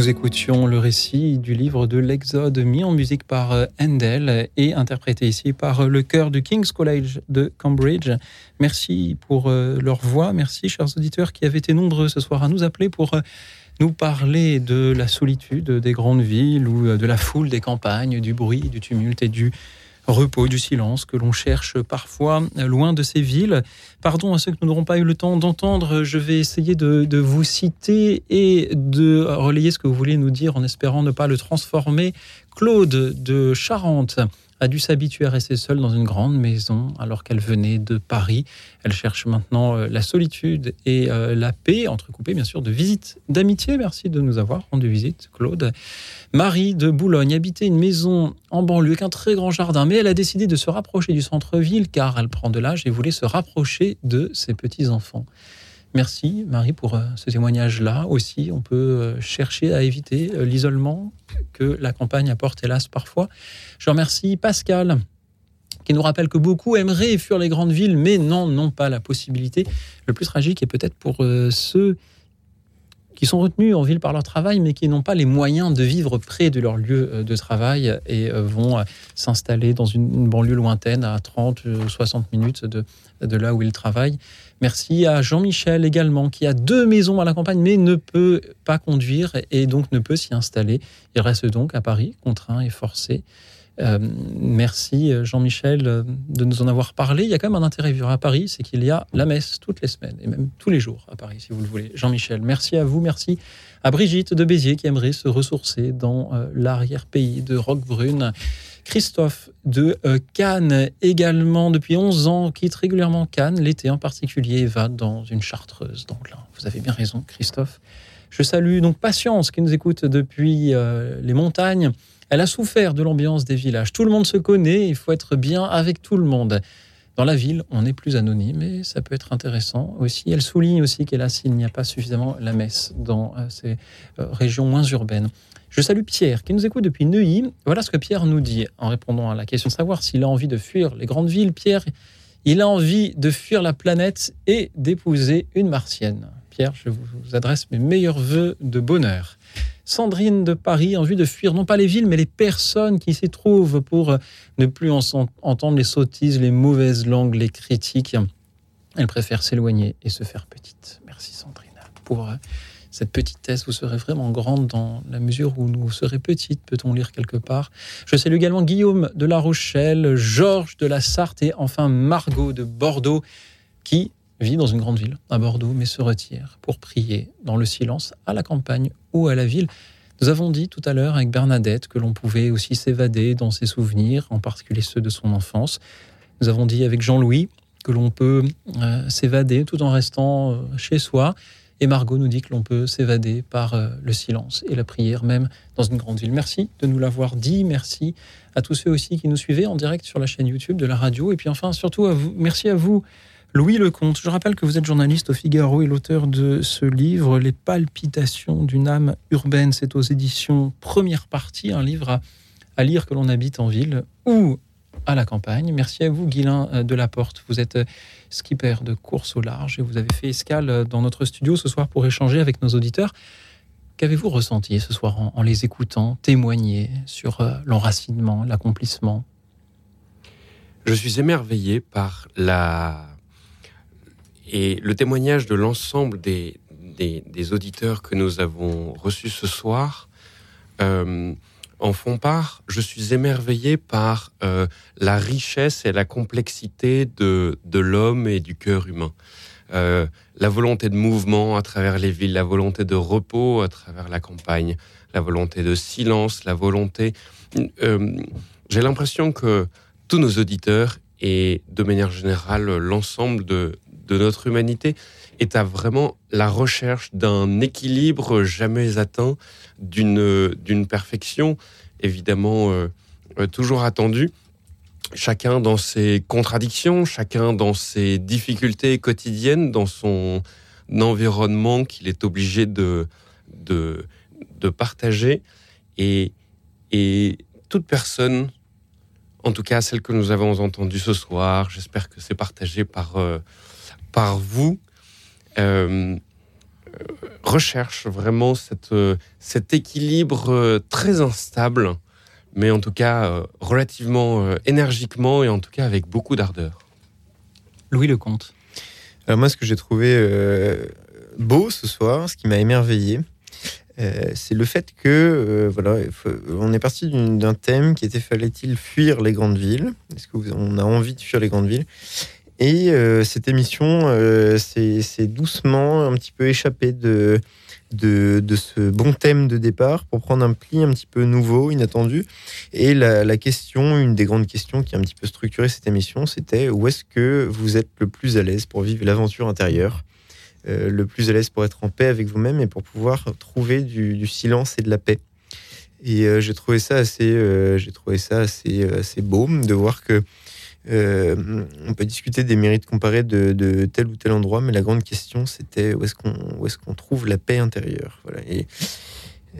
Speaker 1: Nous écoutions le récit du livre de l'Exode mis en musique par euh, Handel et interprété ici par euh, le chœur du King's College de Cambridge. Merci pour euh, leur voix. Merci, chers auditeurs, qui avaient été nombreux ce soir à nous appeler pour nous parler de la solitude des grandes villes ou de la foule des campagnes, du bruit, du tumulte et du repos, du silence que l'on cherche parfois loin de ces villes. Pardon à ceux que nous n'aurons pas eu le temps d'entendre, je vais essayer de, vous citer et de relayer ce que vous voulez nous dire en espérant ne pas le transformer. Claude de Charente a dû s'habituer à rester seule dans une grande maison alors qu'elle venait de Paris. Elle cherche maintenant euh, la solitude et euh, la paix, entrecoupée bien sûr de visites d'amitié. Merci de nous avoir rendu visite, Claude. Marie de Boulogne habitait une maison en banlieue avec un très grand jardin, mais elle a décidé de se rapprocher du centre-ville car elle prend de l'âge et voulait se rapprocher de ses petits-enfants. Merci Marie pour euh, ce témoignage-là. Aussi, on peut euh, chercher à éviter euh, l'isolement que la campagne apporte hélas parfois. Je remercie Pascal qui nous rappelle que beaucoup aimeraient fuir les grandes villes, mais n'en ont pas la possibilité. Le plus tragique est peut-être pour ceux qui sont retenus en ville par leur travail, mais qui n'ont pas les moyens de vivre près de leur lieu de travail et vont s'installer dans une banlieue lointaine à 30 ou 60 minutes de là où ils travaillent. Merci à Jean-Michel également, qui a deux maisons à la campagne, mais ne peut pas conduire et donc ne peut s'y installer. Il reste donc à Paris, contraint et forcé. Euh, merci Jean-Michel de nous en avoir parlé. Il y a quand même un intérêt vivre à Paris, c'est qu'il y a la messe toutes les semaines et même tous les jours à Paris, si vous le voulez. Jean-Michel, merci à vous, merci à Brigitte de Béziers qui aimerait se ressourcer dans euh, l'arrière-pays de Roquebrune. Christophe de euh, Cannes également depuis 11 ans, quitte régulièrement Cannes, l'été en particulier, va dans une chartreuse Donc là, Vous avez bien raison, Christophe. Je salue donc Patience qui nous écoute depuis euh, les montagnes. Elle a souffert de l'ambiance des villages. Tout le monde se connaît, il faut être bien avec tout le monde. Dans la ville, on est plus anonyme et ça peut être intéressant aussi. Elle souligne aussi qu'hélas, il n'y a pas suffisamment la messe dans euh, ces régions moins urbaines. Je salue Pierre qui nous écoute depuis Neuilly. Voilà ce que Pierre nous dit en répondant à la question de savoir s'il a envie de fuir les grandes villes. Pierre, il a envie de fuir la planète et d'épouser une martienne. Pierre, je vous adresse mes meilleurs voeux de bonheur. Sandrine de Paris envie de fuir non pas les villes, mais les personnes qui s'y trouvent pour ne plus entendre les sottises, les mauvaises langues, les critiques. Elle préfère s'éloigner et se faire petite. Merci Sandrine pour cette petitesse, vous serez vraiment grande dans la mesure où vous serez petite, peut-on lire quelque part. Je salue également Guillaume de La Rochelle, Georges de la Sarthe et enfin Margot de Bordeaux, qui vit dans une grande ville, à Bordeaux, mais se retire pour prier dans le silence à la campagne ou à la ville. Nous avons dit tout à l'heure avec Bernadette que l'on pouvait aussi s'évader dans ses souvenirs, en particulier ceux de son enfance. Nous avons dit avec Jean-Louis que l'on peut euh, s'évader tout en restant euh, chez soi. Et Margot nous dit que l'on peut s'évader par euh, le silence et la prière, même dans une grande ville. Merci de nous l'avoir dit. Merci à tous ceux aussi qui nous suivaient en direct sur la chaîne YouTube de la radio. Et puis enfin, surtout à vous, merci à vous, Louis Lecomte. Je rappelle que vous êtes journaliste au Figaro et l'auteur de ce livre, Les palpitations d'une âme urbaine. C'est aux éditions Première Partie, un livre à, à lire que l'on habite en ville ou à la campagne. Merci à vous, Guilain euh, de la Porte. Vous êtes euh, skipper de course au large et vous avez fait escale euh, dans notre studio ce soir pour échanger avec nos auditeurs. Qu'avez-vous ressenti ce soir en, les écoutant témoigner sur l'enracinement, l'accomplissement?
Speaker 4: Je suis émerveillé par la et le témoignage de l'ensemble des, des, auditeurs que nous avons reçus ce soir en font part. Je suis émerveillé par euh, la richesse et la complexité de, de l'homme et du cœur humain. Euh, la volonté de mouvement à travers les villes, la volonté de repos à travers la campagne, la volonté de silence, la volonté... Euh, j'ai l'impression que tous nos auditeurs et de manière générale l'ensemble de, de notre humanité est à vraiment la recherche d'un équilibre jamais atteint, d'une perfection évidemment euh, euh, toujours attendue. Chacun dans ses contradictions, chacun dans ses difficultés quotidiennes, dans son environnement qu'il est obligé de, de, de partager. Et, et toute personne, en tout cas celle que nous avons entendue ce soir, j'espère que c'est partagé par, euh, par vous, recherche vraiment cette, euh, cet équilibre euh, très instable, mais en tout cas euh, relativement euh, énergiquement et en tout cas avec beaucoup d'ardeur.
Speaker 1: Louis Lecomte.
Speaker 3: Alors moi, ce que j'ai trouvé euh, beau ce soir, ce qui m'a émerveillé, euh, c'est le fait que euh, voilà, faut- on est parti d'un thème qui était fallait-il fuir les grandes villes? Est-ce que vous- on a envie de fuir les grandes villes? Et euh, cette émission, euh, c'est doucement un petit peu échappé de, ce bon thème de départ pour prendre un pli un petit peu nouveau, inattendu. Et la, question, une des grandes questions qui a un petit peu structuré cette émission, c'était où est-ce que vous êtes le plus à l'aise pour vivre l'aventure intérieure euh, le plus à l'aise pour être en paix avec vous-même et pour pouvoir trouver du, silence et de la paix. Et euh, j'ai trouvé ça assez, j'ai trouvé ça assez beau de voir que euh, on peut discuter des mérites comparés de, de tel ou tel endroit, mais la grande question c'était où est-ce qu'on trouve la paix intérieure. Voilà. Et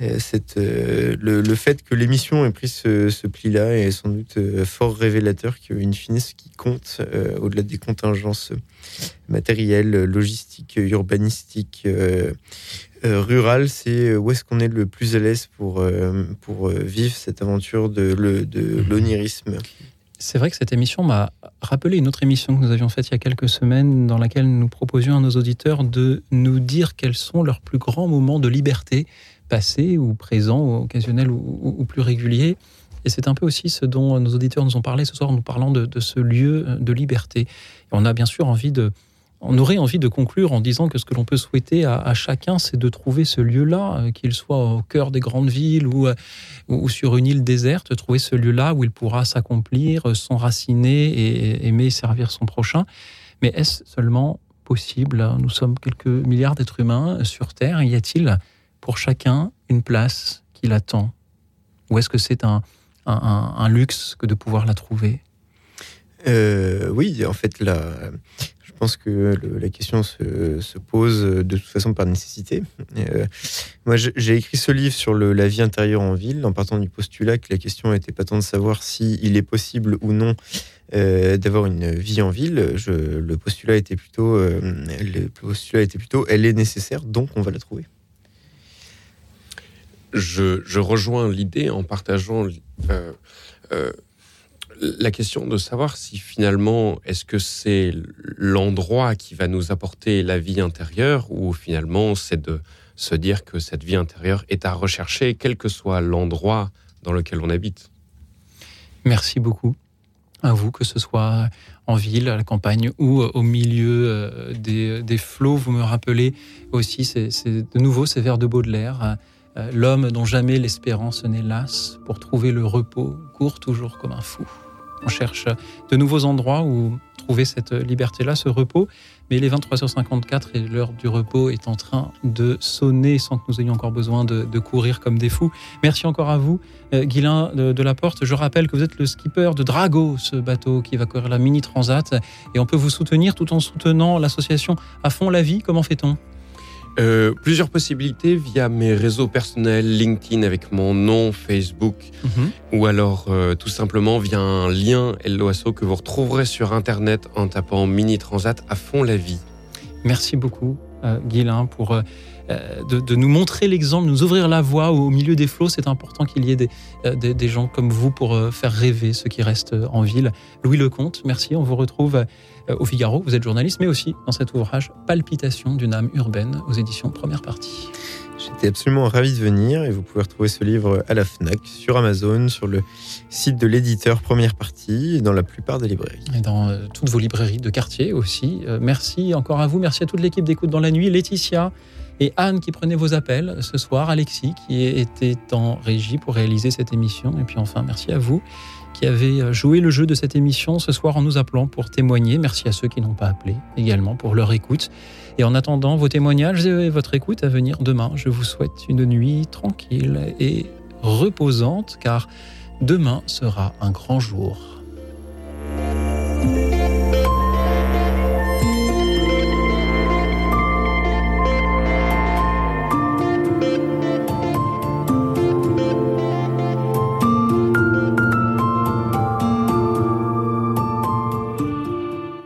Speaker 3: euh, cette, euh, le, le fait que l'émission ait pris ce, ce pli-là est sans doute fort révélateur qu'in fine, ce qui compte, euh, au-delà des contingences matérielles, logistiques, urbanistiques, euh, rurales, c'est où est-ce qu'on est le plus à l'aise pour, euh, pour vivre cette aventure de, de l'onirisme?
Speaker 1: C'est vrai que cette émission m'a rappelé une autre émission que nous avions faite il y a quelques semaines, dans laquelle nous proposions à nos auditeurs de nous dire quels sont leurs plus grands moments de liberté, passés ou présents, ou occasionnels ou, plus réguliers. Et c'est un peu aussi ce dont nos auditeurs nous ont parlé ce soir en nous parlant de, de ce lieu de liberté. Et on a bien sûr envie de, on aurait envie de conclure en disant que ce que l'on peut souhaiter à, chacun, c'est de trouver ce lieu-là, euh, qu'il soit au cœur des grandes villes ou, euh, ou, sur une île déserte, trouver ce lieu-là où il pourra s'accomplir, euh, s'enraciner et aimer servir son prochain. Mais est-ce seulement possible? Nous sommes quelques milliards d'êtres humains sur Terre. Y a-t-il pour chacun une place qui l'attend? Ou est-ce que c'est un, luxe que de pouvoir la trouver?
Speaker 3: Oui, en fait, je pense que la question se, se pose de toute façon par nécessité. Euh, moi, j'ai écrit ce livre sur la vie intérieure en ville, en partant du postulat que la question n'était pas tant de savoir si il est possible ou non euh, d'avoir une vie en ville. Je- le postulat était plutôt, euh, le postulat était plutôt, elle est nécessaire, donc on va la trouver.
Speaker 4: je, rejoins l'idée en partageant euh, euh, la question de savoir si finalement est-ce que c'est l'endroit qui va nous apporter la vie intérieure ou finalement c'est de se dire que cette vie intérieure est à rechercher quel que soit l'endroit dans lequel on habite.
Speaker 1: Merci beaucoup à vous, que ce soit en ville, à la campagne ou au milieu euh, des, des flots. Vous me rappelez aussi, c'est de nouveau ces vers de Baudelaire. euh, L'homme dont jamais l'espérance n'est lasse, pour trouver le repos, court toujours comme un fou. On cherche de nouveaux endroits où trouver cette liberté-là, ce repos. Mais les 23h54 et l'heure du repos est en train de sonner sans que nous ayons encore besoin de, courir comme des fous. Merci encore à vous, euh, Guilain de, de la Porte. Je rappelle que vous êtes le skipper de Drago, ce bateau qui va courir la Mini Transat. Et on peut vous soutenir tout en soutenant l'association À fond la vie. Comment fait-on?
Speaker 4: Euh, plusieurs possibilités via mes réseaux personnels, LinkedIn avec mon nom, Facebook, ou alors euh, tout simplement via un lien LOASO que vous retrouverez sur Internet en tapant Mini Transat à fond la vie.
Speaker 1: Merci beaucoup, euh, Guilain, pour euh, de, de nous montrer l'exemple, nous ouvrir la voie au milieu des flots. C'est important qu'il y ait des, des, des gens comme vous pour faire rêver ceux qui restent en ville. Louis Lecomte, merci. On vous retrouve au Figaro. Vous êtes journaliste, mais aussi dans cet ouvrage Palpitation d'une âme urbaine aux éditions Première Partie.
Speaker 3: J'étais absolument ravi de venir et vous pouvez retrouver ce livre à la FNAC, sur Amazon, sur le site de l'éditeur Première Partie et dans la plupart des librairies.
Speaker 1: Et dans euh, toutes vos librairies de quartier aussi. Euh, merci encore à vous. Merci à toute l'équipe d'écoute dans la nuit. Laetitia et Anne qui prenaient vos appels ce soir. Alexis qui était en régie pour réaliser cette émission. Et puis enfin, merci à vous qui avez euh, joué le jeu de cette émission ce soir en nous appelant pour témoigner. Merci à ceux qui n'ont pas appelé également pour leur écoute. Et en attendant vos témoignages et votre écoute à venir demain, je vous souhaite une nuit tranquille et reposante car demain sera un grand jour.